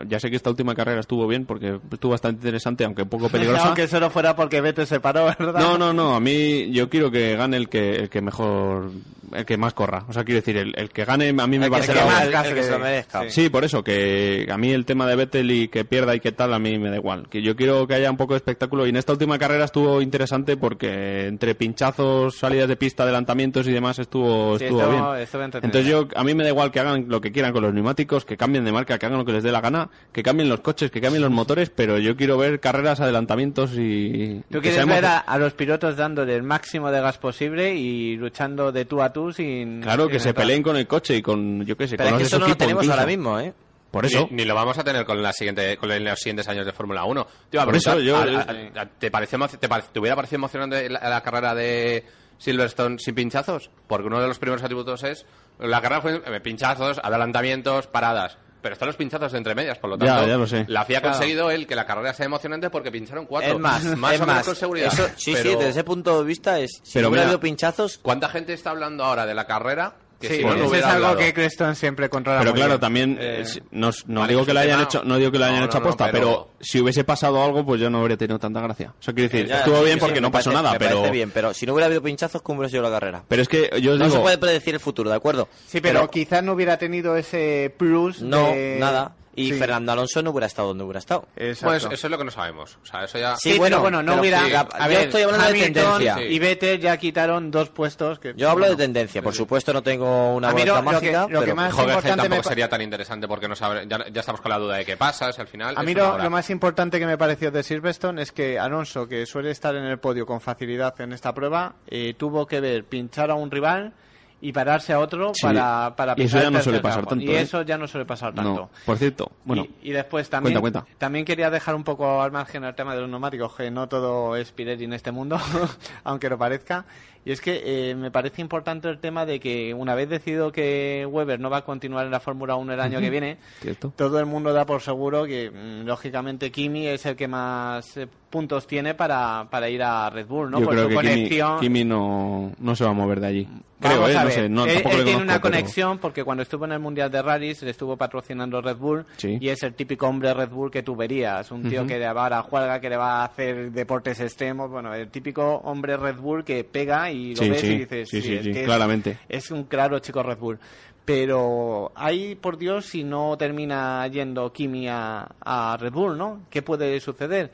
ya sé que esta última carrera estuvo bien porque estuvo bastante interesante, aunque un poco peligrosa. Aunque solo fuera porque Vettel se paró, ¿verdad? No, no, no, a mí yo quiero que gane el que, el que mejor, el que más corra. O sea, quiero decir, el, el que gane a mí me que parece que casi que se lo que- merezca. sí. Sí, por eso, que a mí el tema de Vettel y que pierda y que tal, a mí me da igual. Que yo quiero que haya un poco de espectáculo. Y en esta última carrera estuvo interesante porque entre pinchazos, salidas de pista, adelantamientos y demás estuvo, Sí, estuvo estuvo- bien. Entonces yo, a mí me da igual que hagan lo que quieran con los neumáticos, que cambien de marca, que hagan lo que les dé la gana, que cambien los coches, que cambien los motores, pero yo quiero ver carreras, adelantamientos y... Tú que quieres ver a, a los pilotos dándole el máximo de gas posible y luchando de tú a tú sin... Claro, que sin se entrar. peleen con el coche y con, yo qué sé, Pero con es que eso no lo tenemos incluso. ahora mismo, ¿eh? Por eso. Ni, ni lo vamos a tener con la siguiente con los siguientes años de Fórmula 1. Te, Por eso yo- ¿a- a- a- ¿te, pareció, emo- te, pare- te hubiera parecido emocionante la, la carrera de Silverstone sin pinchazos? Porque uno de los primeros atributos es... La carrera fue eh, pinchazos, adelantamientos, paradas. Pero están los pinchazos entre medias, por lo Ya, tanto, ya lo sé. la FIA ha Claro. conseguido el que la carrera sea emocionante porque pincharon cuatro. Es más, más es o menos más. con seguridad. Eso- sí, Pero- sí, desde ese punto de vista es. Si Pero no mira- habido pinchazos, ¿Cuánta gente está hablando ahora de la carrera Que Sí, si no, no eso es algo hablado. que Creston siempre controla Pero muy claro, bien. también Eh, eh, no, no digo que lo hayan hecho, no digo que lo hayan No, hecho aposta, pero... pero- si hubiese pasado algo, pues yo no habría tenido tanta gracia. O sea, quiero decir, Ya, estuvo sí, bien sí, porque sí, no pasó parece- nada, me pero bien, pero si no hubiera habido pinchazos, ¿cómo hubiera sido la carrera? pero es que yo os No digo, se puede predecir el futuro, ¿de acuerdo? Sí, pero, quizás no hubiera tenido ese plus No, de- nada. Y Sí. Fernando Alonso no hubiera estado donde hubiera estado. Exacto. Bueno, eso, eso es lo que no sabemos. O sea, eso ya... Sí, Sí, bueno, bueno, no hubiera. sí, a yo ver, estoy hablando de Hamilton tendencia. Y Vettel ya quitaron dos puestos. Que, Yo hablo bueno, de tendencia, por supuesto no tengo una A mí boleta lo- lo que- mágica, lo que pero más- Jogerhead importante me tampoco pa- sería tan interesante porque no sabe, ya, ya estamos con la duda de qué pasa, si al final... A mí lo, lo más importante que me pareció de Silverstone es que Alonso, que suele estar en el podio con facilidad en esta prueba, eh, tuvo que ver pinchar a un rival y pararse a otro Sí, para, para y eso ya no suele pasar tanto, Y ¿eh? eso ya no suele pasar tanto. no. Por cierto, bueno, y, y después también, Cuenta, cuenta. también quería dejar un poco al margen el tema de los neumáticos, que no todo es Pirelli en este mundo, aunque lo parezca. Y es que eh, me parece importante el tema de que una vez decidido que Weber no va a continuar en la Fórmula 1 el año que viene, cierto. todo el mundo da por seguro que, mm, lógicamente, Kimi es el que más eh, puntos tiene para, para ir a Red Bull, ¿no? yo Por creo su que Kimi, conexión. Kimi no, no se va a mover de allí. Vamos Creo, eh, a no sé, no, él, él le tiene conozco, una pero- conexión porque cuando estuvo en el Mundial de Rallys le estuvo patrocinando Red Bull Sí. y es el típico hombre Red Bull que tú verías. Un tío que le va a la juerga, que le va a hacer deportes extremos. Bueno, el típico hombre Red Bull que pega y lo Sí, ves sí, y dices, sí, sí, es sí, que es- claramente. Es, un claro chico Red Bull. Pero ahí, por Dios, si no termina yendo Kimi a, a Red Bull, ¿no? ¿Qué puede suceder?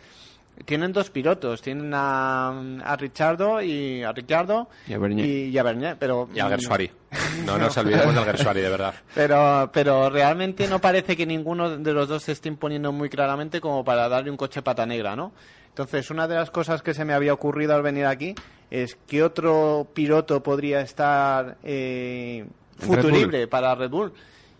Tienen dos pilotos, tienen a, a Richardo y a Ricardo Y a Bernier. y, y a Bernier, pero Y al Gersuari. No nos olvidemos del Gersuari, de verdad. pero, pero realmente no parece que ninguno de los dos se esté imponiendo muy claramente como para darle un coche pata negra, ¿no? Entonces, una de las cosas que se me había ocurrido al venir aquí es que otro piloto podría estar eh, Red futurible para Red Bull.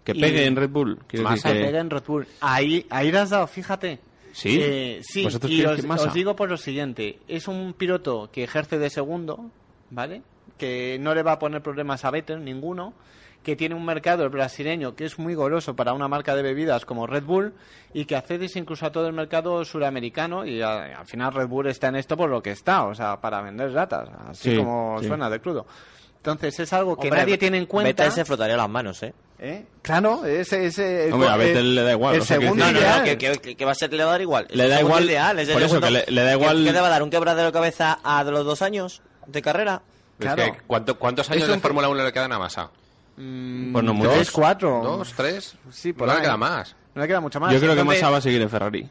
Que Y- pegue en Red Bull. Más que- pegue en Red Bull. Ahí, ahí le has dado, fíjate. ¿Sí? Eh, sí, ¿Vosotros y os, digo por lo siguiente. Es un piloto que ejerce de segundo, ¿vale? Que no le va a poner problemas a Vettel, ninguno. Que tiene un mercado, el brasileño, que es muy goloso para una marca de bebidas como Red Bull y que accedes incluso a todo el mercado suramericano y a- al final Red Bull está en esto por lo que está, o sea, para vender latas, así Sí, como sí. suena de crudo. Entonces es algo que Hombre, nadie tiene en cuenta. Vettel se frotaría las manos, ¿eh? ¿Eh? Claro, ese, ese, Hombre, a eh, Vettel le da igual, El o sea, segundo decir- No, no, no, que, que- que va a ser, le va a dar igual. Le da El igual- ideal, es el por eso, segundo- que le- le da igual- ¿Qué, qué le va a dar? ¿Un quebradero de cabeza a los dos años de carrera? Claro. Es que, ¿cuánto- ¿Cuántos años de Fórmula 1 le quedan a Massa? Mm, Pues no muchos. Tres, cuatro. ¿Dos, tres? Sí, por no le ahí. queda más. No le queda mucho más. Yo creo que Entonces, Massa va a seguir en Ferrari.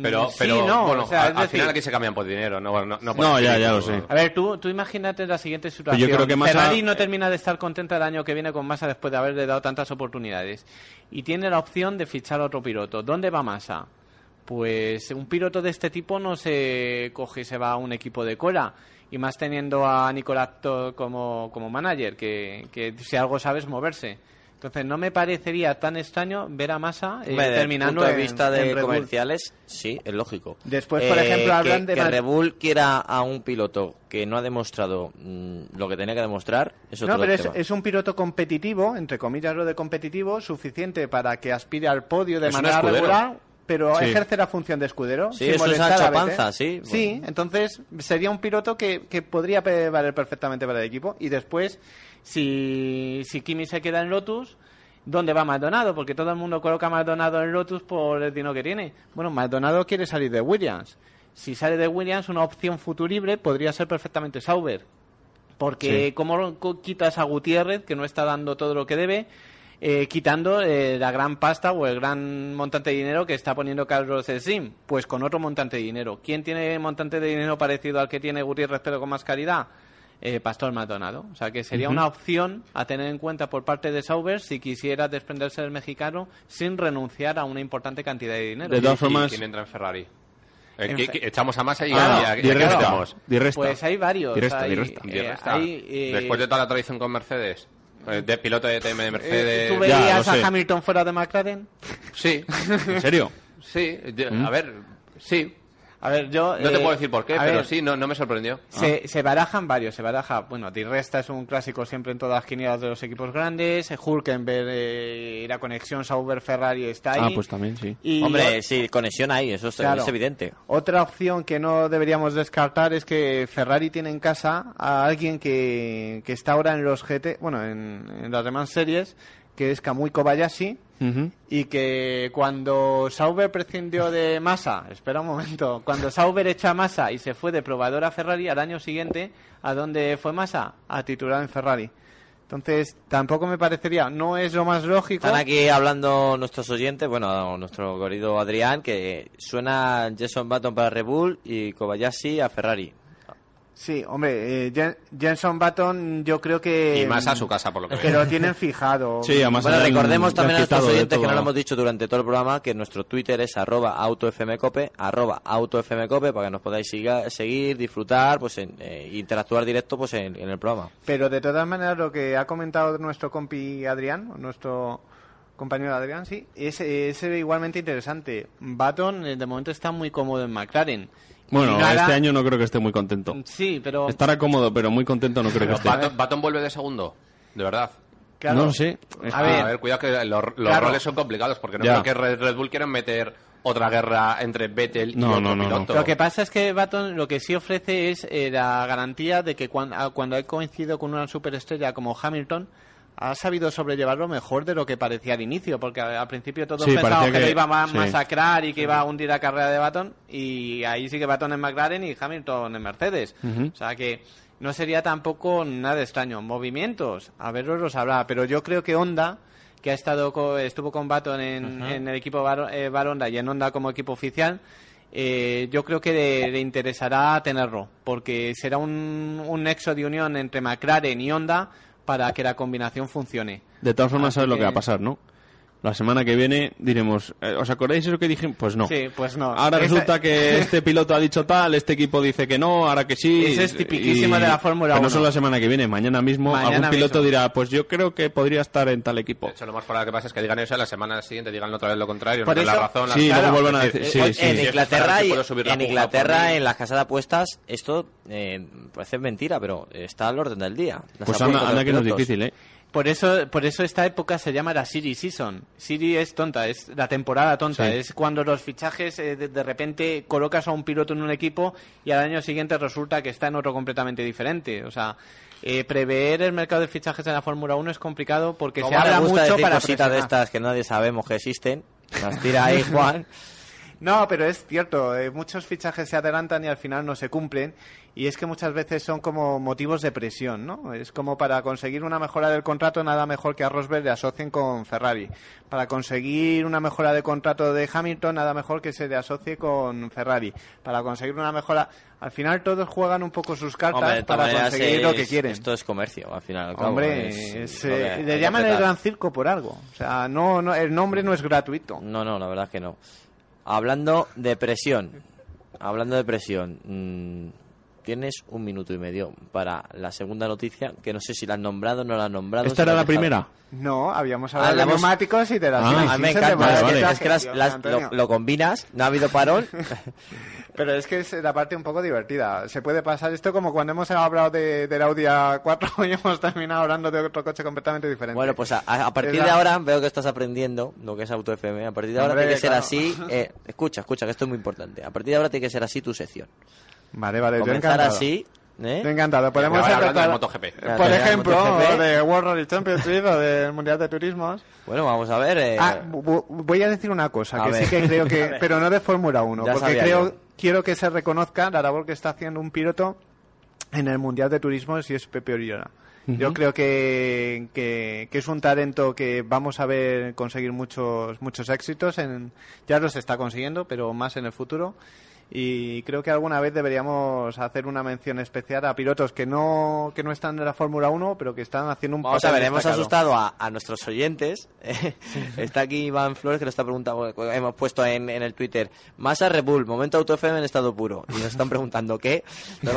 Pero, sí, pero no, bueno, o sea, a- es al decir, final aquí se cambian por dinero. No, no, no, por No, ya, ya lo sé. A ver, tú, tú imagínate la siguiente situación. creo que Massa- Ferrari no termina de estar contenta el año que viene con Massa después de haberle dado tantas oportunidades. Y tiene la opción de fichar a otro piloto. ¿Dónde va Massa? Pues un piloto de este tipo no se coge y se va a un equipo de cola. Y más teniendo a Nicolás como, como manager, que, que si algo sabe es moverse. Entonces no me parecería tan extraño ver a Massa eh, Hombre, desde el terminando punto de vista en de comerciales, sí, es lógico. Eh, Después, por ejemplo, hablan que, de que Red Bull quiera a un piloto que no ha demostrado mm, lo que tenía que demostrar, es otro No, pero es, un piloto competitivo, entre comillas lo de competitivo, suficiente para que aspire al podio de Es manera regular, pero Sí. ejerce la función de escudero. Sí, sin es Sancho. Panza, sí, Sí, entonces sería un piloto que, que podría valer perfectamente para el equipo. Y después, si, si Kimi se queda en Lotus, ¿dónde va Maldonado? Porque todo el mundo coloca a Maldonado en Lotus por el dinero que tiene. Bueno, Maldonado quiere salir de Williams. Si sale de Williams, una opción futurible podría ser perfectamente Sauber. Porque Sí. cómo quitas a Gutiérrez, que no está dando todo lo que debe, eh, quitando eh, la gran pasta o el gran montante de dinero que está poniendo Carlos Slim? Pues con otro montante de dinero. ¿Quién tiene montante de dinero parecido al que tiene Gutiérrez pero con más calidad? Eh, Pastor Maldonado. O sea que sería una opción a tener en cuenta por parte de Sauber si quisiera desprenderse del mexicano sin renunciar a una importante cantidad de dinero. De todas ¿Y formas- ¿Quién entra en Ferrari? Eh, En ¿qué- Fe- qué- echamos a Massa y Ah, ya, ya- ya resta. Pues hay varios. Di resta, hay, di resta. eh, hay, eh, Después de toda la tradición con Mercedes, eh, de piloto de TM de Mercedes. ¿Tú Ya, veías lo sé. a Hamilton fuera de McLaren? Sí, ¿En serio? sí. yo- ¿Mm? A ver, sí. A ver, yo... No te eh, puedo decir por qué, pero ver, sí, no, no me sorprendió. Se, se barajan varios, se baraja, bueno, Di Resta es un clásico siempre en todas las quinielas de los equipos grandes, eh, Hulkenberg, eh, la conexión Sauber Ferrari está ahí. Ah, pues también, sí. Y Hombre, sí, conexión ahí, eso es, Claro. es evidente. Otra opción que no deberíamos descartar es que Ferrari tiene en casa a alguien que, que está ahora en los GT, bueno, en, en las demás series, que es Kamui Kobayashi, y que cuando Sauber prescindió de Massa, espera un momento, cuando Sauber echa a Massa y se fue de probador a Ferrari, al año siguiente, ¿a dónde fue Massa? A titular en Ferrari. Entonces, tampoco me parecería, no es lo más lógico. Están aquí hablando nuestros oyentes, bueno, nuestro querido Adrián, que suena Jason Button para Red Bull y Kobayashi a Ferrari. Sí, hombre, eh, Jen- Jenson Button yo creo que... Y más a su casa, por lo que Que lo tienen fijado. Sí, además Bueno, recordemos también a nuestros oyentes que no lo hemos dicho durante todo el programa que nuestro Twitter es arroba autofmcope, arroba autofmcope, para que nos podáis siga- seguir, disfrutar, pues en, eh, interactuar directo pues en, en el programa. Pero de todas maneras, lo que ha comentado nuestro compi Adrián, nuestro compañero Adrián, sí, es, es igualmente interesante. Button eh, de momento está muy cómodo en McLaren. Bueno, Y nada- este año no creo que esté muy contento. Sí, pero... Estará cómodo, pero muy contento no creo que esté. Baton, Baton vuelve de segundo, de verdad. claro, No lo sé. A ver, A ver, cuidado que los, los Claro. roles son complicados, porque no Ya. creo que Red, Red Bull quieran meter otra guerra entre Vettel y No, otro no, no, no. piloto. Lo que pasa es que Baton lo que sí ofrece es eh, la garantía de que cuando, cuando ha coincidido con una superestrella como Hamilton, ha sabido sobrellevarlo mejor de lo que parecía al inicio, porque al, principio todos Sí, pensábamos que, que- lo iba a sí. masacrar y que iba a hundir la carrera de Baton, y ahí sí que Baton en McLaren y Hamilton en Mercedes. O sea que no sería tampoco nada extraño. Movimientos, a verlos los habrá, pero yo creo que Honda que ha estado co- estuvo con Baton en, en el equipo Bar, eh, Bar Honda y en Honda como equipo oficial, eh, yo creo que le, le interesará tenerlo, porque será un, un nexo de unión entre McLaren y Honda para que la combinación funcione. De todas formas, Así sabes lo que- va a pasar, ¿no? La semana que viene diremos, eh, ¿os acordáis de lo que dije? Pues no. Sí, pues no. Ahora Esa- resulta que este piloto ha dicho tal, este equipo dice que no, ahora que sí. Ese es tipiquísimo de la Fórmula pero No 1. solo la semana que viene, mañana mismo Mañana algún piloto mismo. dirá, pues yo creo que podría estar en tal equipo. De hecho, lo más probable que pasa es que digan eso y la semana siguiente digan otra vez lo contrario, Por no den la eso- razón. Sí, la- luego vuelvan a decir, sí, sí. en Inglaterra, y- en jugada Inglaterra en las casas de apuestas, esto eh, parece mentira, pero está al orden del día. Las Pues anda, anda que no es difícil, ¿eh? Por eso, por eso esta época se llama la Siri Season. Siri es tonta, es la temporada tonta. Sí. Es cuando los fichajes eh, de, de repente colocas a un piloto en un equipo y al año siguiente resulta que está en otro completamente diferente. O sea, eh, prever el mercado de fichajes en la Fórmula 1 es complicado porque se Como le habla gusta mucho decir para cositas de estas que nadie sabemos que existen. Las tira ahí Juan. No, pero es cierto, eh, muchos fichajes se adelantan y al final no se cumplen y es que muchas veces son como motivos de presión, ¿no? Es como para conseguir una mejora del contrato nada mejor que a Rosberg le asocien con Ferrari. Para conseguir una mejora de contrato de Hamilton nada mejor que se le asocie con Ferrari. Para conseguir una mejora... Al final todos juegan un poco sus cartas Hombre, para conseguir es- lo que quieren. Esto es comercio, al final. al cabo, Hombre, es es, eh, le llaman el gran circo por algo. O sea, no, no, el nombre no es gratuito. No, no, la verdad es que no. Hablando de presión, hablando de presión, mm, tienes un minuto y medio para la segunda noticia, que no sé si la han nombrado o no la han nombrado. ¿Esta si era la primera? No, habíamos hablado de Hablamos- neumáticos y de las Ah, Siri A mí me de encanta, es vale, que- vale. es que las- Dios, las- Antonio. lo, lo combinas, no ha habido parón. Pero es que es la parte un poco divertida. Se puede pasar esto como cuando hemos hablado de, del Audi A4 y hemos terminado hablando de otro coche completamente diferente. Bueno, pues a, a- partir Es de la- ahora veo que estás aprendiendo lo que es Auto FM. A partir de ahora Hombre, tiene que ser claro. así. eh, escucha, escucha, que esto es muy importante. A partir de ahora tiene que ser así tu sección. Vale, vale, yo Comenzar encantado. así. ¿eh? Yo encantado. Podemos empezar, de MotoGP. Claro, por ejemplo, MotoGP. de World Rally Championship o del Mundial de Turismos. Bueno, vamos a ver. eh, Ah, voy a decir una cosa, A que ver. sí que creo que... Pero no de Fórmula 1, Ya porque sabía creo, yo. Quiero que se reconozca la labor que está haciendo un piloto en el Mundial de Turismo si es Pepe Oriola. Yo creo que, que, que es un talento que vamos a ver conseguir muchos muchos éxitos. En, ya los está consiguiendo, pero más en el futuro. Y creo que alguna vez deberíamos hacer una mención especial a pilotos que no, que no están en la Fórmula 1, pero que están haciendo un Vamos a ver, hemos asustado a, a nuestros oyentes. está aquí Iván Flores que lo está preguntando. Hemos puesto en, en el Twitter: Massa Red Bull, momento Auto FM en estado puro. Y nos están preguntando qué. Nos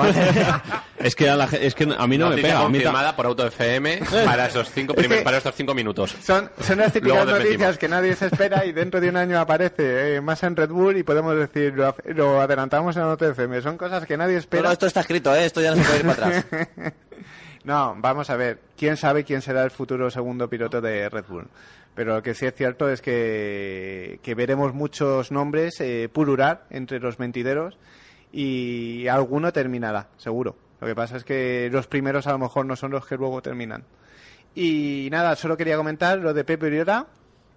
Es que a, la es que a mí no me pega. A mí ta- confirmada por Auto FM para esos cinco primer- para estos cinco minutos. Son, son las típicas noticias que nadie se espera y dentro de un año aparece eh, más en Red Bull y podemos decir, lo, lo adelantamos en la nota FM. Son cosas que nadie Pero espera. esto está escrito, ¿eh? Esto ya no se puede ir para atrás. No, vamos a ver. ¿Quién sabe quién será el futuro segundo piloto de Red Bull? Pero lo que sí es cierto es que, que veremos muchos nombres eh, pulular entre los mentideros y alguno terminará, seguro. Lo que pasa es que los primeros a lo mejor no son los que luego terminan. Y nada, solo quería comentar lo de Pepe Uriora.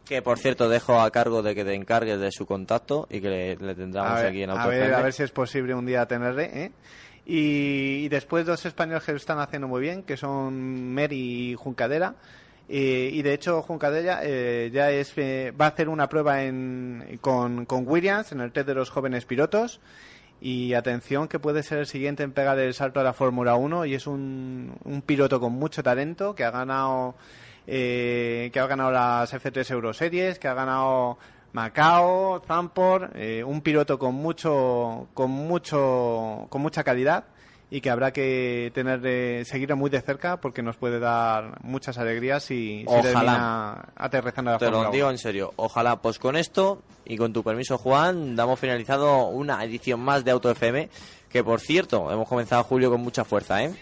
Que por cierto dejo a cargo de que te encargues de su contacto y que le, le tendremos A ver, aquí en a Auto ver, FM. a ver si es posible un día tenerle. ¿eh? Y, y después dos españoles que lo están haciendo muy bien, que son Mer y Juncadera. Eh, y de hecho Juncadera eh, ya es, eh, va a hacer una prueba en, con, con Williams en el test de los jóvenes pilotos. Y atención que puede ser el siguiente en pegar el salto a la Fórmula 1 y es un, un piloto con mucho talento que ha ganado eh, que ha ganado las F3 Euroseries, que ha ganado Macao, Zampor, eh, un piloto con mucho, con mucho, con mucha calidad y que habrá que tener de, seguirlo muy de cerca porque nos puede dar muchas alegrías si, si Ojalá. termina aterrizando la Te lo digo 1. en serio. Ojalá, pues con esto y con tu permiso, Juan, damos finalizado una edición más de Auto FM. Que por cierto, hemos comenzado julio con mucha fuerza, ¿eh?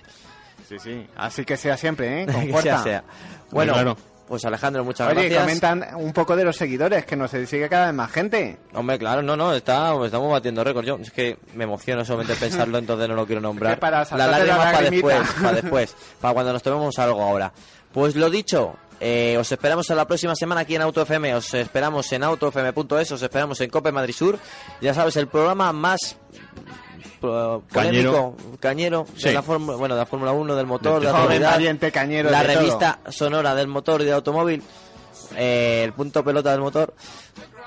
Sí, sí. Así que sea siempre, ¿eh? Con que fuerza. sea, sea. Bueno, Claro. pues Alejandro, muchas Oye, gracias. comentan un poco de los seguidores, que nos sigue cada vez más gente. Hombre, claro, no, no, está, estamos batiendo récords. Yo es que me emociono solamente pensarlo, entonces no lo quiero nombrar. Es que para Las saltarte la para después, para después, para cuando nos tomemos algo ahora. Pues lo dicho, eh, os esperamos en la próxima semana aquí en Auto FM, os esperamos en autofm.es, os esperamos en Cope Madrid Sur. Ya sabes, el programa más polémico, cañero, Sí. de la Fórmula, bueno, de la Fórmula 1, del motor, de la Joven, actualidad, valiente, cañero, la de todo. revista sonora del motor y del automóvil, eh, el punto pelota del motor.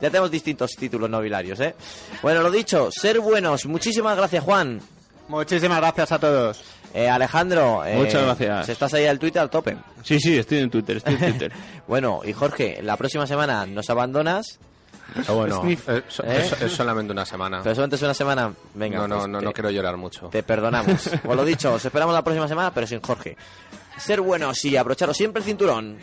ya tenemos distintos títulos nobiliarios, ¿eh? Bueno, lo dicho, ser buenos. Muchísimas gracias, Juan. Muchísimas gracias a todos. Eh, Alejandro, eh, Muchas gracias. si estás ahí al Twitter, al tope. Sí, sí, estoy en Twitter, estoy en Twitter. Bueno, y Jorge, la próxima semana nos abandonas, Pero bueno, es- ¿Eh? es solamente una semana. pero solamente es una semana. Venga, no, no, pues no, te- no quiero llorar mucho. Te perdonamos. Pues lo dicho, os esperamos la próxima semana, pero sin Jorge. Ser buenos y abrocharos siempre el cinturón.